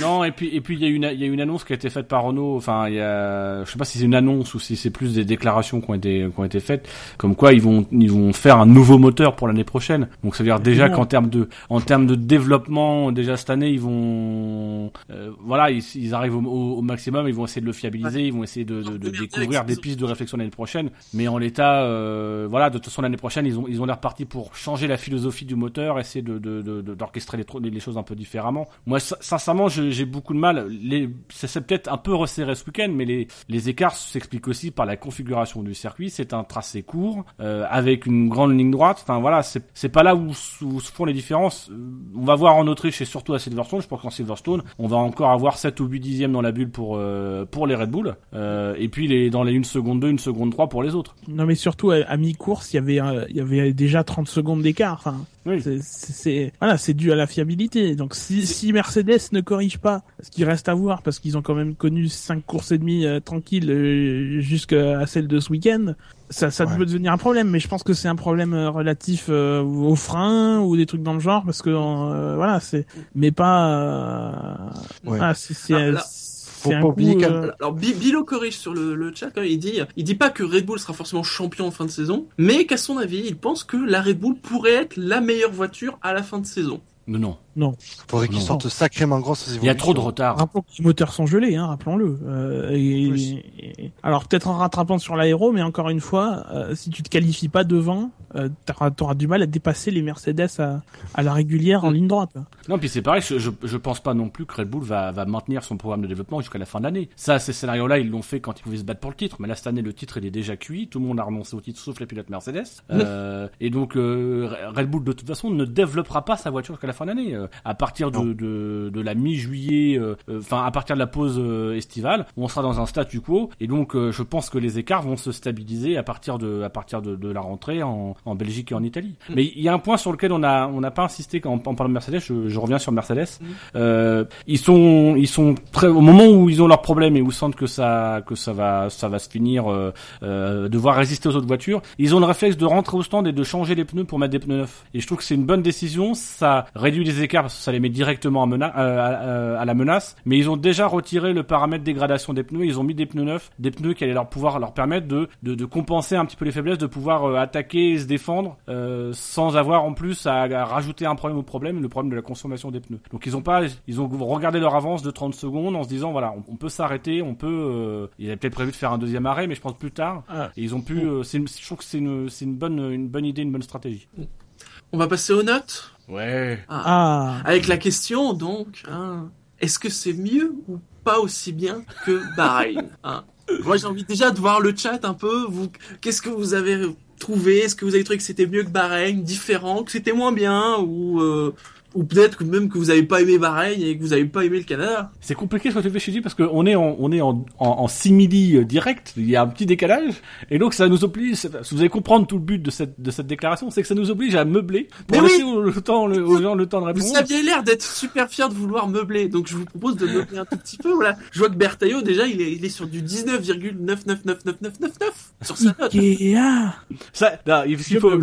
Non, et puis et puis il y a une il y a une annonce qui a été faite par Renault. Enfin, il y a je sais pas si c'est une annonce ou si c'est plus des déclarations qui ont été qui ont été faites, comme quoi ils vont ils vont faire un nouveau moteur pour l'année prochaine. Donc ça veut dire déjà qu'en termes de en termes de développement, déjà cette année ils vont euh, voilà ils, ils arrivent au, au- au maximum, ils vont essayer de le fiabiliser, ils vont essayer de, de, de découvrir des pistes de réflexion l'année prochaine. Mais en l'état, euh, voilà, de toute façon l'année prochaine ils ont ils ont l'air partis pour changer la philosophie du moteur, essayer de d'orchestrer les, choses un peu différemment. Moi, sin- sincèrement, j'ai beaucoup de mal. Les, ça s'est peut-être un peu resserré ce week-end, mais les, les écarts s'expliquent aussi par la configuration du circuit. C'est un tracé court, euh, avec une grande ligne droite. Enfin, voilà, c'est c'est pas là où, se font les différences. Euh, On va voir en Autriche et surtout à Silverstone. Je pense qu'en Silverstone, on va encore avoir 7 ou 8 dixièmes dans la bulle pour, euh, pour les Red Bull. Euh, et puis les, dans les 1 seconde 2, 1 seconde 3 pour les autres. Non, mais surtout, à, à mi-course, il y avait, euh, il y avait déjà 30 secondes d'écart. Enfin, Oui. c'est, voilà, c'est dû à la fiabilité. Donc, si, si Mercedes ne corrige pas, ce qui reste à voir, parce qu'ils ont quand même connu cinq courses et demie euh, tranquilles euh, jusqu'à celle de ce week-end, ça, ça Ouais. peut devenir un problème. Mais je pense que c'est un problème euh, relatif euh, aux freins ou des trucs dans le genre, parce que euh, voilà, c'est, mais pas, euh, Ouais. voilà, c'est, c'est, Ah, c'est faut pas oublier euh, Alors Bi- Bilo corrige sur le, le chat, il dit, il dit pas que Red Bull sera forcément champion en fin de saison, mais qu'à son avis, il pense que la Red Bull pourrait être la meilleure voiture à la fin de saison. Non, non. Faudrait qu'ils sortent sacrément grosses Il y a trop de retard. Rappelons que les moteurs sont gelés, hein, rappelons-le. Euh, et- Oui. et- alors peut-être en rattrapant sur l'aéro, mais encore une fois, euh, si tu te qualifies pas devant, euh, t'auras, du mal à dépasser les Mercedes à, à la régulière en ligne droite. Non, puis c'est pareil, je, je, je pense pas non plus que Red Bull va, va maintenir son programme de développement jusqu'à la fin de l'année. Ça, ces scénarios-là, ils l'ont fait quand ils pouvaient se battre pour le titre, mais là, cette année, le titre, il est déjà cuit, tout le monde a renoncé au titre, sauf les pilotes Mercedes. Euh, et donc, euh, Red Bull, de toute façon, ne développera pas sa voiture jusqu'à la la fin d'année. Euh, à partir de, de, de la mi-juillet, euh, euh, enfin à partir de la pause estivale, on sera dans un statu quo et donc je pense que les écarts vont se stabiliser à partir de à partir de, de la rentrée en, en Belgique et en Italie. Mais il y a un point sur lequel on a on n'a pas insisté quand on, on parle de Mercedes. Je, je reviens sur Mercedes. Euh, ils sont ils sont très au moment où ils ont leurs problèmes et où sentent que ça que ça va ça va se finir euh, euh, devoir résister aux autres voitures. Ils ont le réflexe de rentrer au stand et de changer les pneus pour mettre des pneus neufs. Et je trouve que c'est une bonne décision. Ça réduit les écarts parce que ça les met directement à, mena- euh, à, à la menace. Mais ils ont déjà retiré le paramètre dégradation des pneus. Ils ont mis des pneus neufs, des pneus qui allaient leur pouvoir leur permettre de de, de compenser un petit peu les faiblesses, de pouvoir euh, attaquer et se défendre euh, sans avoir en plus à, à rajouter un problème au problème, le problème de la consommation des pneus. Donc ils ont pas, ils ont regardé leur avance de 30 secondes en se disant voilà, on, on peut s'arrêter, on peut. Euh, il avait peut-être prévu de faire un deuxième arrêt, mais je pense plus tard. Ah. Et ils ont pu. euh, une- je trouve que c'est une, c'est une bonne, une bonne idée, une bonne stratégie. On va passer aux notes. Ouais. Ah, Avec la question, donc, hein, est-ce que c'est mieux ou pas aussi bien que Bahreïn hein? Moi, j'ai envie déjà de voir le chat un peu. Vous, qu'est-ce que vous avez trouvé? Est-ce que vous avez trouvé que c'était mieux que Bahreïn, différent, que c'était moins bien, ou euh, ou peut-être que même que vous avez pas aimé Bahreïn et que vous avez pas aimé le Canada C'est compliqué ce que tu fais, Chidi, parce qu'on est en, on est en, en, en simili euh, direct. Il y a un petit décalage. Et donc, ça nous oblige, si vous allez comprendre tout le but de cette, de cette déclaration, c'est que ça nous oblige à meubler pour Mais laisser au- le temps, le- aux gens le temps de répondre. Vous aviez l'air d'être super fier de vouloir meubler, donc je vous propose de meubler un tout petit peu. Voilà, je vois que Bertaillot déjà, il est, il est sur du 19,999999 sur sa note. Ikea. Ça, non, il Je faut, faut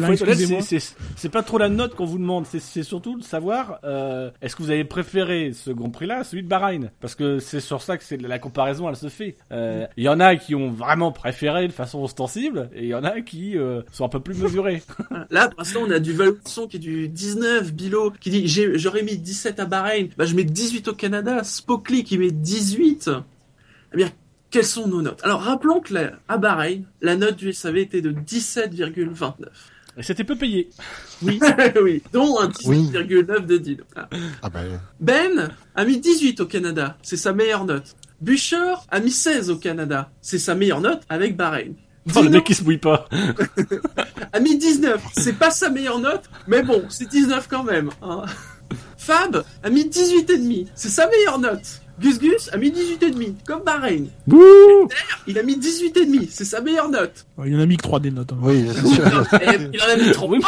c'est- pas trop la note qu'on vous demande, c'est- c'est surtout de savoir euh, est-ce que vous avez préféré ce Grand Prix-là, celui de Bahreïn, parce que c'est sur ça que c'est la comparaison, elle se fait. Euh, Il y en a qui ont vraiment préféré de façon ostensible, et il y en a qui euh, sont un peu plus mesurés. Là, pour l'instant, on a du Valson qui est du 19, Bilo qui dit j'aurais mis 17 à Bahreïn, bah je mets 18 au Canada, Spokely qui met 18. Eh bien, quelles sont nos notes? Alors, rappelons que à Bahreïn, la note du SAV était de 17,29. Et c'était peu payé. Oui, oui, dont un 18,9 de Dino. Ah. Ah ben, Ben a mis 18 au Canada, c'est sa meilleure note. Bûcher a mis 16 au Canada, c'est sa meilleure note avec Bahreïn. Oh, le Dino mec qui se mouille pas. a mis 19, c'est pas sa meilleure note, mais bon, c'est 19 quand même. hein. Fab a mis 18,5, c'est sa meilleure note. Gus Gus a mis 18,5, comme Bahreïn. Bouh Il a mis 18,5, c'est sa meilleure note. Oh, Il en a mis que 3 des notes. hein. oui, sûr. Il en a mis 3. Oui,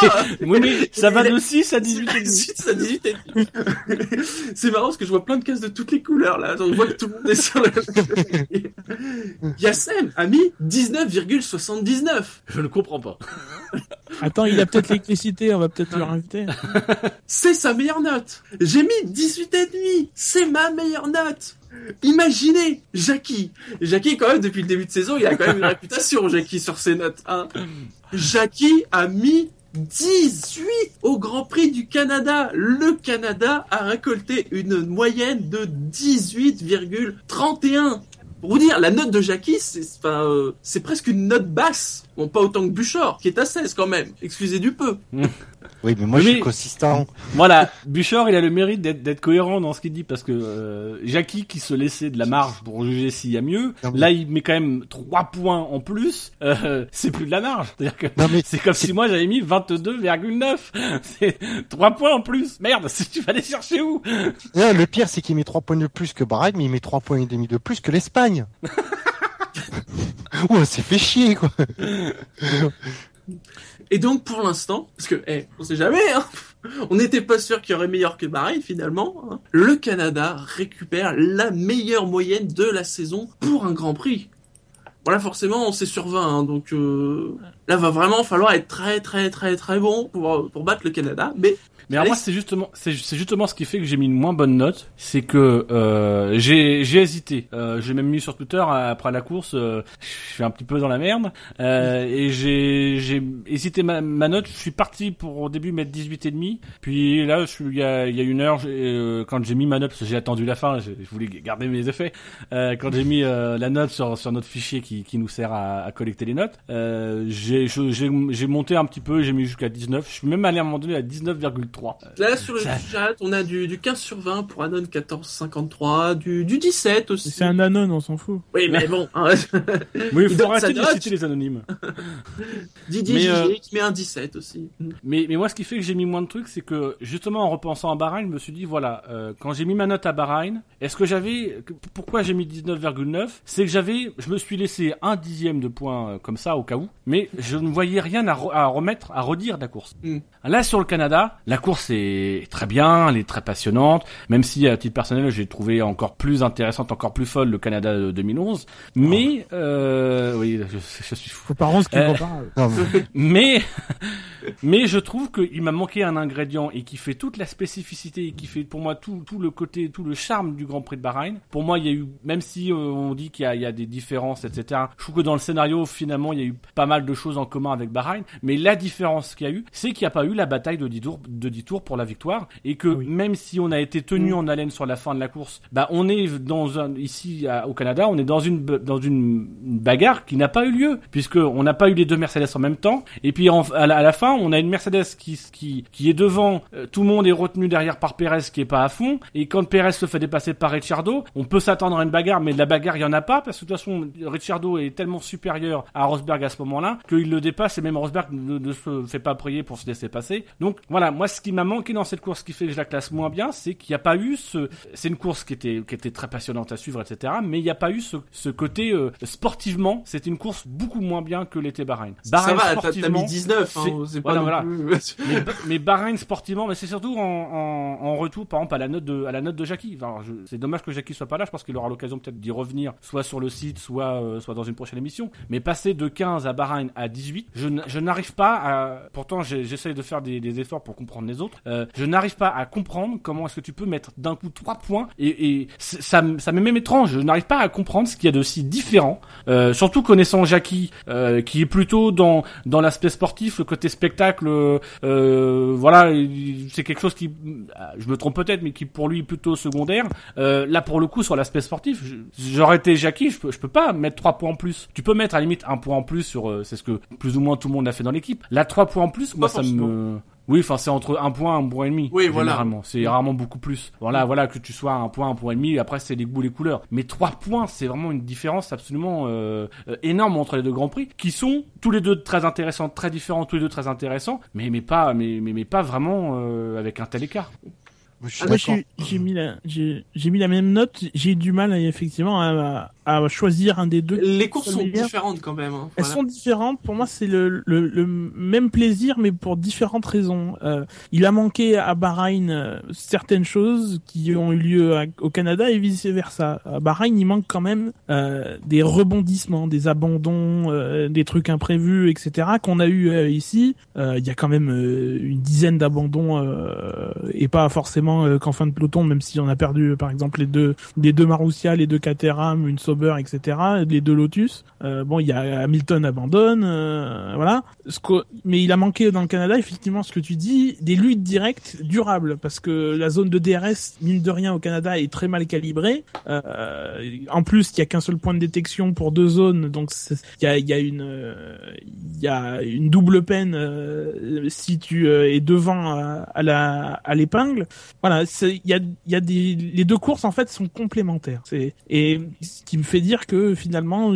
mais, oui, mais ça va de 6 à 18 et demi. Ensuite, ça 18 et demi. C'est marrant parce que je vois plein de cases de toutes les couleurs là. On voit que tout le monde est sur le. Yassem a mis 19,79. Je ne comprends pas. Attends, il a peut-être l'électricité, on va peut-être le réinviter. C'est sa meilleure note. J'ai mis 18 et demi. C'est ma meilleure note. Imaginez, Jackie. Jackie, quand même, depuis le début de saison, il a quand même une réputation, Jackie, sur ses notes. Hein. Jackie a mis 18 au Grand Prix du Canada. Le Canada a récolté une moyenne de 18,31. Pour vous dire, la note de Jackie, c'est enfin, euh, presque une note basse. Bon, pas autant que Buchor, qui est à 16 quand même. Excusez du peu. Oui, mais moi je mais- suis consistant. Voilà, Bouchard, il a le mérite d'être cohérent dans ce qu'il dit parce que euh, Jackie qui se laissait de la marge pour juger s'il y a mieux, Non, mais- là il met quand même 3 points en plus, euh, c'est plus de la marge. C'est-à-dire que c'est comme si moi j'avais mis 22,9. C'est 3 points en plus. Merde, si tu vas aller chercher où? Non, le pire c'est qu'il met 3 points de plus que Bahreïn, mais il met 3 points et demi de plus que l'Espagne. Ouh, on s'est fait chier quoi. Et donc pour l'instant, parce que eh, on sait jamais, hein, on n'était pas sûr qu'il y aurait meilleur que Bahreïn finalement. hein, le Canada récupère la meilleure moyenne de la saison pour un Grand Prix. Voilà, forcément, c'est sur 20, hein, donc euh, là va vraiment falloir être très très très très bon pour pour battre le Canada. Mais Mais alors moi c'est justement c'est c'est justement ce qui fait que j'ai mis une moins bonne note, c'est que euh, j'ai j'ai hésité. Euh, j'ai même mis sur Twitter euh, après la course, euh, je suis un petit peu dans la merde euh, et j'ai j'ai hésité ma, ma note. Je suis parti pour au début mettre 18 et demi, puis là je suis il y a y a une heure j'ai, euh, quand j'ai mis ma note parce que j'ai attendu la fin, je, je voulais garder mes effets. Euh, quand j'ai mis la note sur sur notre fichier qui qui nous sert à, à collecter les notes, euh, j'ai j'ai je- j'ai j'ai monté un petit peu, j'ai mis jusqu'à 19. Je suis même allé à un moment donné à 19,3. Là, sur le Ça- chat, on a du, du 15 sur 20 pour Anon 1453, du, du 17 aussi. C'est un anon, on s'en fout. Oui, mais bon, hein, Oui, il faut arrêter de note. citer les anonymes. Didier Mais, Gigé euh, qui met un 17 aussi. Mais, mais moi, ce qui fait que j'ai mis moins de trucs, c'est que justement en repensant à Bahreïn, je me suis dit voilà, euh, quand j'ai mis ma note à Bahreïn, est-ce que j'avais, pourquoi j'ai mis 19,9 C'est que j'avais, je me suis laissé un dixième de point euh, comme ça au cas où, mais je ne voyais rien à, re- à remettre, à redire de la course. Mm. Là sur le Canada, la course est très bien, elle est très passionnante, même si à titre personnel j'ai trouvé encore plus intéressante, encore plus folle le Canada de 2011. Mais euh, oui, je, je suis fou. Ce qui Euh, mais- Mais, je trouve qu'il m'a manqué un ingrédient et qui fait toute la spécificité et qui fait pour moi tout, tout le côté, tout le charme du Grand Prix de Bahreïn. Pour moi, il y a eu, même si euh, on dit qu'il y a, il y a des différences, etc. Je trouve que dans le scénario, finalement, il y a eu pas mal de choses en commun avec Bahreïn. Mais la différence qu'il y a eu, c'est qu'il n'y a pas eu la bataille de 10 tours, de 10 tours pour la victoire et que Oui. même si on a été tenu en haleine sur la fin de la course, bah on est dans un, ici à- au Canada, on est dans une dans une bagarre qui n'a pas eu lieu puisque on n'a pas eu les deux Mercedes en même temps et puis en- à, la, à la fin, on a une Mercedes qui qui qui est devant, euh, tout le monde est retenu derrière par Perez qui est pas à fond et quand Perez se fait dépasser par Ricciardo, on peut s'attendre à une bagarre mais de la bagarre il y en a pas parce que de toute façon Ricciardo est tellement supérieur à Rosberg à ce moment-là qu'il le dépasse et même Rosberg ne, ne se fait pas prier pour se laisser passer. Donc voilà, moi ce qui m'a manqué dans cette course qui fait que je la classe moins bien, c'est qu'il n'y a pas eu ce. C'est une course qui était qui était très passionnante à suivre, etc. Mais il n'y a pas eu ce, ce côté euh, sportivement. C'était une course beaucoup moins bien que l'était Bahreïn. Ça Bahreïn va, t'as- mis 19, hein, c'est- c'est pas voilà, non voilà. plus... mais, mais Bahreïn sportivement, mais c'est surtout en, en, en retour, par exemple, à la note de, à la note de Jackie. Enfin, c'est dommage que Jackie soit pas là. Je pense qu'il aura l'occasion peut-être d'y revenir, soit sur le site, soit, euh, soit dans une prochaine émission. Mais passer de 15 à Bahreïn à 18, je, n'arrive pas à, pourtant j'essaye de faire des, des efforts pour comprendre les autres. Euh, je n'arrive pas à comprendre comment est-ce que tu peux mettre d'un coup trois points et, et ça, ça m'est même étrange. Je n'arrive pas à comprendre ce qu'il y a de si différent. Euh, surtout connaissant Jackie, euh, qui est plutôt dans dans l'aspect sportif, le côté spectacle. euh, voilà, il- c'est quelque chose qui, je me trompe peut-être, mais qui pour lui est plutôt secondaire. Euh, là, pour le coup, sur l'aspect sportif, j'aurais été Jackie, je peux, je peux pas mettre trois points en plus. Tu peux mettre à la limite un point en plus sur, euh, c'est ce que plus ou moins tout le monde a fait dans l'équipe. Là, trois points en plus, moi, ça forcément. me, oui, enfin, c'est entre un point, un point et demi. Oui, voilà. généralement. C'est rarement beaucoup plus. Voilà, voilà, que tu sois à un point, un point et demi. Après, c'est les goûts, les couleurs. Mais trois points, c'est vraiment une différence absolument euh, euh, énorme entre les deux grands prix, qui sont tous les deux très intéressants, très différents, tous les deux très intéressants, mais mais pas, mais mais, mais pas vraiment euh, avec un tel écart. Je Ah, j'ai j'ai mis la, j'ai j'ai mis la même note. J'ai eu du mal, effectivement, à, à choisir un des deux. Les courses sont différentes quand même. hein, Elles voilà. sont différentes. Pour moi, c'est le, le, le même plaisir, mais pour différentes raisons. Euh, il a manqué à Bahreïn euh, certaines choses qui ont eu lieu à- au Canada et vice versa. À Bahreïn, il manque quand même euh, des rebondissements, des abandons, euh, des trucs imprévus, etc. qu'on a eu euh, ici. Euh, Il y a quand même euh, une dizaine d'abandons euh, et pas forcément euh, qu'en fin de peloton, même si on a perdu, euh, par exemple, les deux, les deux Marussia, les deux Caterham, une Sauber, etc. Les deux Lotus. Euh, bon, il y a Hamilton abandonne, voilà. Ce qu'au- mais il a manqué dans le Canada, effectivement, ce que tu dis, des luttes directes durables, parce que la zone de DRS, mine de rien, au Canada, est très mal calibrée. En plus, il y a qu'un seul point de détection pour deux zones, donc il y a, y a une, y a une double peine euh, si tu euh, es devant à la à l'épingle. Voilà, il y a, y a des les deux courses en fait sont complémentaires. C'est et ce qui me fait dire que finalement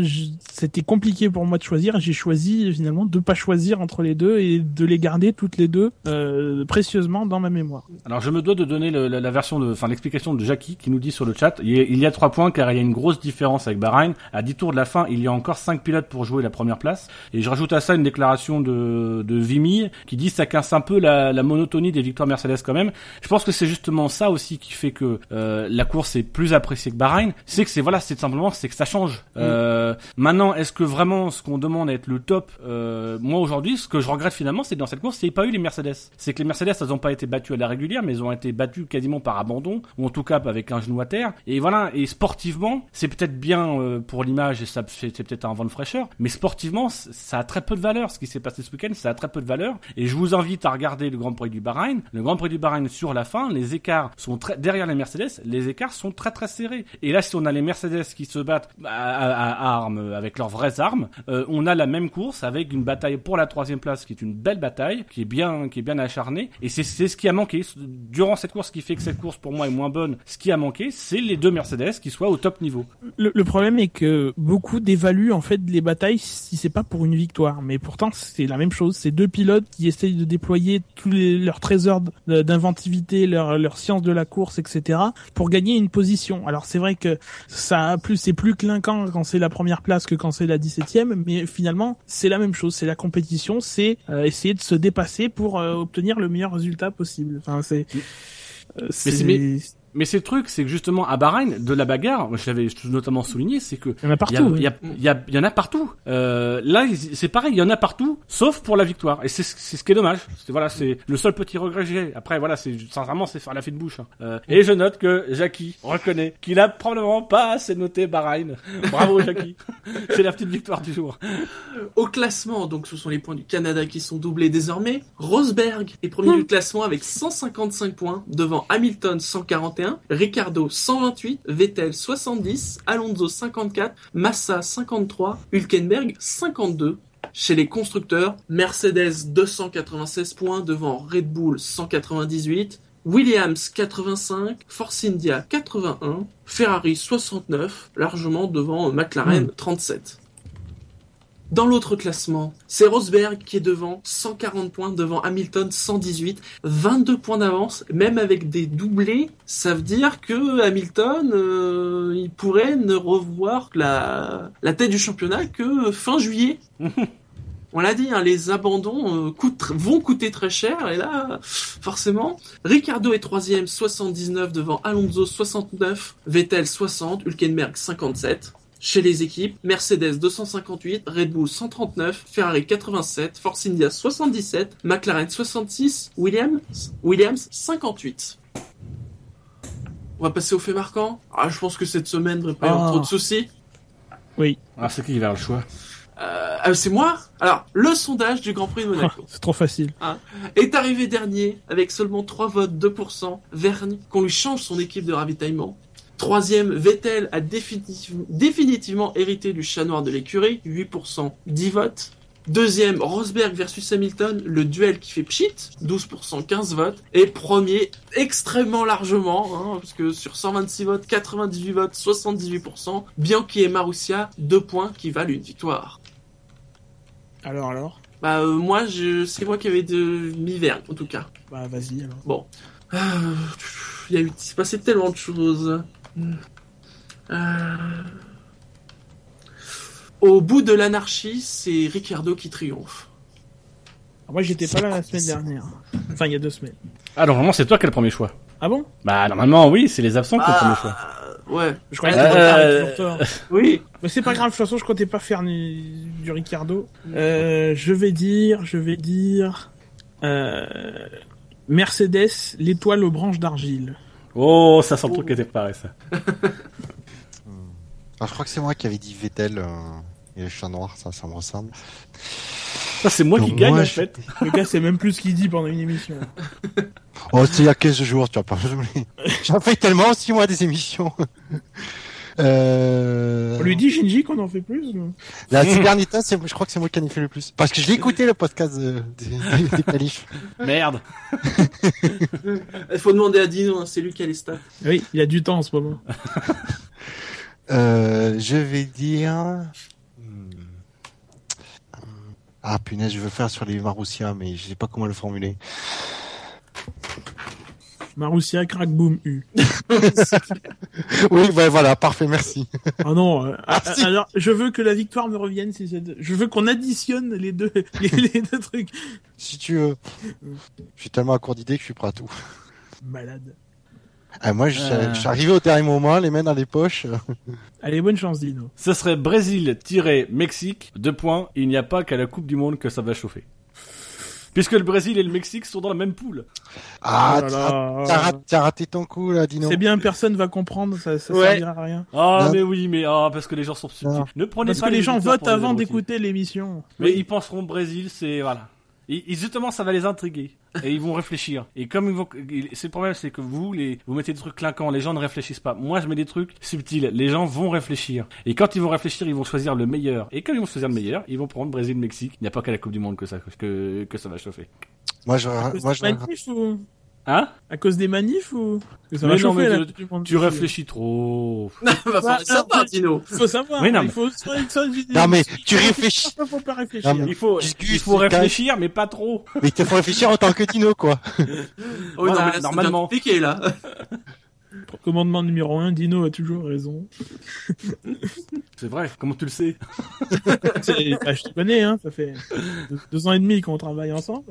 c'était compliqué pour moi de choisir. J'ai choisi finalement de pas choisir entre les deux et de les garder toutes les deux euh, précieusement dans ma mémoire. Alors je me dois de donner la, la version de, enfin l'explication de Jackie qui nous dit sur le chat, il y, a, il y a trois points car il y a une grosse différence avec Bahreïn. À 10 tours de la fin, il y a encore cinq pilotes pour jouer la première place. Et je rajoute à ça une déclaration de, de Vimy qui dit ça casse un peu la, la monotonie des victoires Mercedes quand même. Je pense que c'est justement ça aussi qui fait que euh, la course est plus appréciée que Bahreïn. C'est que c'est voilà, c'est simplement c'est que ça change. Euh, maintenant, est-ce que vraiment ce qu'on demande à être le top euh, Moi aujourd'hui, ce que je regrette finalement, c'est que dans cette course, c'est pas eu les Mercedes. C'est que les Mercedes, elles ont pas été battues à la régulière, mais elles ont été battues quasiment par abandon ou en tout cas avec un genou à terre. Et voilà. Et sportivement, c'est peut-être bien pour l'image et ça c'est peut-être un vent de fraîcheur, mais sportivement, ça a très peu de valeur. Ce qui s'est passé ce week-end, ça a très peu de valeur. Et je vous invite à regarder le Grand Prix du Bahreïn. Le Grand Prix du Bahreïn sur la fin, les écarts sont très derrière les Mercedes, les écarts sont très très serrés. Et là, si on a les Mercedes qui se battent à, armes, avec leurs vraies armes. Euh, on a la même course avec une bataille pour la troisième place, qui est une belle bataille, qui est bien, qui est bien acharnée. Et c'est ce qui a manqué durant cette course, qui fait que cette course pour moi est moins bonne. Ce qui a manqué, c'est les deux Mercedes qui soient au top niveau. Le, problème est que beaucoup d'évaluent en fait les batailles si c'est pas pour une victoire, mais pourtant c'est la même chose. C'est deux pilotes qui essayent de déployer tous les, leurs trésors d'inventivité, leur, leur science de la course, etc. pour gagner une position. Alors c'est vrai que ça a plus, c'est plus clinquant quand c'est la première place que quand c'est la 17e, mais finalement c'est la même chose. C'est la compétition, c'est euh, essayer de se dépasser pour euh, obtenir le meilleur résultat possible. Enfin c'est euh, c'est- mais- c'est le truc, c'est que justement à Bahreïn, de la bagarre, moi je l'avais notamment souligné, c'est que il y en a il y, a- partout. il y, a- il y, a- il y en a partout. Euh, là, c'est pareil, il y en a partout, sauf pour la victoire. Et c'est ce c'est ce qui est dommage. C'est voilà, c'est le seul petit regret que j'ai. Après, voilà, c'est sincèrement, c'est faire la fine bouche. hein. Euh, et je note que Jackie reconnaît qu'il a probablement pas assez noté Bahreïn. Bravo Jackie. c'est la petite victoire du jour. Au classement, donc ce sont les points du Canada qui sont doublés désormais. Rosberg est premier du classement avec 155 points devant Hamilton 141, Ricardo 128, Vettel 70, Alonso 54, Massa 53, Hülkenberg 52. Chez les constructeurs, Mercedes 296 points devant Red Bull 198, Williams 85, Force India 81, Ferrari 69, largement devant McLaren 37. Dans l'autre classement, c'est Rosberg qui est devant, 140 points devant Hamilton, 118, 22 points d'avance, même avec des doublés, ça veut dire que Hamilton, euh, il pourrait ne revoir la, la tête du championnat que fin juillet. On l'a dit, hein, les abandons euh, coûtent- vont coûter très cher, et là, forcément, Ricardo est troisième, 79 devant Alonso, 69, Vettel 60, Hülkenberg 57. Chez les équipes, Mercedes 258, Red Bull 139, Ferrari 87, Force India 77, McLaren 66, Williams, Williams 58. On va passer au fait marquant. Ah, je pense que cette semaine ne devrait pas y avoir Ah. trop de soucis. Oui, Ah, c'est qui qui va avoir le choix? Euh, ah, c'est moi? Alors, le sondage du Grand Prix de Monaco c'est trop facile. est arrivé dernier avec seulement 3 votes, 2%. Vergne, qu'on lui change son équipe de ravitaillement. Troisième, Vettel a définitiv- définitivement hérité du chat noir de l'écurie, 8%, 10 votes. Deuxième, Rosberg versus Hamilton, le duel qui fait pchit, 12%, 15 votes. Et premier, extrêmement largement, hein, parce que sur 126 votes, 98 votes, 78%, Bianchi et Marussia, deux points qui valent une victoire. Alors, alors? Bah euh, moi, je, c'est moi qui avais de mis Vergne, en tout cas. Bah, vas-y, alors. Bon. Euh, Il y a eu, s'est passé tellement de choses. Euh, Au bout de l'anarchie, c'est Ricardo qui triomphe. Alors, moi, j'étais pas là la semaine dernière. Enfin, il y a deux semaines. Ah, normalement, c'est toi qui as le premier choix. Ah bon? Bah, normalement, oui, c'est les absents qui ont le premier choix. Ah, ouais. Je croyais Euh, que tort. Oui. Mais c'est pas grave, de toute façon, je comptais pas faire ni- du Ricardo. Euh, je vais dire, je vais dire... Euh, Mercedes, l'étoile aux branches d'argile. Oh, ça sent le truc qui était préparé, ça. Alors, je crois que c'est moi qui avais dit Vettel euh, et le chat noir, ça, ça me ressemble. Ça, c'est moi qui gagne, moi, en je- fait. Le gars, c'est même plus ce qu'il dit pendant une émission. Oh, c'était il y a 15 jours, tu vas pas. J'en fais tellement aussi, moi, des émissions. Euh... On lui dit, Shinji, qu'on en fait plus temps, c'est- je crois que c'est moi qui en ai fait le plus. Parce que je l'ai écouté, le podcast de- des, des qualifs. Merde. Il faut demander à Dino, hein, c'est lui qui a les stats. Oui, il a du temps en ce moment. Euh, je vais dire... hmm. Ah, punaise, je veux faire sur les Marussia, mais je sais pas comment le formuler. Marussia, crack, boom, U. Oui, ben voilà, parfait, merci. Ah non, euh, alors je veux que la victoire me revienne. Si Je veux qu'on additionne les deux, les, les deux trucs. Si tu veux. Je suis tellement à court d'idées que je suis prêt à tout. Malade. Ah, moi, je, Euh. je suis arrivé au dernier moment, les mains dans les poches. Allez, bonne chance, Dino. Ce serait Brésil-Mexique, deux points, il n'y a pas qu'à la Coupe du Monde que ça va chauffer. Puisque le Brésil et le Mexique sont dans la même poule. Ah, Oh t'as raté, ton coup, là, Dino. C'est bien, personne va comprendre, ça, ça Ouais. servira à rien. Ah, Non. mais oui, mais ah, parce que les gens sont subtils. Ne prenez Parce pas que les gens votent avant d'écouter l'émission. Mais ils penseront Brésil, c'est voilà. Et, et justement, ça va les intriguer. Et ils vont réfléchir. Et comme ils vont, c'est le problème, c'est que vous, les, vous mettez des trucs clinquants, les gens ne réfléchissent pas. Moi, je mets des trucs subtils. Les gens vont réfléchir. Et quand ils vont réfléchir, ils vont choisir le meilleur. Et comme ils vont choisir le meilleur, ils vont prendre Brésil, Mexique. Il n'y a pas qu'à la Coupe du Monde que ça, que, que ça va chauffer. Moi, je, moi, je, Hein? à cause des manifs ou Parce que ça Mais va non, chauffer mais tu- Tu réfléchis trop. Va falloir Bah, le savoir, alors, Dino. Il faut savoir. Oui, non, il mais- faut ça, ça, j'ai- Non, mais il tu faut réfléchis. réfléchir, faut pas réfléchir. Non, mais- Il faut, il faut réfléchir, mais pas trop. mais il faut réfléchir en tant que Dino, quoi. Oh, oui, Voilà, non, mais là, c'est normalement. compliqué, là. Commandement numéro 1, Dino a toujours raison. C'est vrai. Comment tu le sais? C'est- bah, je te connais, hein, ça fait deux, deux ans et demi qu'on travaille ensemble.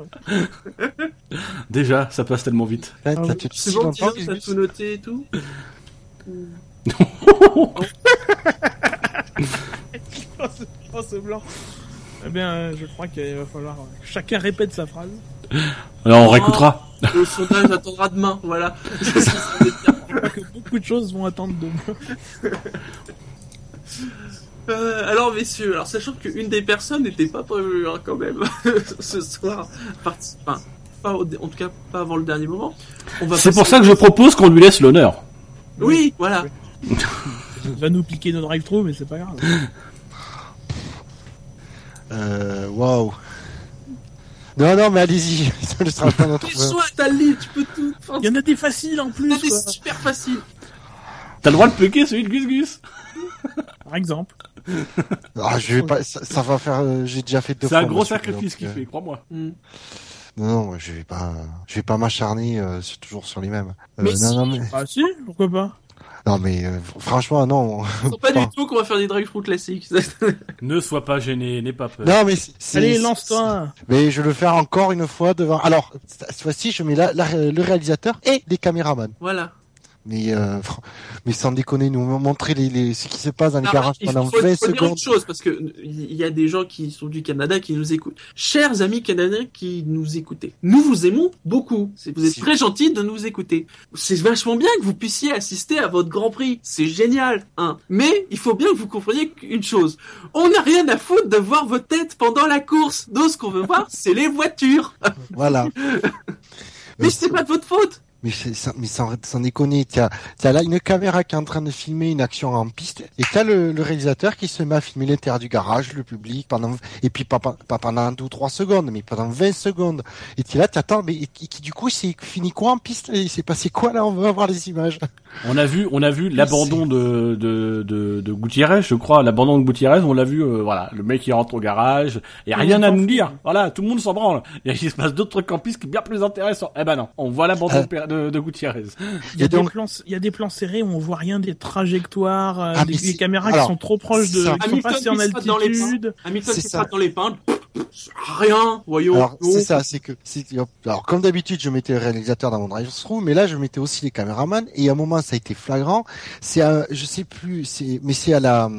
Déjà, ça passe tellement vite. Ah t'as oui. tout C'est bon, Dino, t'as tout noté et tout Oh, ce blanc. Eh bien, je crois qu'il va falloir que chacun répète sa phrase. Alors, on réécoutera. Le sondage attendra demain, voilà. Beaucoup de choses vont attendre de moi. Euh, alors messieurs, alors sachant qu'une des personnes n'était pas prévue hein, quand même ce soir, enfin, pas au- en tout cas pas avant le dernier moment. On va C'est pour ça que je propose qu'on lui laisse l'honneur. Oui, voilà. Il va nous piquer nos drive-thru, mais c'est pas grave. Euh, waouh. Non, non, mais allez-y. Ça ne sera pas notre. Mais soit t'as le lit, tu peux tout. Enfin, Il y en a des faciles en plus, des quoi. super faciles. T'as le droit de piquer celui de Gus Gus. Par exemple. Ah, je vais pas, ça, ça va faire, euh, j'ai déjà fait deux C'est fois. un gros sacrifice qu'il euh, fait, crois-moi. Hmm. Non, non, je vais pas, je vais pas m'acharner, euh, sur- toujours sur les mêmes. Euh, Mais non, si. non, mais, Ah si, pourquoi pas non, mais, euh, franchement, non. Faut pas du tout qu'on va faire des drive-thru classiques. Ne sois pas gêné, n'aie pas peur. Non, mais c'est- c'est- Allez, c'est- lance-toi Mais je vais le faire encore une fois devant. Alors, cette fois-ci, je mets la- la- le réalisateur et les caméramans. voilà. Mais, euh, mais sans déconner, nous montrer les, les, ce qui se passe dans les garages pendant faut- 20 faut dire secondes. autre chose parce que il y a des gens qui sont du Canada qui nous écoutent. Chers amis canadiens qui nous écoutez, nous vous aimons beaucoup. Vous êtes très gentils de nous écouter. C'est vachement bien que vous puissiez assister à votre Grand Prix. C'est génial, hein. Mais il faut bien que vous compreniez une chose. On n'a rien à foutre de voir vos têtes pendant la course. Nous, ce qu'on veut voir, c'est les voitures. Voilà. Mais c'est pas de votre faute. Mais, mais sans, sans déconner, t'as as là une caméra qui est en train de filmer une action en piste, et t'as le, le réalisateur qui se met à filmer l'intérieur du garage, le public, pendant et puis pas, pas, pas pendant deux ou trois secondes, mais pendant 20 secondes. Et t'es là, t'attends, mais et, qui du coup, c'est fini quoi en piste? Il s'est passé quoi là? On veut avoir les images. On a vu, on a vu l'abandon de, de, de, de Gutiérrez, je crois, l'abandon de Gutiérrez, on l'a vu, euh, voilà, le mec qui rentre au garage, et rien à nous dire, voilà, tout le monde s'en branle. Et il se passe d'autres trucs en piste qui sont bien plus intéressants. Eh ben non, on voit l'abandon Euh. de, de Gutiérrez. Il y, a donc- des plans, il y a des plans serrés où on voit rien des trajectoires, euh, Ah, des, caméras alors, qui sont trop proches de, qui Hamilton en qui se rate dans les altitude. Hamilton qui ça. frappe dans les pins. Rien, voyons. Alors c'est ça, c'est que c'est alors comme d'habitude je mettais le réalisateur dans mon drive-thru, mais là je mettais aussi les caméramans et à un moment ça a été flagrant. C'est à, je sais plus, c'est mais c'est à la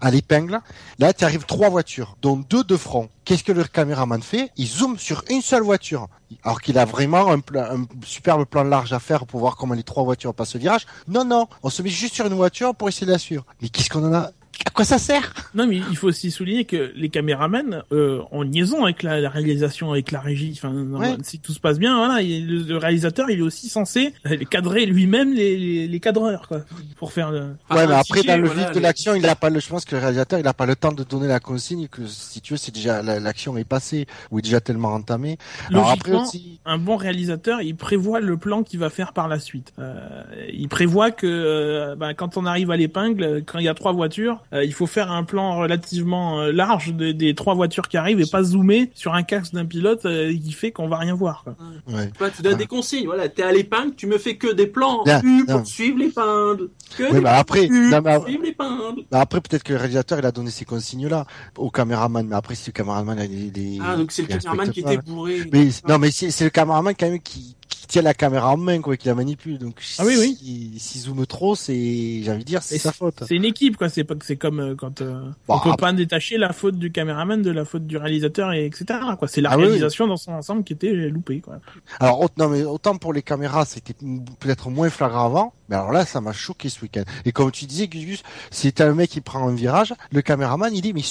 à l'épingle. Là tu arrives trois voitures, dont deux de front. Qu'est-ce que le caméraman fait? Il zoome sur une seule voiture, alors qu'il a vraiment un, un superbe plan large à faire pour voir comment les trois voitures passent le virage. Non non, on se met juste sur une voiture pour essayer de la suivre. Mais qu'est-ce qu'on en a À quoi ça sert? Non, mais il faut aussi souligner que les caméramans euh, en liaison avec la, la réalisation, avec la régie. Enfin, Ouais. si tout se passe bien, voilà, il- le, le réalisateur, il est aussi censé cadrer lui-même les, les, les cadreurs, quoi, pour faire. Le... Ouais, mais un après, dans le voilà, vif de les- l'action, il a pas le, je pense que le réalisateur, il a pas le temps de donner la consigne que, si tu veux, c'est déjà, la- l'action est passée, ou est déjà tellement entamée. Alors après aussi, un bon réalisateur, il prévoit le plan qu'il va faire par la suite. Euh, il prévoit que euh, bah, quand on arrive à l'épingle, quand il y a trois voitures, euh, il faut faire un plan relativement euh, large des, des trois voitures qui arrivent et pas zoomer sur un casque d'un pilote euh, qui fait qu'on va rien voir. Quoi. ouais. Ouais, tu donnes des consignes, voilà, t'es à l'épingle, tu me fais que des plans Bien, U bien. pour suivre l'épingle. Que Oui, des bah après, U non, mais pour après- suivre l'épingle. bah après, peut-être que le réalisateur, il a donné ces consignes-là au caméraman, mais après, si le caméraman, il, il, Ah, donc c'est le il caméraman qui était bourré. Mais, non, mais c'est, c'est le caméraman, quand même, qui tient la caméra en main, quoi, qui la manipule. Donc, Ah oui, oui. si- S'il zoome trop, c'est, j'ai envie de dire, c'est sa faute. C'est une équipe, quoi. C'est pas que c'est comme euh, quand euh, Bon, on peut pas détacher la faute du caméraman de la faute du réalisateur et etc. Quoi. C'est la Ah oui. réalisation dans son ensemble qui était loupée, quoi. Alors, autant, non, mais autant pour les caméras, c'était peut-être moins flagrant avant, mais alors là, ça m'a choqué ce week-end. Et comme tu disais, Gus, si t'as un mec qui prend un virage, le caméraman, il dit, mais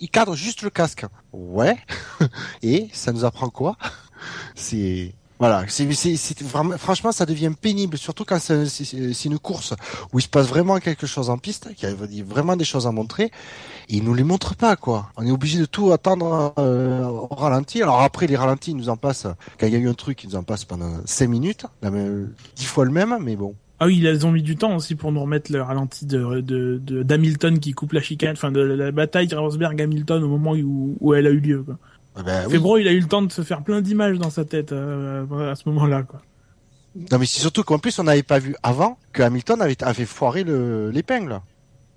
il cadre juste le casque. Ouais. Et ça nous apprend quoi? C'est voilà, franchement ça devient pénible, surtout quand c'est une course où il se passe vraiment quelque chose en piste, qu'il y a vraiment des choses à montrer, et ils nous les montrent pas quoi. On est obligé de tout attendre euh, au ralenti. Alors après les ralentis, ils nous en passent quand il y a eu un truc, ils nous en passent pendant 5 minutes, la même, 10 fois le même, mais bon. Ah oui, ils ont mis du temps aussi pour nous remettre le ralenti de de de- d'Hamilton qui coupe la chicane, enfin de la bataille Rosberg-Hamilton au moment où, elle a eu lieu. Ben, oui. Febro, il a eu le temps de se faire plein d'images dans sa tête euh, à ce moment-là. Quoi. Non mais c'est surtout qu'en plus on n'avait pas vu avant que Hamilton avait, avait foiré le- l'épingle.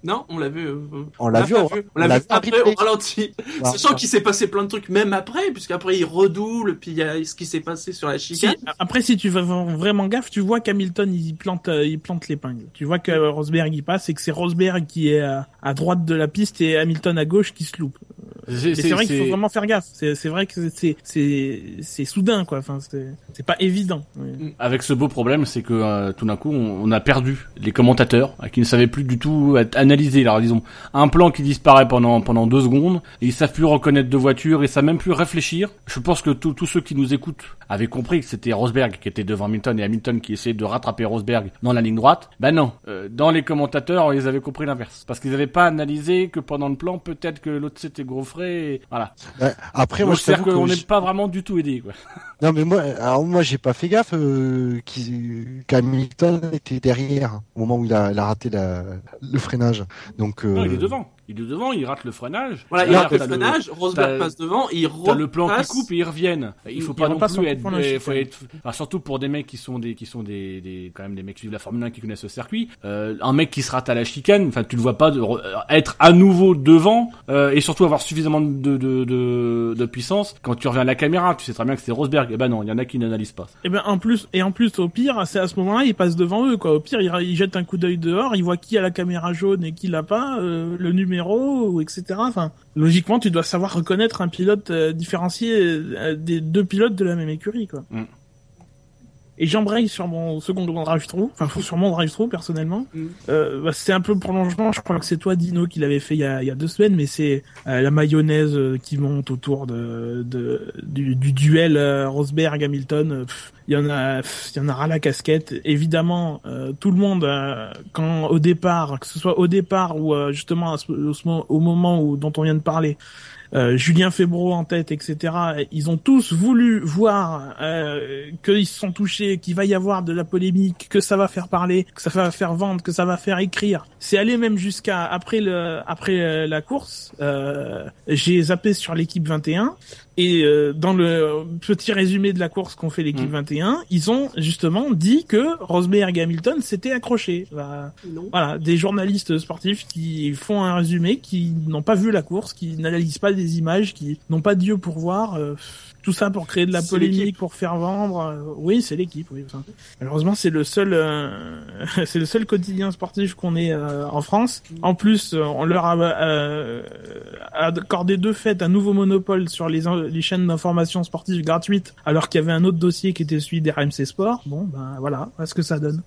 Non, on l'a vu. euh, On l'a vu On on l'a vu vu en après au ralenti. Voilà. Sachant qu'il s'est passé plein de trucs même après, puisqu'après il redouble, puis il y a ce qui s'est passé sur la Si, chicane. après, si tu vas vraiment gaffe, tu vois qu'Hamilton il plante, euh, il plante l'épingle. Tu vois que Rosberg il passe et que c'est Rosberg qui est à, à droite de la piste et Hamilton à gauche qui se loupe. C'est vrai qu'il faut vraiment faire gaffe. C'est vrai que c'est soudain quoi. Enfin c'est pas évident. Oui. Avec ce beau problème, c'est que euh, tout d'un coup, on, on a perdu les commentateurs euh, qui ne savaient plus du tout analyser. Alors disons, un plan qui disparaît pendant pendant deux secondes, et ils savent plus reconnaître deux voitures, et savent même plus réfléchir. Je pense que tous ceux qui nous écoutent avaient compris que c'était Rosberg qui était devant Hamilton et Hamilton qui essayait de rattraper Rosberg dans la ligne droite. Ben non, Euh, dans les commentateurs, ils avaient compris l'inverse, parce qu'ils n'avaient pas analysé que pendant le plan, peut-être que l'autre s'était gaufré. Voilà. Ouais, Après moi Donc c'est-à-dire t'avoue qu'on n'est pas vraiment du tout aidé. Quoi. Non mais moi, alors moi j'ai pas fait gaffe euh, qu'Hamilton était derrière au moment où il a, il a raté la, le freinage. Donc euh, Non, il est devant. Il est devant, il rate le freinage. Voilà, Et il rate le freinage, Rosberg passe devant, il T'as le plan qui repasse. coupe et ils reviennent. Il faut Il pas non repasse plus être, euh, faut être, enfin, surtout pour des mecs qui sont des, qui sont des, des, quand même des mecs qui suivent la Formule 1 qui connaissent ce circuit. Euh, un mec qui se rate à la chicane, enfin, tu le vois pas de, euh, être à nouveau devant, euh, et surtout avoir suffisamment de, de, de, de puissance. Quand tu reviens à la caméra, tu sais très bien que c'est Rosberg. Eh ben non, il y en a qui n'analysent pas. Et ben en plus et en plus au pire c'est à ce moment-là il passe devant eux quoi. Au pire il, il jette un coup d'œil dehors, il voit qui a la caméra jaune et qui l'a pas, euh, le numéro ou etc. Logiquement tu dois savoir reconnaître un pilote euh, différencié euh, des deux pilotes de la même écurie quoi. Mm. Et j'embraye sur mon second drive-thru, enfin sur mon drive-thru personnellement. Mm. Euh, bah, c'est un peu prolongement, je crois que c'est toi Dino qui l'avait fait il y a, il y a deux semaines, mais c'est euh, la mayonnaise euh, qui monte autour de, de du, du duel euh, Rosberg-Hamilton. euh, pff, Il y en a, pff, il y en a ras la casquette. Évidemment, euh, tout le monde, euh, quand au départ, que ce soit au départ ou euh, justement à ce- au, au moment où dont on vient de parler, euh, Julien Febro en tête, etc. Ils ont tous voulu voir euh, qu'ils se sont touchés, qu'il va y avoir de la polémique, que ça va faire parler, que ça va faire vendre, que ça va faire écrire. C'est allé même jusqu'à après le après euh, la course. euh, J'ai zappé sur l'équipe 21 et euh, dans le petit résumé de la course qu'ont fait l'équipe Mm. 21, ils ont justement dit que Rosberg et Hamilton s'étaient accrochés. Bah, Non. voilà, des journalistes sportifs qui font un résumé, qui n'ont pas vu la course, qui n'analysent pas des images, qui n'ont pas Dieu pour voir. euh, tout ça pour créer de la polémique, pour faire vendre. euh, oui, c'est l'équipe. Oui. Enfin, malheureusement, c'est le seul, euh, c'est le seul quotidien sportif qu'on ait euh, en France. En plus, euh, on leur a euh, accordé deux fêtes un nouveau monopole sur les, les chaînes d'information sportive gratuites, alors qu'il y avait un autre dossier qui était celui des RMC Sport. Bon, ben voilà, voilà ce que ça donne.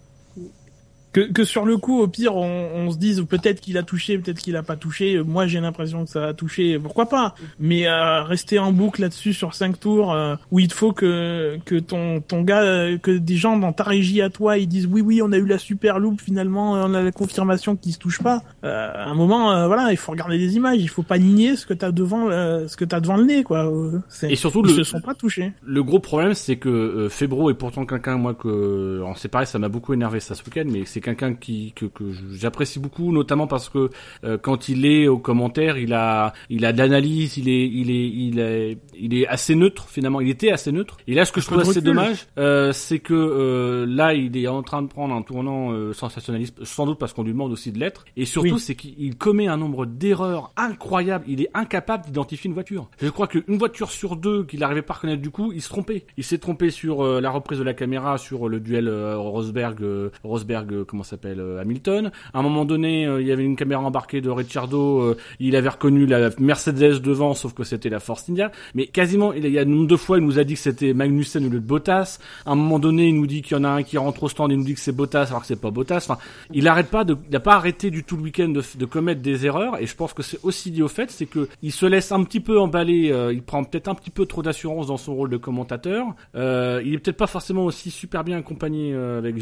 Que, que sur le coup, au pire, on, on se dise peut-être qu'il a touché, peut-être qu'il a pas touché. Moi, j'ai l'impression que ça a touché. Pourquoi pas? Mais euh, rester en boucle là-dessus sur cinq tours, euh, où il te faut que que ton ton gars, euh, que des gens dans ta régie à toi, ils disent oui oui, on a eu la super loupe finalement, on a la confirmation qu'ils se touchent pas. Euh, à un moment, euh, voilà, il faut regarder les images. Il faut pas nier ce que t'as devant, euh, ce que t'as devant le nez, quoi. Euh, Et surtout, ils le, se sont pas touchés. le gros problème, c'est que euh, Febro est pourtant quelqu'un, moi, que, c'est pareil, ça m'a beaucoup énervé ça ce week-end, mais c'est c'est quelqu'un qui que, que j'apprécie beaucoup, notamment parce que euh, quand il est aux commentaires, il a il a de l'analyse, il est il est il est il est assez neutre finalement. Il était assez neutre. Et là, ce que je trouve assez dommage, euh, c'est que euh, là, il est en train de prendre un tournant euh, sensationnaliste, sans doute parce qu'on lui demande aussi de l'être. Et surtout, Oui. c'est qu'il il commet un nombre d'erreurs incroyables. Il est incapable d'identifier une voiture. Je crois qu'une voiture sur deux qu'il n'arrivait pas à reconnaître du coup, il se trompait. Il s'est trompé sur euh, la reprise de la caméra sur le duel euh, Rosberg, euh, Rosberg, comment s'appelle, euh, Hamilton. À un moment donné, euh, il y avait une caméra embarquée de Ricciardo. euh, il avait reconnu la Mercedes devant, sauf que c'était la Force India. Mais quasiment, il y a un nombre de fois, il nous a dit que c'était Magnussen au lieu de Bottas. À un moment donné, il nous dit qu'il y en a un qui rentre au stand, il nous dit que c'est Bottas alors que c'est pas Bottas. Enfin, il arrête pas de, il a pas arrêté du tout le week-end de, de commettre des erreurs. Et je pense que c'est aussi lié au fait, c'est que il se laisse un petit peu emballer. euh, il prend peut-être un petit peu trop d'assurance dans son rôle de commentateur. Euh, il est peut-être pas forcément aussi super bien accompagné euh, avec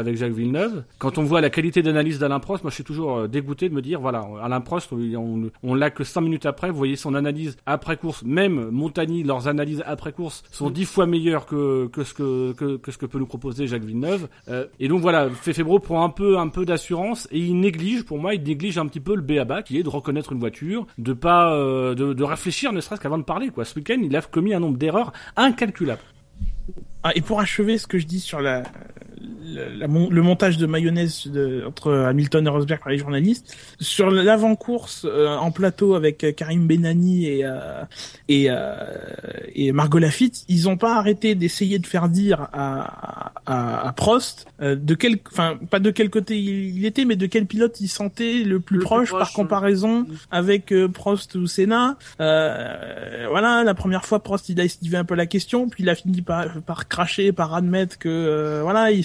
avec Jacques Villeneuve. Quand on voit la qualité d'analyse d'Alain Prost, moi je suis toujours euh, dégoûté de me dire voilà, Alain Prost, on, l'a que cinq minutes après. Vous voyez son analyse après course, même Montagny, leurs analyses après course sont dix fois meilleures que que ce que que, que ce que peut nous proposer Jacques Villeneuve. Euh, et donc voilà, Fefebro prend un peu un peu d'assurance et il néglige, pour moi, il néglige un petit peu le B.A.B.A. qui est de reconnaître une voiture, de pas euh, de, de réfléchir ne serait-ce qu'avant de parler quoi. Ce week-end, il a commis un nombre d'erreurs incalculables. Ah, et pour achever ce que je dis sur la, la mon- le montage de mayonnaise de, entre Hamilton et Rosberg par les journalistes, sur l'avant-course euh, en plateau avec euh, Karim Benani et euh, et, euh, et Margot Lafitte, ils ont pas arrêté d'essayer de faire dire à, à, à Prost euh, de quel, enfin pas de quel côté il, était, mais de quel pilote il sentait le plus Le plus proche, par ouais. comparaison avec euh, Prost ou Senna. Euh, voilà, la première fois Prost il a esquivé un peu la question, puis il a fini par, par cracher, par admettre que euh, voilà, il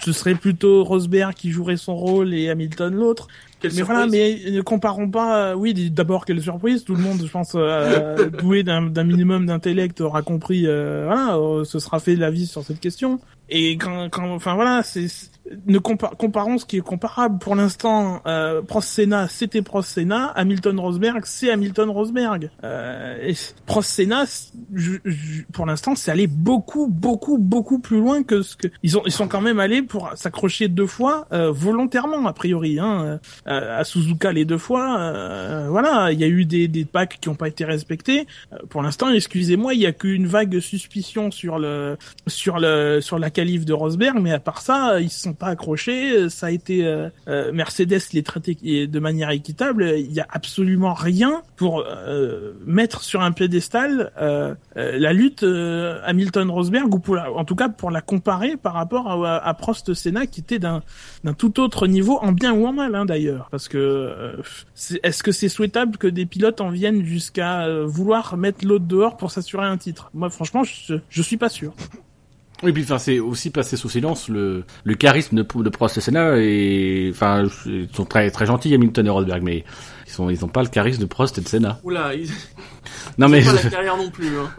ce serait plutôt Rosberg qui jouerait son rôle et Hamilton l'autre. Quelle Mais voilà, mais ne comparons pas. euh, Oui, d'abord quelle surprise. Tout le monde, je pense, euh, doué d'un minimum d'intellect aura compris. euh, voilà, euh, ce sera fait l'avis sur cette question. Et quand, quand, enfin voilà, c'est- ne compa- comparons ce qui est comparable. Pour l'instant, euh, Prost Senna, c'était Prost Senna. Hamilton Rosberg, c'est Hamilton Rosberg. Euh, et Prost Senna, c- je- je- pour l'instant, c'est allé beaucoup, beaucoup, beaucoup plus loin que ce que ils ont. Ils sont quand même allés pour s'accrocher deux fois euh, volontairement, a priori. Hein, euh, à Suzuka les deux fois. euh, voilà, il y a eu des, des packs qui n'ont pas été respectés. Euh, pour l'instant, excusez-moi, il y a qu'une vague suspicion sur le sur le sur la qualif de Rosberg, mais à part ça, ils sont pas accrochés. Ça a été euh, euh, Mercedes les traitait de manière équitable. Il y a absolument rien pour euh, mettre sur un piédestal euh, euh, la lutte euh, Hamilton-Rosberg ou pour la- en tout cas pour la comparer par rapport à, à Prost-Senna qui était d'un tout autre niveau, en bien ou en mal hein, d'ailleurs. Parce que euh, est-ce que c'est souhaitable que des pilotes en viennent jusqu'à euh, vouloir mettre l'autre dehors pour s'assurer un titre? Moi, franchement, je, je suis pas sûr. Oui, puis enfin, c'est aussi passé sous silence le, le charisme de, de Prost et Senna et enfin, ils sont très très gentils Hamilton et Rosberg, mais ils sont ils ont pas le charisme de Prost et de Senna. Oula, ils Non ils mais ont pas la carrière non plus. Hein.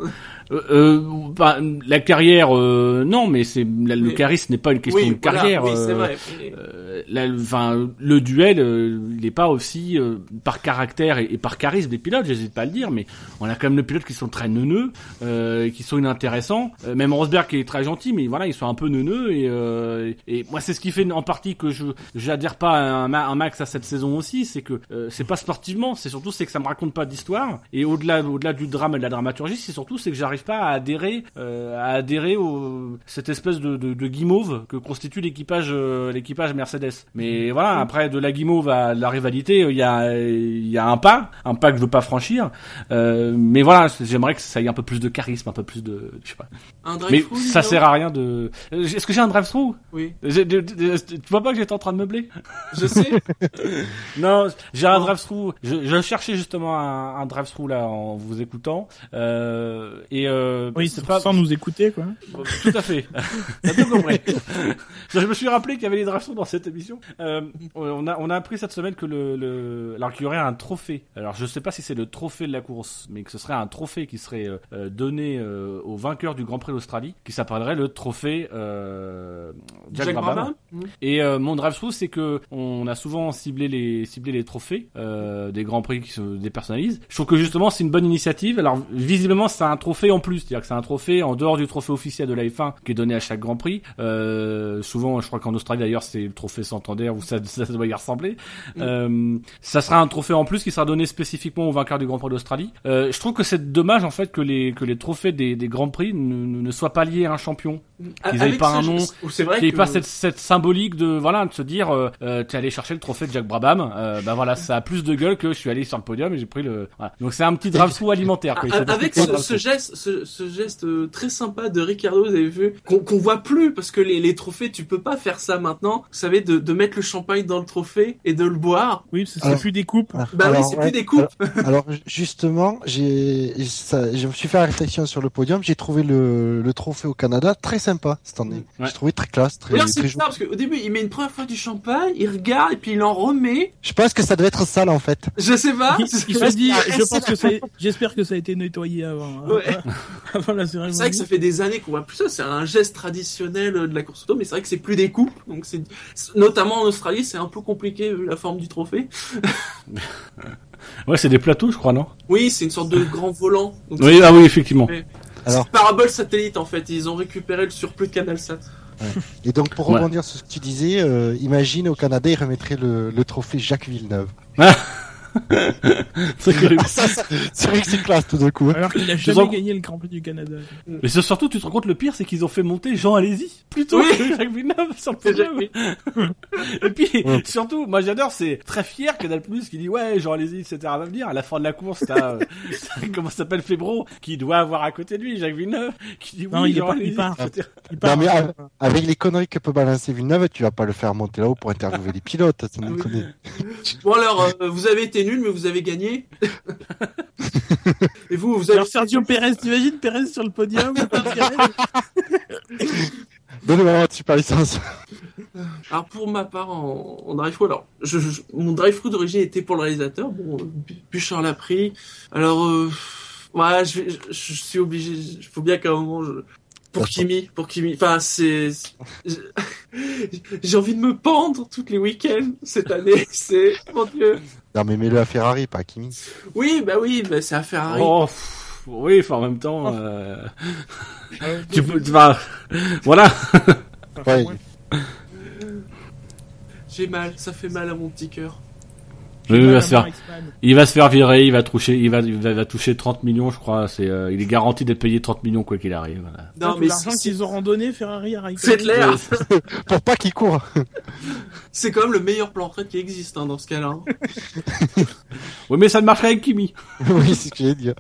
Euh, euh, bah, la carrière, euh, non, mais c'est le charisme n'est pas une question oui, de voilà, carrière. oui, c'est euh, vrai. euh, la- enfin, le duel, euh, il n'est pas aussi euh, par caractère et, et par charisme des pilotes, j'hésite pas à le dire, mais on a quand même des pilotes qui sont très neuneux, euh, qui sont inintéressants. Euh, même Rosberg qui est très gentil, mais voilà, ils sont un peu neuneux et, euh, et moi c'est ce qui fait en partie que je j'adhère pas à un, ma- un max à cette saison aussi, c'est que euh, c'est pas sportivement, c'est surtout c'est que ça me raconte pas d'histoire et au-delà au-delà du drame et de la dramaturgie, c'est surtout c'est que j'arrive pas à adhérer euh, à adhérer au cette espèce de, de, de guimauve que constitue l'équipage euh, l'équipage Mercedes. Mais voilà, après de la guimauve à la rivalité, il y a il y a un pas, un pas que je veux pas franchir. Euh, mais voilà, j'aimerais que ça ait un peu plus de charisme, un peu plus de je sais pas. Un Mais ça sert à rien de. Euh, Est-ce que j'ai un drive-through? Oui, Tu vois pas que j'étais en train de meubler? Je sais. Non, j'ai un drive-through. Je, je cherchais justement un, un drive-through là en vous écoutant. Euh, et euh, Oui, c'est sans nous écouter, quoi. Tout à fait. T'as tout compris. je me suis rappelé qu'il y avait les drive-through dans cette émission. Euh, on a on a appris cette semaine que le, le alors qu'il y aurait un trophée. Alors je sais pas si c'est le trophée de la course, mais que ce serait un trophée qui serait euh, donné euh, au vainqueur du Grand Prix d'Australie, qui s'appellerait le trophée euh, Jack, Jack Brabham. Brabham. Et euh, mon drive through c'est que on a souvent ciblé les ciblé les trophées euh, des grands prix qui se dépersonnalisent. Je trouve que justement c'est une bonne initiative. Alors visiblement c'est un trophée en plus, c'est-à-dire que c'est un trophée en dehors du trophée officiel de la F1 qui est donné à chaque Grand Prix. Euh, souvent, je crois qu'en Australie d'ailleurs c'est le trophée Santander où ça, ça doit y ressembler. Euh, ça sera un trophée en plus qui sera donné spécifiquement au vainqueur du Grand Prix d'Australie. Euh, je trouve que c'est dommage en fait que les que les trophées des, des grands prix ne, ne soient pas liés à un champion. Qu'ils Avec aient pas un nom, C'est vrai qu'il n'y ait que pas cette, cette symbolique de voilà de se dire euh, t'es allé chercher le trophée de Jack Brabham euh, bah voilà ça a plus de gueule que je suis allé sur le podium et j'ai pris le voilà. donc c'est un petit drive through alimentaire quoi. Avec ce, ce geste, ce, ce geste euh, très sympa de Ricardo, vous avez vu, qu'on qu'on voit plus parce que les, les trophées, tu peux pas faire ça maintenant. Vous savez, de, de mettre le champagne dans le trophée et de le boire. Oui, parce que c'est Alors- plus des coupes. Ah, Bah oui, alors, c'est ouais, plus des coupes. Alors justement, j'ai, ça- je me suis fait la réflexion sur le podium. J'ai trouvé le, le trophée au Canada très sympa cette année. Ouais. J'ai trouvé très classe, très, D'ailleurs, c'est bizarre parce qu'au début, il met une première fois du champagne, il regarde et puis il en remet. Je pense que ça devait être sale en fait. Je sais pas. Il, il se dit, je pense que j'espère que ça a été nettoyé avant, hein, Ouais. Avant la cérémonie. C'est vrai que ça fait des années qu'on voit plus ça. C'est un geste traditionnel euh, de la course auto, mais c'est vrai que c'est plus des coupes. Donc c'est notamment en Australie, c'est un peu compliqué vu la forme du trophée. ouais c'est des plateaux je crois non? Oui, c'est une sorte de grand volant. Donc oui ah oui effectivement Alors- parabole satellite en fait. Ils ont récupéré le surplus de CanalSat. Et donc pour Ouais. rebondir sur ce que tu disais, euh, imagine au Canada ils remettraient le, le trophée Jacques Villeneuve. c'est vrai que c'est classe tout d'un coup. hein. Alors qu'il a jamais gagné le Grand Prix du Canada. mais surtout tu te rends compte le pire c'est qu'ils ont fait monter Jean Alési plutôt Oui. que Jacques Villeneuve sur le podium et puis Ouais. surtout moi j'adore c'est très fier Canal Plus qui dit ouais Jean Alési etc va venir à la fin de la course t'as euh, comment ça s'appelle Fébro qui doit avoir à côté de lui Jacques Villeneuve qui dit oui Non, il est Jean pas- il Alési part. etc. Il part- Non, mais, ah, Avec les conneries que peut balancer Villeneuve, tu vas pas le faire monter là-haut pour interviewer les pilotes. Ça Oui. Bon alors, euh, vous avez été nul, mais vous avez gagné. Et vous, vous avez. Alors Sergio Perez, t'imagines Perez sur le podium Donnez-moi votre super licence. Alors pour ma part en, en drive alors je, je- mon drive through d'origine était pour le réalisateur. Bon, Bu- Bouchard l'a pris. Alors, euh, ouais, je, vais- je, je suis obligé. Il faut bien qu'à un moment, je, pour. Kimi, pour Kimi. Enfin, c'est. J'ai envie de me pendre tous les week-ends cette année. C'est mon Dieu. Non mais mets-le à Ferrari, pas à Kimi. Oui, bah oui, bah c'est à Ferrari. Oh, pff, oui, enfin en même temps, euh, tu peux, tu vas, voilà. Ouais. J'ai mal, ça fait mal à mon petit cœur. Oui, il va se faire, il va se faire virer, il va toucher, il va, il va, il va toucher 30 millions, je crois. C'est, euh, il est garanti d'être payé 30 millions quoi qu'il arrive. Voilà. Non, mais l'argent c'est qu'ils auront donné Ferrari à Raikkonen. c'est clair. Pour pas qu'il court. C'est quand même le meilleur plan retraite qui existe hein, dans ce cas-là. hein. Oui, mais ça ne marcherait avec Kimi. oui, c'est ce que j'allais dire.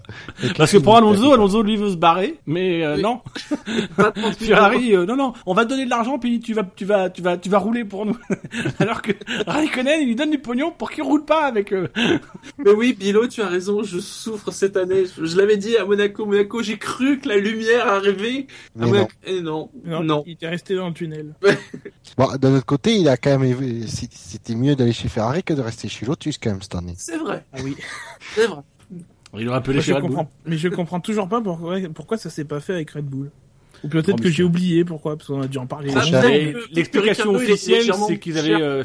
Parce que pour Alonso, Alonso lui veut se barrer, mais euh, Oui. non. Pas 30 millions. Ferrari, euh, non, non, on va te donner de l'argent puis tu vas, tu vas, tu vas, tu vas rouler pour nous. Alors que Raikkonen, il lui donne du pognon pour qu'il roule pas avec. eux. Mais oui, Bilo, tu as raison, je souffre cette année. Je, je l'avais dit à Monaco, Monaco, j'ai cru que la lumière arrivait. À Mais non. Monaco. Et non, Non, non. il était resté dans le tunnel. Bon, d'un autre côté, il a quand même, c'était mieux d'aller chez Ferrari que de rester chez Lotus quand même cette année. C'est vrai, Ah oui. c'est vrai. Il aurait pu les je comprends, mais je comprends toujours pas pourquoi, pourquoi ça s'est pas fait avec Red Bull. Ou peut-être Oh, que j'ai oublié pourquoi, parce qu'on a dû en parler. Ah, L'explication officielle, c'est qu'ils avaient. euh,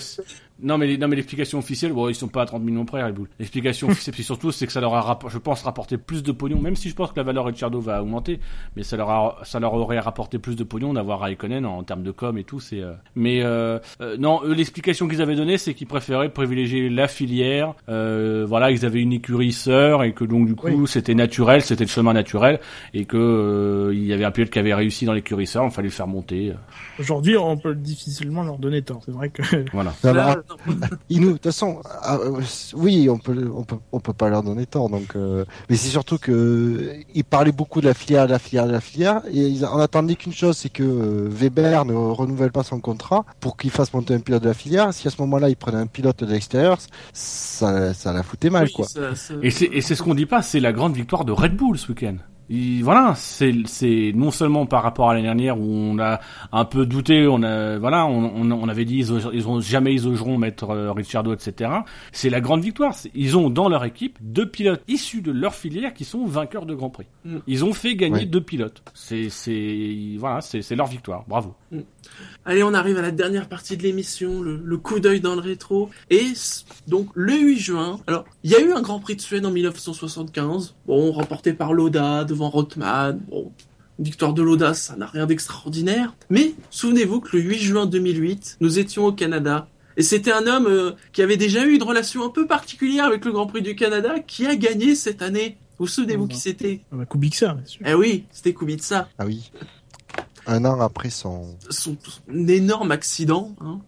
non mais les- non mais l'explication officielle, bon ils sont pas à 30 millions près Red Bull. L'explication officielle, puis surtout, c'est que ça leur a, je pense, rapporté plus de pognon. Même si je pense que la valeur Ricciardo va augmenter, mais ça leur a, ça leur aurait rapporté plus de pognon d'avoir Raikkonen en, termes de com et tout. C'est. euh, Mais euh, euh, non, eux, l'explication qu'ils avaient donnée, c'est qu'ils préféraient privilégier la filière. Euh, voilà, ils avaient une écurie sœur et que donc du coup, c'était naturel, c'était le chemin naturel et que euh, il y avait un pilote qui avait réussi dans l'écurie sœur, il fallait le faire monter. euh, Aujourd'hui, on peut difficilement leur donner tort. C'est vrai que Voilà. Là, nous, de toute façon, ah, euh, oui, on peut, on peut, on peut pas leur donner tort. Donc, euh, mais c'est surtout que euh, ils parlaient beaucoup de la filière, de la filière, de la filière, et ils, on attendait qu'une chose, c'est que euh, Weber ne renouvelle pas son contrat pour qu'il fasse monter un pilote de la filière. Si à ce moment-là, il prenait un pilote de l'extérieur, ça, ça la foutait mal, Oui, quoi. ça- ça- Et c'est et c'est ce qu'on dit pas, c'est la grande victoire de Red Bull ce week-end. Il- voilà, c'est c'est non seulement par rapport à l'année dernière où on a un peu douté, on a voilà, on, on, on avait dit ils, ils ont jamais ils oseront mettre euh, Ricciardo, etc. C'est la grande victoire. Ils ont dans leur équipe deux pilotes issus de leur filière qui sont vainqueurs de Grand Prix. Mm. Ils ont fait gagner deux pilotes. C'est c'est voilà, c'est c'est leur victoire. Bravo. Allez, on arrive à la dernière partie de l'émission, le, le coup d'œil dans le rétro. Et donc, le 8 juin, alors, il y a eu un Grand Prix de Suède en 1975, bon, remporté par Loda devant Rothman, bon, victoire de Loda, ça n'a rien d'extraordinaire. Mais, souvenez-vous que le 8 juin 2008, nous étions au Canada. Et c'était un homme euh, qui avait déjà eu une relation un peu particulière avec le Grand Prix du Canada, qui a gagné cette année. Vous souvenez-vous qui c'était? Ah bah, Kubica, bien sûr. Eh oui, c'était Kubica. Ah oui. Un an après son. Son, son énorme accident, hein.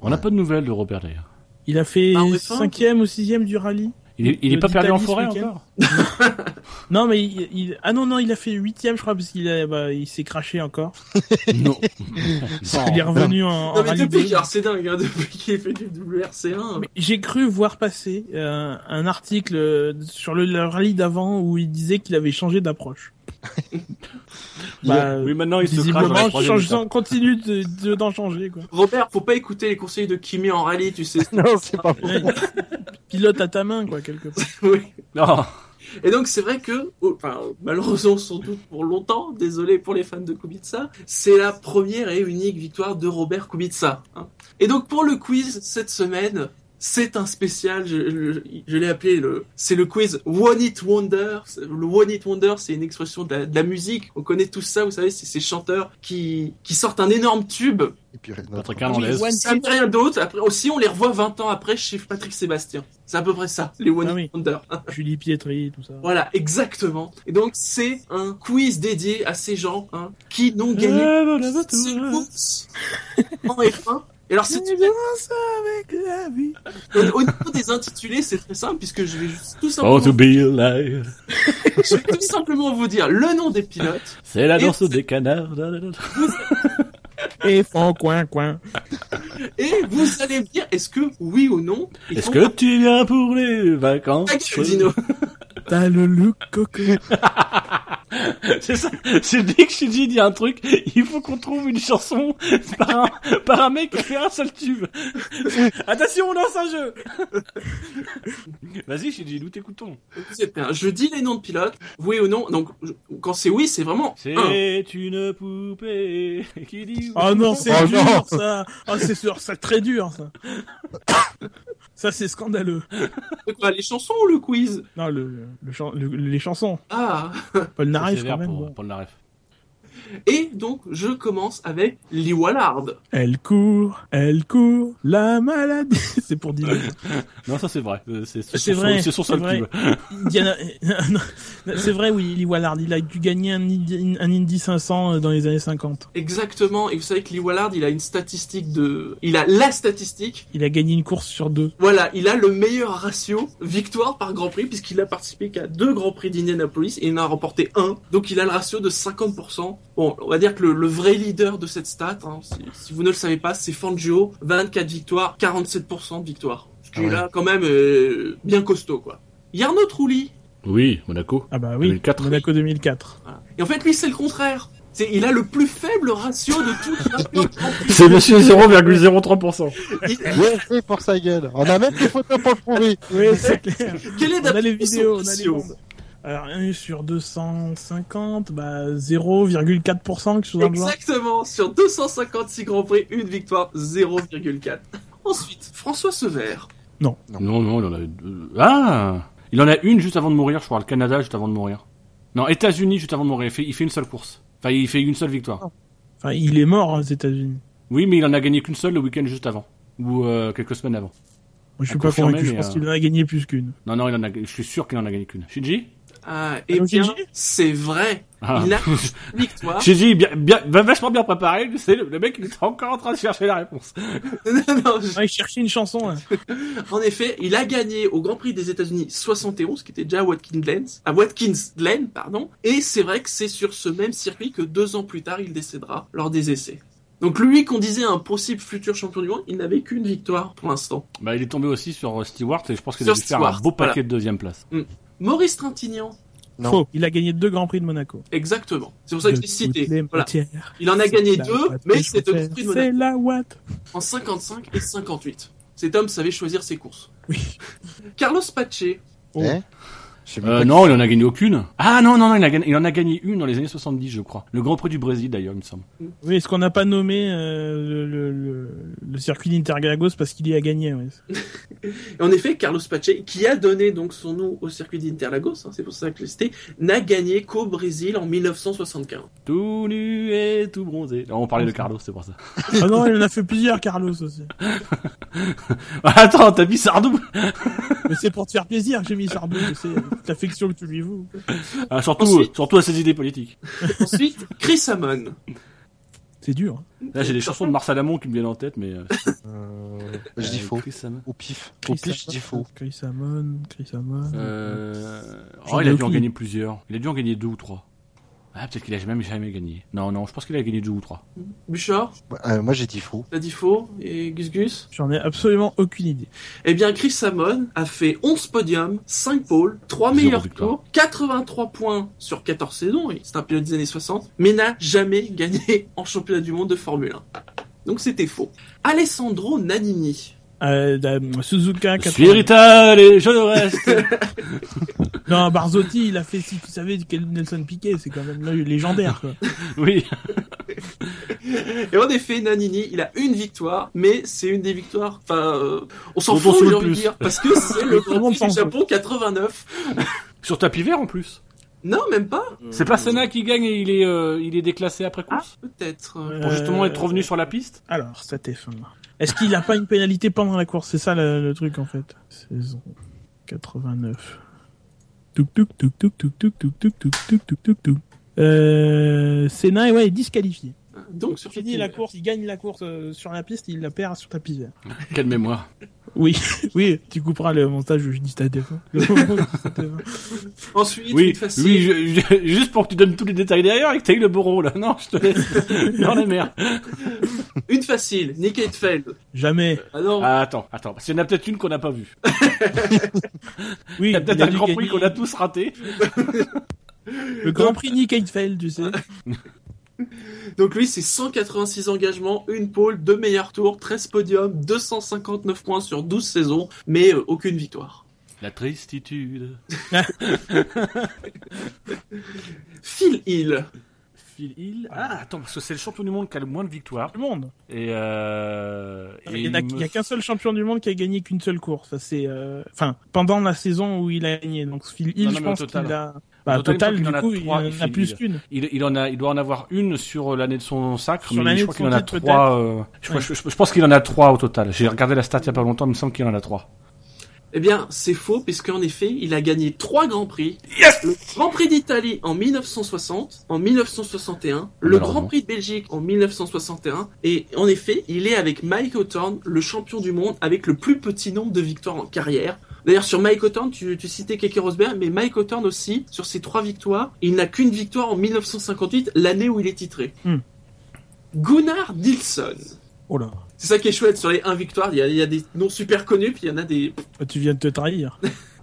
On n'a pas de nouvelles de Robert d'ailleurs. Il a fait Ah, F1, cinquième ou sixième du rallye. Il est, il est Le pas perdu en forêt encore. Non, mais il, il- ah non non, il a fait huitième, je crois, parce qu'il a, bah, il s'est craché encore. non. Il est revenu en, en Non mais rallye depuis, alors c'est dingue, hein, depuis qu'il fait du WRC1. Mais J'ai cru voir passer euh, un article euh, sur le, le rallye d'avant où il disait qu'il avait changé d'approche. Bah, Oui, maintenant il se crache change, continue de, de- d'en changer quoi. Robert, faut pas écouter les conseils de Kimi en rallye, tu sais. Non, c'est pas. Ouais, Pilote à ta main quoi quelque part. Oui. Non. Et donc c'est vrai que, oh, enfin, malheureusement sans doute pour longtemps, désolé pour les fans de Kubica, c'est la première et unique victoire de Robert Kubica. hein. Et donc pour le quiz cette semaine, c'est un spécial, je, je- je l'ai appelé le, c'est le quiz One It Wonder. Le One It Wonder, c'est une expression de la, de la musique. On connaît tout ça, vous savez, c'est ces chanteurs qui, qui sortent un énorme tube Et puis, hit. fait rien d'autre. Après aussi, on les revoit 20 ans après chez Patrick Sébastien. C'est à peu près ça, les One Ah oui. Wonder. Julie Pietri, tout ça. Voilà, exactement. Et donc, c'est un quiz dédié à ces gens hein, qui n'ont gagné en F1. Et alors, c'est avec la vie. au, au niveau des intitulés, c'est très simple puisque je vais juste tout Oh, simplement, to be alive. je vais tout simplement vous dire le nom des pilotes. C'est la danse des canards. Et fond coin coin. Et vous allez me dire, est-ce que oui ou non Est-ce font que tu viens pour les vacances? Dino. T'as le look coco. C'est ça. C'est dès que Shinji dit un truc, il faut qu'on trouve une chanson par un, par un mec qui a fait un seul tube. Attention, on lance un jeu. Vas-y, Shinji, nous t'écoutons. Je dis les noms de pilotes, oui ou non. Donc, je- quand c'est oui, c'est vraiment un. C'est une poupée qui dit. Oh non, c'est Oh dur non. ça. Oh c'est sûr, c'est très dur ça. Ça c'est scandaleux. Quoi, les chansons ou le quiz? Non, le, le, le- les chansons. Ah Naref sévère quand même. pour, bon. pour le Naref. Et donc, je commence avec Lee Wallard. Elle court, elle court, la maladie. c'est pour dire. Non, ça c'est vrai. Euh, C'est vrai, C'est son seul vrai. tube. Diana... non, c'est vrai, oui, Lee Wallard, il a dû gagner un Indy, un Indy 500 dans les années 50. Exactement. Et vous savez que Lee Wallard, il a une statistique de, il a la statistique. Il a gagné une course sur deux. Voilà, il a le meilleur ratio victoire par Grand Prix puisqu'il a participé qu'à deux Grands Prix d'Indianapolis et il en a remporté un. Donc il a le ratio de 50%. Bon, on va dire que le, le vrai leader de cette stat, hein, si, si vous ne le savez pas, c'est Fangio. 24 victoires, 47% de victoire. Ce qui Ah ouais. là quand même euh, bien costaud quoi. Yarno Trulli. Oui, Monaco. Ah bah oui, 2004. Monaco 2004. Voilà. Et en fait lui c'est le contraire. C'est, il a le plus faible ratio de tout. C'est monsieur 0,03%. Il- pour sa gueule. On a même des photos pour le prouver. Oui, c'est clair. Quel est On a les vidéos, on a les. Alors, 1 sur 250, bah 0,4%, quelque chose. Exactement, sur 256 Grands Prix, une victoire, 0,4. Ensuite, François Sever. Non, non, il en a deux. Ah Il en a une juste avant de mourir, je crois. Le Canada juste avant de mourir. Non, États-Unis juste avant de mourir. Il fait, il fait une seule course. Enfin, il fait une seule victoire. Enfin, il est mort aux États-Unis. Oui, mais il en a gagné qu'une seule le week-end juste avant. Ou euh, quelques semaines avant. Moi, je suis pas convaincu, je pense euh, qu'il en a gagné plus qu'une. Non, non, il en a, je suis sûr qu'il en a gagné qu'une. Shinji? Ah, eh bien, c'est vrai. ah. Il a une victoire. Shinji, bien, bien, va- vachement bien préparé. C'est le, le mec, il était encore en train de chercher la réponse. non, non, je- Ah, il cherchait une chanson. En effet, il a gagné au Grand Prix des États-Unis 71, qui était déjà à Watkins Glen, à Watkins Glen, pardon. Et c'est vrai que c'est sur ce même circuit que deux ans plus tard, il décédera lors des essais. Donc lui qu'on disait un possible futur champion du monde, il n'avait qu'une victoire pour l'instant. Bah, il est tombé aussi sur euh, Stewart et je pense qu'il a dû faire un beau paquet voilà. de deuxième place. Maurice Trintignant. Non. Faux. Il a gagné deux grands prix de Monaco. Exactement. C'est pour ça que je cité. Voilà. Il en a gagné deux, mais c'est deux. Grands Prix de Monaco. C'est la Watt. En 55 et 58. Cet homme savait choisir ses courses. Oui. Carlos Pache, Oh. Euh, non, il en a gagné aucune. Ah non, non, non, il, a gagné- il en a gagné une dans les années 70, je crois. Le Grand Prix du Brésil, d'ailleurs, il me semble. Oui, est-ce qu'on n'a pas nommé euh, le, le, le, circuit d'Interlagos parce qu'il y a gagné. Et en effet, Carlos Pache, qui a donné donc son nom au circuit d'Interlagos, hein, c'est pour ça que je cité, n'a gagné qu'au Brésil en 1975. Tout nu et tout bronzé. Non, on parlait de Carlos, c'est pour ça. Ah non, il en a fait plusieurs, Carlos aussi. Attends, t'as mis Sardou Mais c'est pour te faire plaisir que j'ai mis Sardou, c'est l'affection que tu lui voues. Ah, surtout, Ensuite- euh, surtout à ses idées politiques. Ensuite, Chris Amon. C'est dur. hein. Là, j'ai des chansons de Marcel Amont qui me viennent en tête, mais... euh, Euh, je dis euh, faux. Chris Amon. Au pif. Au Chris pif, je dis Amon, faux. Chris Amon, Chris Amon. Euh... Oh, il a dû en gagner plusieurs. Il a dû en gagner deux ou trois. Ah, peut-être qu'il a même jamais gagné. Non, non, je pense qu'il a gagné deux ou trois. Bouchard, Euh, moi, j'ai dit faux. t'as dit faux, et Gus Gus. J'en ai absolument aucune idée. Eh bien, Chris Amon a fait 11 podiums, 5 pôles, 3 Zéro meilleurs victoire. tours, 83 points sur 14 saisons, et c'est un pilote des années 60, mais n'a jamais gagné en championnat du monde de Formule 1. Donc c'était faux. Alessandro Nannini. Euh, euh, Suzuka, Je suis 80. Rital et je le reste. Non, Barzotti, il a fait, si tu savais quel Nelson Piquet, c'est quand même légendaire, quoi. oui. Et en effet, Nannini, il a une victoire, mais c'est une des victoires, enfin, euh, on s'en fout, j'ai envie de plus. dire, parce que c'est le Grand monde Prix du. Japon 89. Sur tapis vert, en plus. Non, même pas. C'est pas Senna qui gagne et il est, euh, il est déclassé après Ah, course peut-être. Pour justement être revenu sur la piste Alors, cette F1. Est-ce qu'il a pas une pénalité pendant la course C'est ça le, truc en fait. Saison 89. Euh, ouais, est disqualifié. Donc, sur Il finit la course, il gagne la course euh, sur la piste, il la perd sur tapis vert. Quelle mémoire. Oui, oui, tu couperas le montage où je dis ta F1. Le moment où je dis ta F1. Ensuite, Oui, une facile. oui, je- je- juste pour que tu donnes tous les détails derrière et que t'as eu le beau rôle. Non, je te laisse. Dans la mer. Une facile. Nick Heidfeld. Jamais. Ah non. Ah, attends, attends. Parce qu'il y en a peut-être une qu'on n'a pas vue. Oui, Il y a peut-être un grand prix qu'on a tous raté. Le Grand Prix Nick Heidfeld, tu sais. Donc lui, c'est 186 engagements, une pole, deux meilleurs tours, 13 podiums, 259 points sur 12 saisons, mais euh, aucune victoire. La tristitude. Phil Hill. Phil Hill. Ah, attends, parce que c'est le champion du monde qui a le moins de victoires. Le monde. Et euh... et Il y en a, me- qu'un seul champion du monde qui a gagné qu'une seule course. Ça, c'est, euh, enfin, pendant la saison où il a gagné. Donc, Phil Hill, Non, non, je pense qu'il a, bah, total, du en a coup, il en a plus qu'une. Il, il en a, il doit en avoir une sur l'année de son sacre, Sur mais l'année je crois qu'il en a trois. euh, je, crois- Ouais. je- je pense qu'il en a trois au total. J'ai regardé la stat il y a pas longtemps, il me semble qu'il en a trois. Eh bien, c'est faux, puisqu'en effet, il a gagné trois Grands Prix. le Grand Prix d'Italie en 1960, en 1961, le. Grand Prix de Belgique en 1961, et en effet, il est avec Mike Hawthorne, le champion du monde, avec le plus petit nombre de victoires en carrière. D'ailleurs, sur Mike Hawthorne, tu, tu citais Keke Rosberg, mais Mike Hawthorne aussi, sur ses trois victoires, il n'a qu'une victoire en 1958, l'année où il est titré. Hmm. Gunnar Nilsson. Oh là. C'est ça qui est chouette sur les 1 victoires, il y a, il y a des noms super connus, puis il y en a des... Tu viens de te trahir.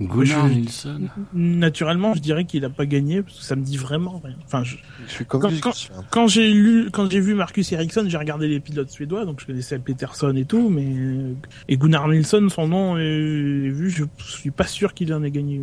Gunnar Nilsson. Naturellement, je dirais qu'il a pas gagné parce que ça me dit vraiment rien. Enfin, je- Je suis comme Quand- quand- j'ai lu, quand j'ai vu Marcus Ericsson, j'ai regardé les pilotes suédois, donc je connaissais Peterson et tout, mais et Gunnar Nilsson, son nom est vu, je suis pas sûr qu'il en ait gagné.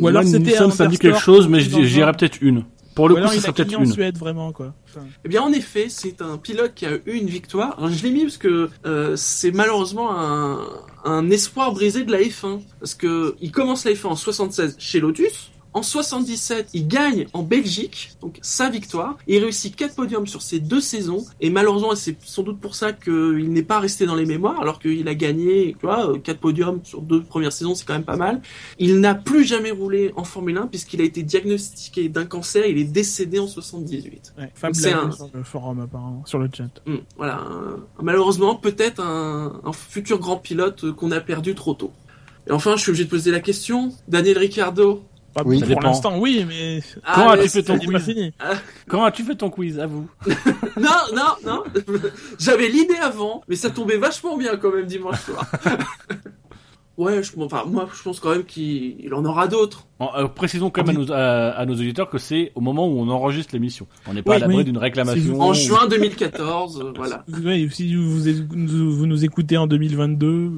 Ou alors c'était ça me dit quelque chose, mais genre. peut-être une. Pour le Ou coup, alors il a peut-être en une. Suède vraiment quoi. Enfin, Eh bien, en effet, c'est un pilote qui a eu une victoire. Alors, je l'ai mis parce que euh, c'est malheureusement un, un espoir brisé de la F1. Parce que il commence la F1 en 76 chez Lotus. En 77, il gagne en Belgique, donc sa victoire. Il réussit quatre podiums sur ces deux saisons. Et malheureusement, et c'est sans doute pour ça qu'il n'est pas resté dans les mémoires, alors qu'il a gagné, tu vois, euh, quatre podiums sur deux premières saisons, c'est quand même pas mal. Il n'a plus jamais roulé en Formule 1 puisqu'il a été diagnostiqué d'un cancer. Il est décédé en 78. ouais, C'est un- vu sur le forum apparemment, sur le chat. Hmm, voilà, un- malheureusement, peut-être un, un futur grand pilote qu'on a perdu trop tôt. Et enfin, je suis obligé de poser la question. Daniel Ricciardo. Pas Oui. pour l'instant, oui, mais Ah, Quand as-tu fait ton quiz fini. Quand as-tu fait ton quiz À vous. Non, non, non. J'avais l'idée avant, mais ça tombait vachement bien quand même dimanche soir. Ouais, je, enfin, moi, je pense quand même qu'il il en aura d'autres. Euh, précisons quand même à nos, à- à nos auditeurs que c'est au moment où on enregistre l'émission. On n'est pas Oui, à l'abri oui. d'une réclamation. En juin 2014, euh, voilà. Ouais, si vous, vous, vous nous écoutez en 2022.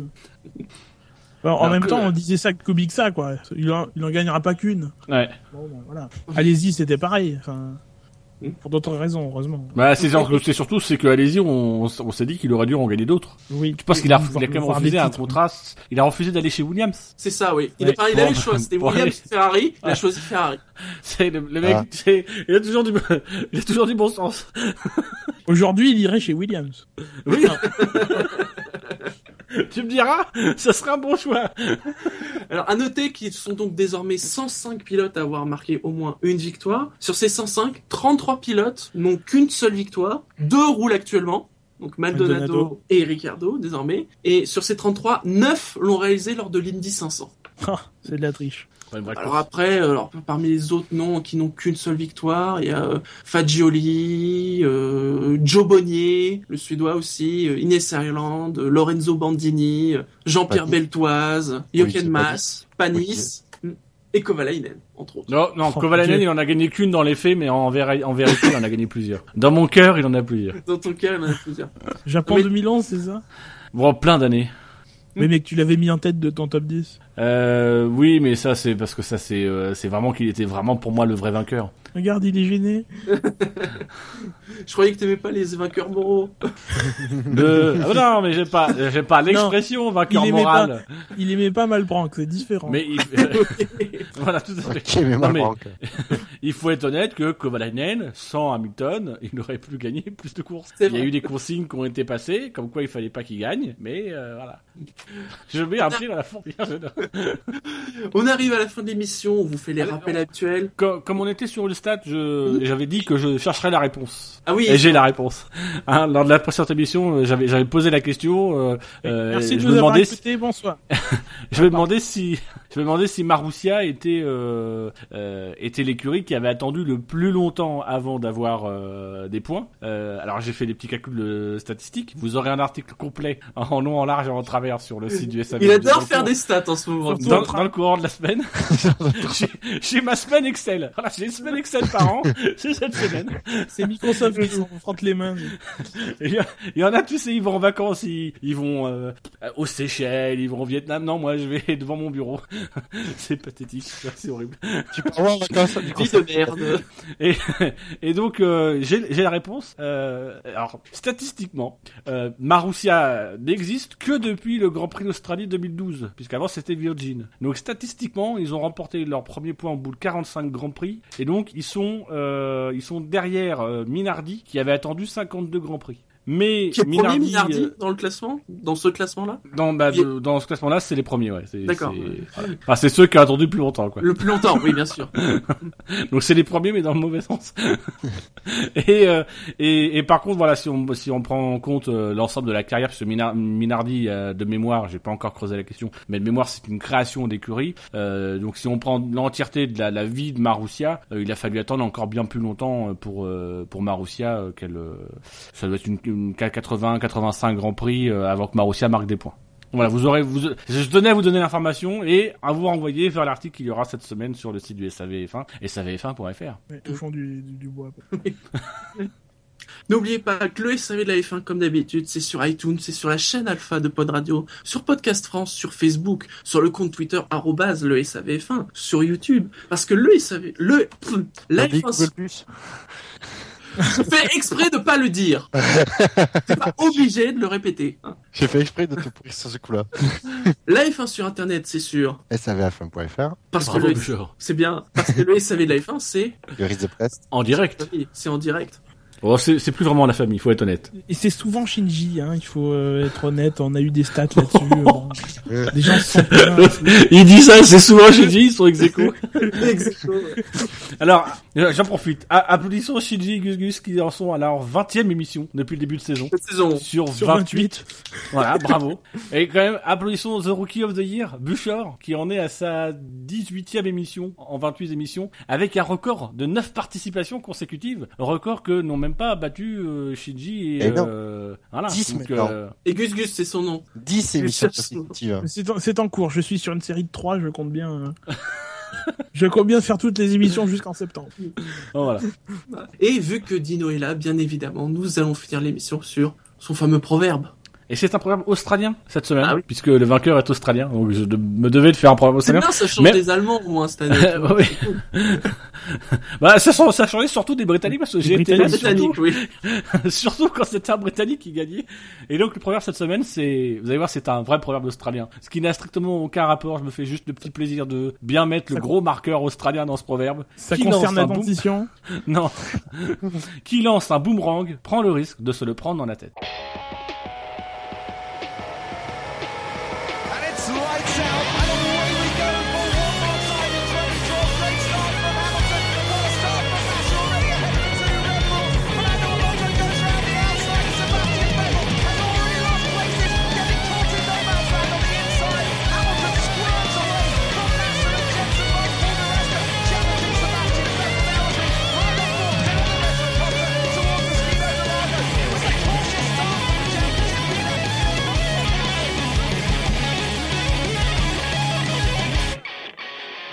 Alors, en même que- temps, on disait ça que Kubica, quoi. Il en, il en gagnera pas qu'une. Ouais. Bon, ben, voilà. Allez-y, c'était pareil. Enfin, pour d'autres raisons, heureusement. Bah, c'est surtout c'est que allez-y, on, on s'est dit qu'il aurait dû en gagner d'autres. Oui. Je pense qu'il a, il a quand même refusé un contrat. Il a refusé d'aller chez Williams. C'est ça, oui. Il, Ouais. enfin, il avait Bon, le choix. C'était bon, Williams, allez. Ferrari. Il a Ouais. choisi Ferrari. C'est le, le mec, Ah. c'est- il a toujours du, il a toujours du bon sens. Aujourd'hui, il irait chez Williams. Oui. Tu me diras, ça serait un bon choix. Alors, à noter qu'ils sont donc désormais 105 pilotes à avoir marqué au moins une victoire. Sur ces 105, 33 pilotes n'ont qu'une seule victoire. Deux roulent actuellement. Donc Maldonado, Maldonado. et Ricardo désormais. Et sur ces 33, 9 l'ont réalisé lors de l'Indy 500. Ah, c'est de la triche. Alors après, euh, alors, parmi les autres noms qui n'ont qu'une seule victoire, il y a euh, Fagioli, euh, Joe Bonnier, le Suédois aussi, Inès Ireland, Lorenzo Bandini, Jean-Pierre. Beltoise, Oui, Jochen c'est Maas, Panis et Kovalainen, entre autres. Non, non, Kovalainen, il en a gagné qu'une dans les faits, mais en, véri- en vérité, il en a gagné plusieurs. Dans mon cœur, il en a plusieurs. Dans ton cas, il en a plusieurs. Japon Mais- 2011, c'est ça? Bon, plein d'années. Oui, mais que tu l'avais mis en tête de ton top 10. Euh, oui, mais ça, c'est parce que ça, c'est, euh, c'est vraiment qu'il était vraiment pour moi le vrai vainqueur. Regarde, il est gêné. Je croyais que t'aimais pas les vainqueurs moraux. De... Ah, non, mais j'ai pas, j'ai pas l'expression vainqueur il aimait moral. Il aimait pas Malbranck, c'est différent. Mais il... voilà, tout à fait. Ok, mais Non, mal mais-. Il faut être honnête que Kovalainen, sans Hamilton, il n'aurait plus gagné plus de courses. Il y a eu des consignes qui ont été passées, comme quoi il fallait pas qu'il gagne, mais euh, voilà. Je mets un prix dans la fourrière. On arrive à la fin de l'émission, on vous fait les Allez, rappels on- actuels. Comme, comme on était sur le stade, je, j'avais dit que je chercherais la réponse. Ah oui, Et j'ai la réponse. Hein, lors de la précédente émission, euh, j'avais, j'avais posé la question. Euh, euh, Merci de je nous me avoir si- écoutés, bonsoir. Je me demandais si, je me demandais si Marussia était euh, euh, était l'écurie qui avait attendu le plus longtemps avant d'avoir euh, des points. Euh, alors j'ai fait des petits calculs de statistiques. Vous aurez un article complet en long, en large et en travers sur le site du SAV. il adore faire des stats en ce moment. Dans, dans le courant de la semaine. j'ai, j'ai ma semaine Excel. Voilà, j'ai une semaine Excel par an. C'est cette semaine. C'est Microsoft qui s'en frotte les mains. Il y, a- il y en a, sais, ils vont en vacances, ils, ils vont euh, aux Seychelles, ils vont au Vietnam. Non, moi, je vais devant mon bureau. c'est pathétique, c'est horrible. Tu peux en vacances de merde. Et, et donc, euh, j'ai la réponse. Euh, alors, statistiquement, euh, Marussia n'existe que depuis le Grand Prix d'Australie 2012, puisqu'avant c'était Virgin. Donc, statistiquement, ils ont remporté leur premier point en bout de 45 Grands Prix, et donc ils sont euh, ils sont derrière euh, Qui avait attendu 52 Grands Prix. Mais Qui est premier Minardi euh, dans le classement Dans ce classement-là? Dans, bah, est- dans ce classement-là, c'est les premiers, ouais. D'accord. c'est-. Enfin, ceux qui ont attendu le plus longtemps, quoi. Le plus longtemps, oui, bien sûr. Donc c'est les premiers, mais dans le mauvais sens. et, euh, et et par contre, voilà, si on si on prend en compte euh, l'ensemble de la carrière, parce que Minardi euh, de mémoire, j'ai pas encore creusé la question, mais de mémoire, c'est une création d'écurie. Euh, donc si on prend l'entièreté de la, la vie de Marussia, il a fallu attendre encore bien plus longtemps pour pour Marussia qu'elle, ça doit être une, une 80 85 Grand Prix euh, avant que Marussia marque des points. Voilà, vous aurez, vous, je tenais à vous donner l'information et à vous renvoyer vers l'article qu'il y aura cette semaine sur le site du SAVF1 et savf1.fr. Ouais, touchons du, du, du bois. N'oubliez pas que le SAV de la F1, comme d'habitude, c'est sur iTunes, c'est sur la chaîne Alpha de Pod Radio, sur Podcast France, sur Facebook, sur le compte Twitter, arrobase le SAVF1, sur YouTube. Parce que le SAV, le, la T'as dit F1 Plus fait exprès de pas le dire. C'est pas obligé de le répéter. hein. J'ai fait exprès de te pourrir sur ce coup-là. La F1 sur Internet, c'est sûr. SAVF1.fr, Parce que Bravo, le, Bouchard. c'est bien. Parce que le SAV de la F1, c'est, le risque de presse. En direct. c'est en direct. Oh, c'est plus vraiment la famille, faut être honnête. Et c'est souvent Shinji, hein, il faut euh, être honnête, on a eu des stats là-dessus. euh, des gens se sont. Il dit ça, c'est souvent Shinji, ils sont ex aequo. Exactement. Alors, euh, j'en profite. A- applaudissons Shinji et Gus Gus qui en sont à leur 20e émission depuis le début de saison. Cette saison. Sur, Sur 28. Voilà, bravo. Et quand même, applaudissons The Rookie of the Year, Bouchard, qui en est à sa 18e émission, en 28 émissions, avec un record de 9 participations consécutives. Record que n'ont même même pas battu euh, Shinji et, Eh non. euh, voilà. 10 Donc, maintenant. euh, Et Gus Gus, c'est son nom. 10 Je émissions. C'est en, cours. Je suis sur une série de 3, je compte bien. euh, je compte bien faire toutes les émissions jusqu'en septembre. bon, voilà. Et vu que Dino est là, bien évidemment, nous allons finir l'émission sur son fameux proverbe. Et c'est un programme australien cette semaine, Ah oui. puisque le vainqueur est australien. Donc je de- me devais de faire un programme australien. bien, ça change Mais- des Allemands au moins cette année. Oui. bah ça, change- ça changeait surtout des Britanniques parce que j'ai été Britanniques, surtout, oui. surtout quand c'était un Britannique qui gagnait. Et donc le proverbe cette semaine, c'est, vous allez voir, c'est un vrai proverbe australien. Ce qui n'a strictement aucun rapport. Je me fais juste le petit plaisir de bien mettre le Ça gros marqueur australien dans ce proverbe. Ça Qui concerne la un boom- dentition. Non. qui lance un boomerang prend le risque de se le prendre dans la tête.